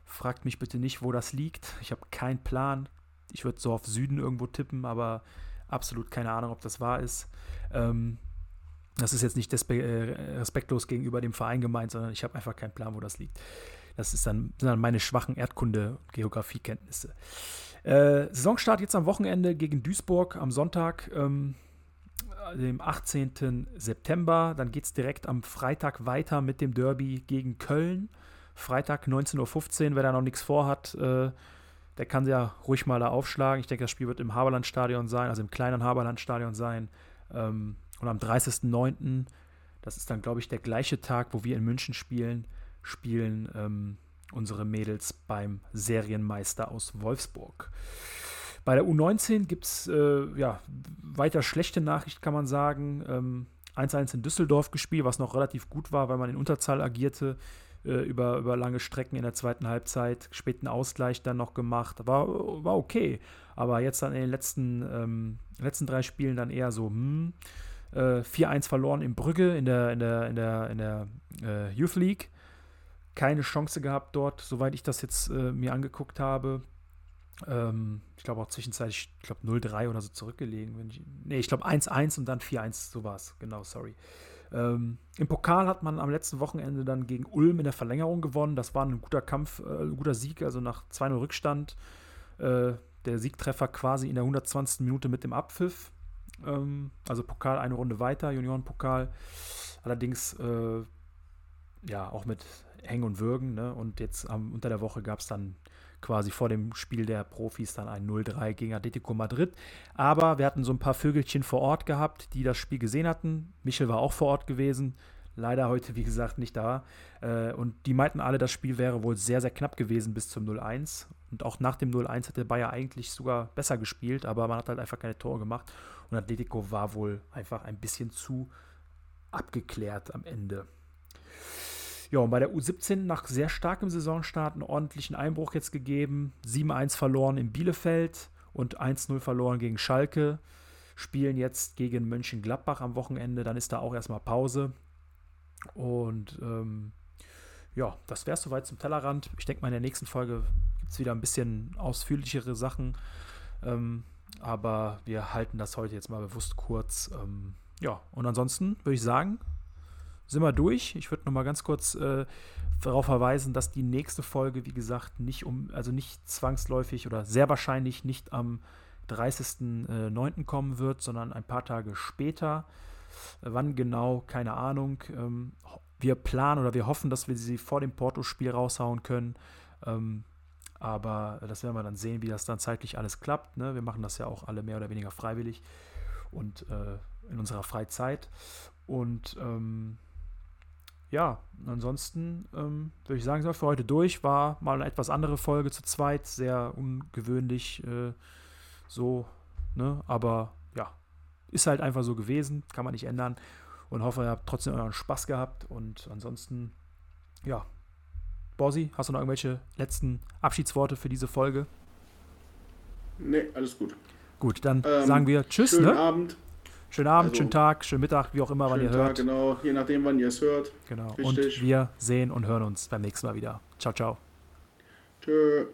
Fragt mich bitte nicht, wo das liegt. Ich habe keinen Plan. Ich würde so auf Süden irgendwo tippen, aber absolut keine Ahnung, ob das wahr ist. Ähm, das ist jetzt nicht äh, respektlos gegenüber dem Verein gemeint, sondern ich habe einfach keinen Plan, wo das liegt. Das ist dann, sind dann meine schwachen Erdkunde-Geografiekenntnisse. Äh, Saisonstart jetzt am Wochenende gegen Duisburg am Sonntag, ähm, dem 18. September. Dann geht es direkt am Freitag weiter mit dem Derby gegen Köln. Freitag 19.15 Uhr, wer da noch nichts vorhat, äh, der kann ja ruhig mal da aufschlagen. Ich denke, das Spiel wird im Haberlandstadion sein, also im kleinen Haberlandstadion sein. Ähm, und am 30.09., das ist dann, glaube ich, der gleiche Tag, wo wir in München spielen, spielen ähm, unsere Mädels beim Serienmeister aus Wolfsburg. Bei der U19 gibt es äh, ja, weiter schlechte Nachricht, kann man sagen. 1-1 ähm, in Düsseldorf gespielt, was noch relativ gut war, weil man in Unterzahl agierte. äh, über, über lange Strecken in der zweiten Halbzeit, späten Ausgleich dann noch gemacht. War, war okay. Aber jetzt dann in den letzten, ähm, letzten drei Spielen dann eher so, hm, äh, 4-1 verloren in Brügge in der, in der, in der, in der äh, Youth League. Keine Chance gehabt dort, soweit ich das jetzt äh, mir angeguckt habe. Ähm, ich glaube auch zwischenzeitlich, ich glaube 0-3 oder so zurückgelegen. Wenn ich, nee, ich glaube 1-1 und dann 4-1, so war es. Genau, sorry. Ähm, Im Pokal hat man am letzten Wochenende dann gegen Ulm in der Verlängerung gewonnen. Das war ein guter Kampf, äh, ein guter Sieg, also nach 2-0 Rückstand. Äh, der Siegtreffer quasi in der 120. Minute mit dem Abpfiff. Ähm, also Pokal eine Runde weiter, Juniorenpokal. Allerdings äh, ja auch mit Hängen und Würgen. Ne? Und jetzt am, unter der Woche gab es dann quasi vor dem Spiel der Profis dann ein 0-3 gegen Atletico Madrid. Aber wir hatten so ein paar Vögelchen vor Ort gehabt, die das Spiel gesehen hatten. Michel war auch vor Ort gewesen. Leider heute, wie gesagt, nicht da. Äh, und die meinten alle, das Spiel wäre wohl sehr, sehr knapp gewesen bis zum 0-1. Und auch nach dem 0-1 hätte Bayer eigentlich sogar besser gespielt, aber man hat halt einfach keine Tore gemacht. Und Atletico war wohl einfach ein bisschen zu abgeklärt am Ende. Ja, und bei der U17 nach sehr starkem Saisonstart einen ordentlichen Einbruch jetzt gegeben. 7-1 verloren in Bielefeld und 1-0 verloren gegen Schalke. Spielen jetzt gegen Mönchengladbach am Wochenende. Dann ist da auch erstmal Pause. Und ähm, ja, das wäre es soweit zum Tellerrand. Ich denke mal, in der nächsten Folge gibt es wieder ein bisschen ausführlichere Sachen. Ähm, aber wir halten das heute jetzt mal bewusst kurz. Ähm, ja, und ansonsten würde ich sagen, sind wir durch. Ich würde noch mal ganz kurz äh, darauf verweisen, dass die nächste Folge, wie gesagt, nicht um, also nicht zwangsläufig oder sehr wahrscheinlich nicht am 30.09. Äh, kommen wird, sondern ein paar Tage später. Wann genau, keine Ahnung. Ähm, wir planen oder wir hoffen, dass wir sie vor dem Porto-Spiel raushauen können. Ähm, aber das werden wir dann sehen, wie das dann zeitlich alles klappt. Ne? Wir machen das ja auch alle mehr oder weniger freiwillig und äh, in unserer Freizeit. Und ähm, ja, ansonsten ähm, würde ich sagen, sind wir für heute durch. War mal eine etwas andere Folge zu zweit, sehr ungewöhnlich äh, so, ne? Aber ja, ist halt einfach so gewesen, kann man nicht ändern. Und hoffe, ihr habt trotzdem euren Spaß gehabt. Und ansonsten, ja, Borsi, hast du noch irgendwelche letzten Abschiedsworte für diese Folge? Nee, alles gut. Gut, dann ähm, sagen wir Tschüss. Schönen ne? Abend. Schönen Abend, also, schönen Tag, schönen Mittag, wie auch immer, wann ihr Tag, hört. Genau, je nachdem, wann ihr es hört. Genau. Richtig. Und wir sehen und hören uns beim nächsten Mal wieder. Ciao, ciao. Tschö.